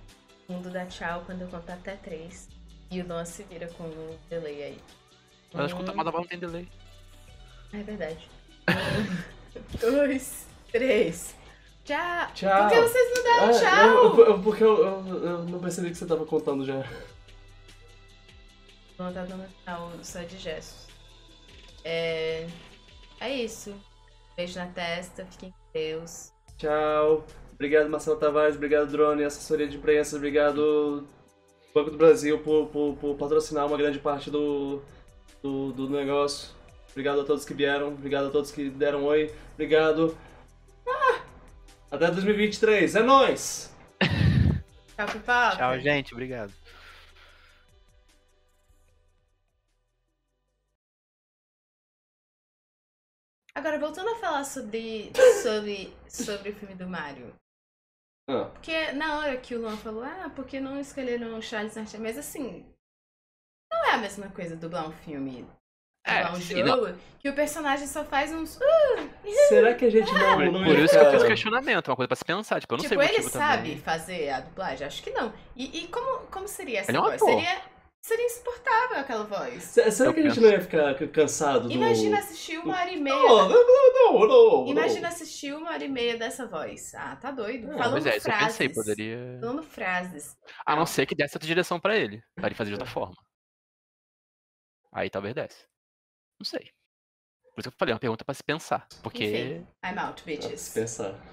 o mundo dá tchau quando eu contar até três. E o Luan se vira com o delay aí. Mas acho que o Tamada não tem delay. É verdade. Um, [laughs] dois, três. Tchau. Tchau. Por que vocês não deram Ah, tchau? eu- eu- eu- porque eu, eu- eu não percebi que você tava contando já. Não tá dando tchau só de gestos. É. É isso. Beijo na testa, fiquem com Deus. Tchau. Obrigado, Marcelo Tavares. Obrigado, Drone, assessoria de imprensa. Obrigado, Banco do Brasil, por, por, por patrocinar uma grande parte do, do, do negócio. Obrigado a todos que vieram. Obrigado a todos que deram oi. Obrigado. Ah, Até 2023. É nóis! [laughs] Tchau, pipoca. Tchau, gente. Obrigado. Agora, voltando a falar sobre, sobre, sobre o filme do Mario. Ah, Porque na hora que o Luan falou, ah, por que não escolheram o Charles Martin? Mas assim, não é a mesma coisa dublar um filme, É, um sim, não. jogo, que o personagem só faz uns. [laughs] será que a gente não, Por, por isso que eu fiz questionamento, uma coisa pra se pensar. Tipo, eu não tipo, sei o ele motivo sabe também. fazer a dublagem? Acho que não. E, e como, como seria essa Ele é um. Seria, seria insuportável aquela voz. Se- Será que a gente não ia ficar cansado do... Imagina assistir uma hora e meia. Não, não, não, não, não. Imagina assistir uma hora e meia dessa voz. Ah, tá doido. Falando Pois é, isso eu frases. pensei, poderia. Falando frases. A não ser que desse outra direção pra ele. Pra ele fazer de outra forma. Aí talvez desse. Não sei. Por isso que eu falei, é uma pergunta pra se pensar. Porque. Enfim, I'm out, Ah, se bitches. pensar.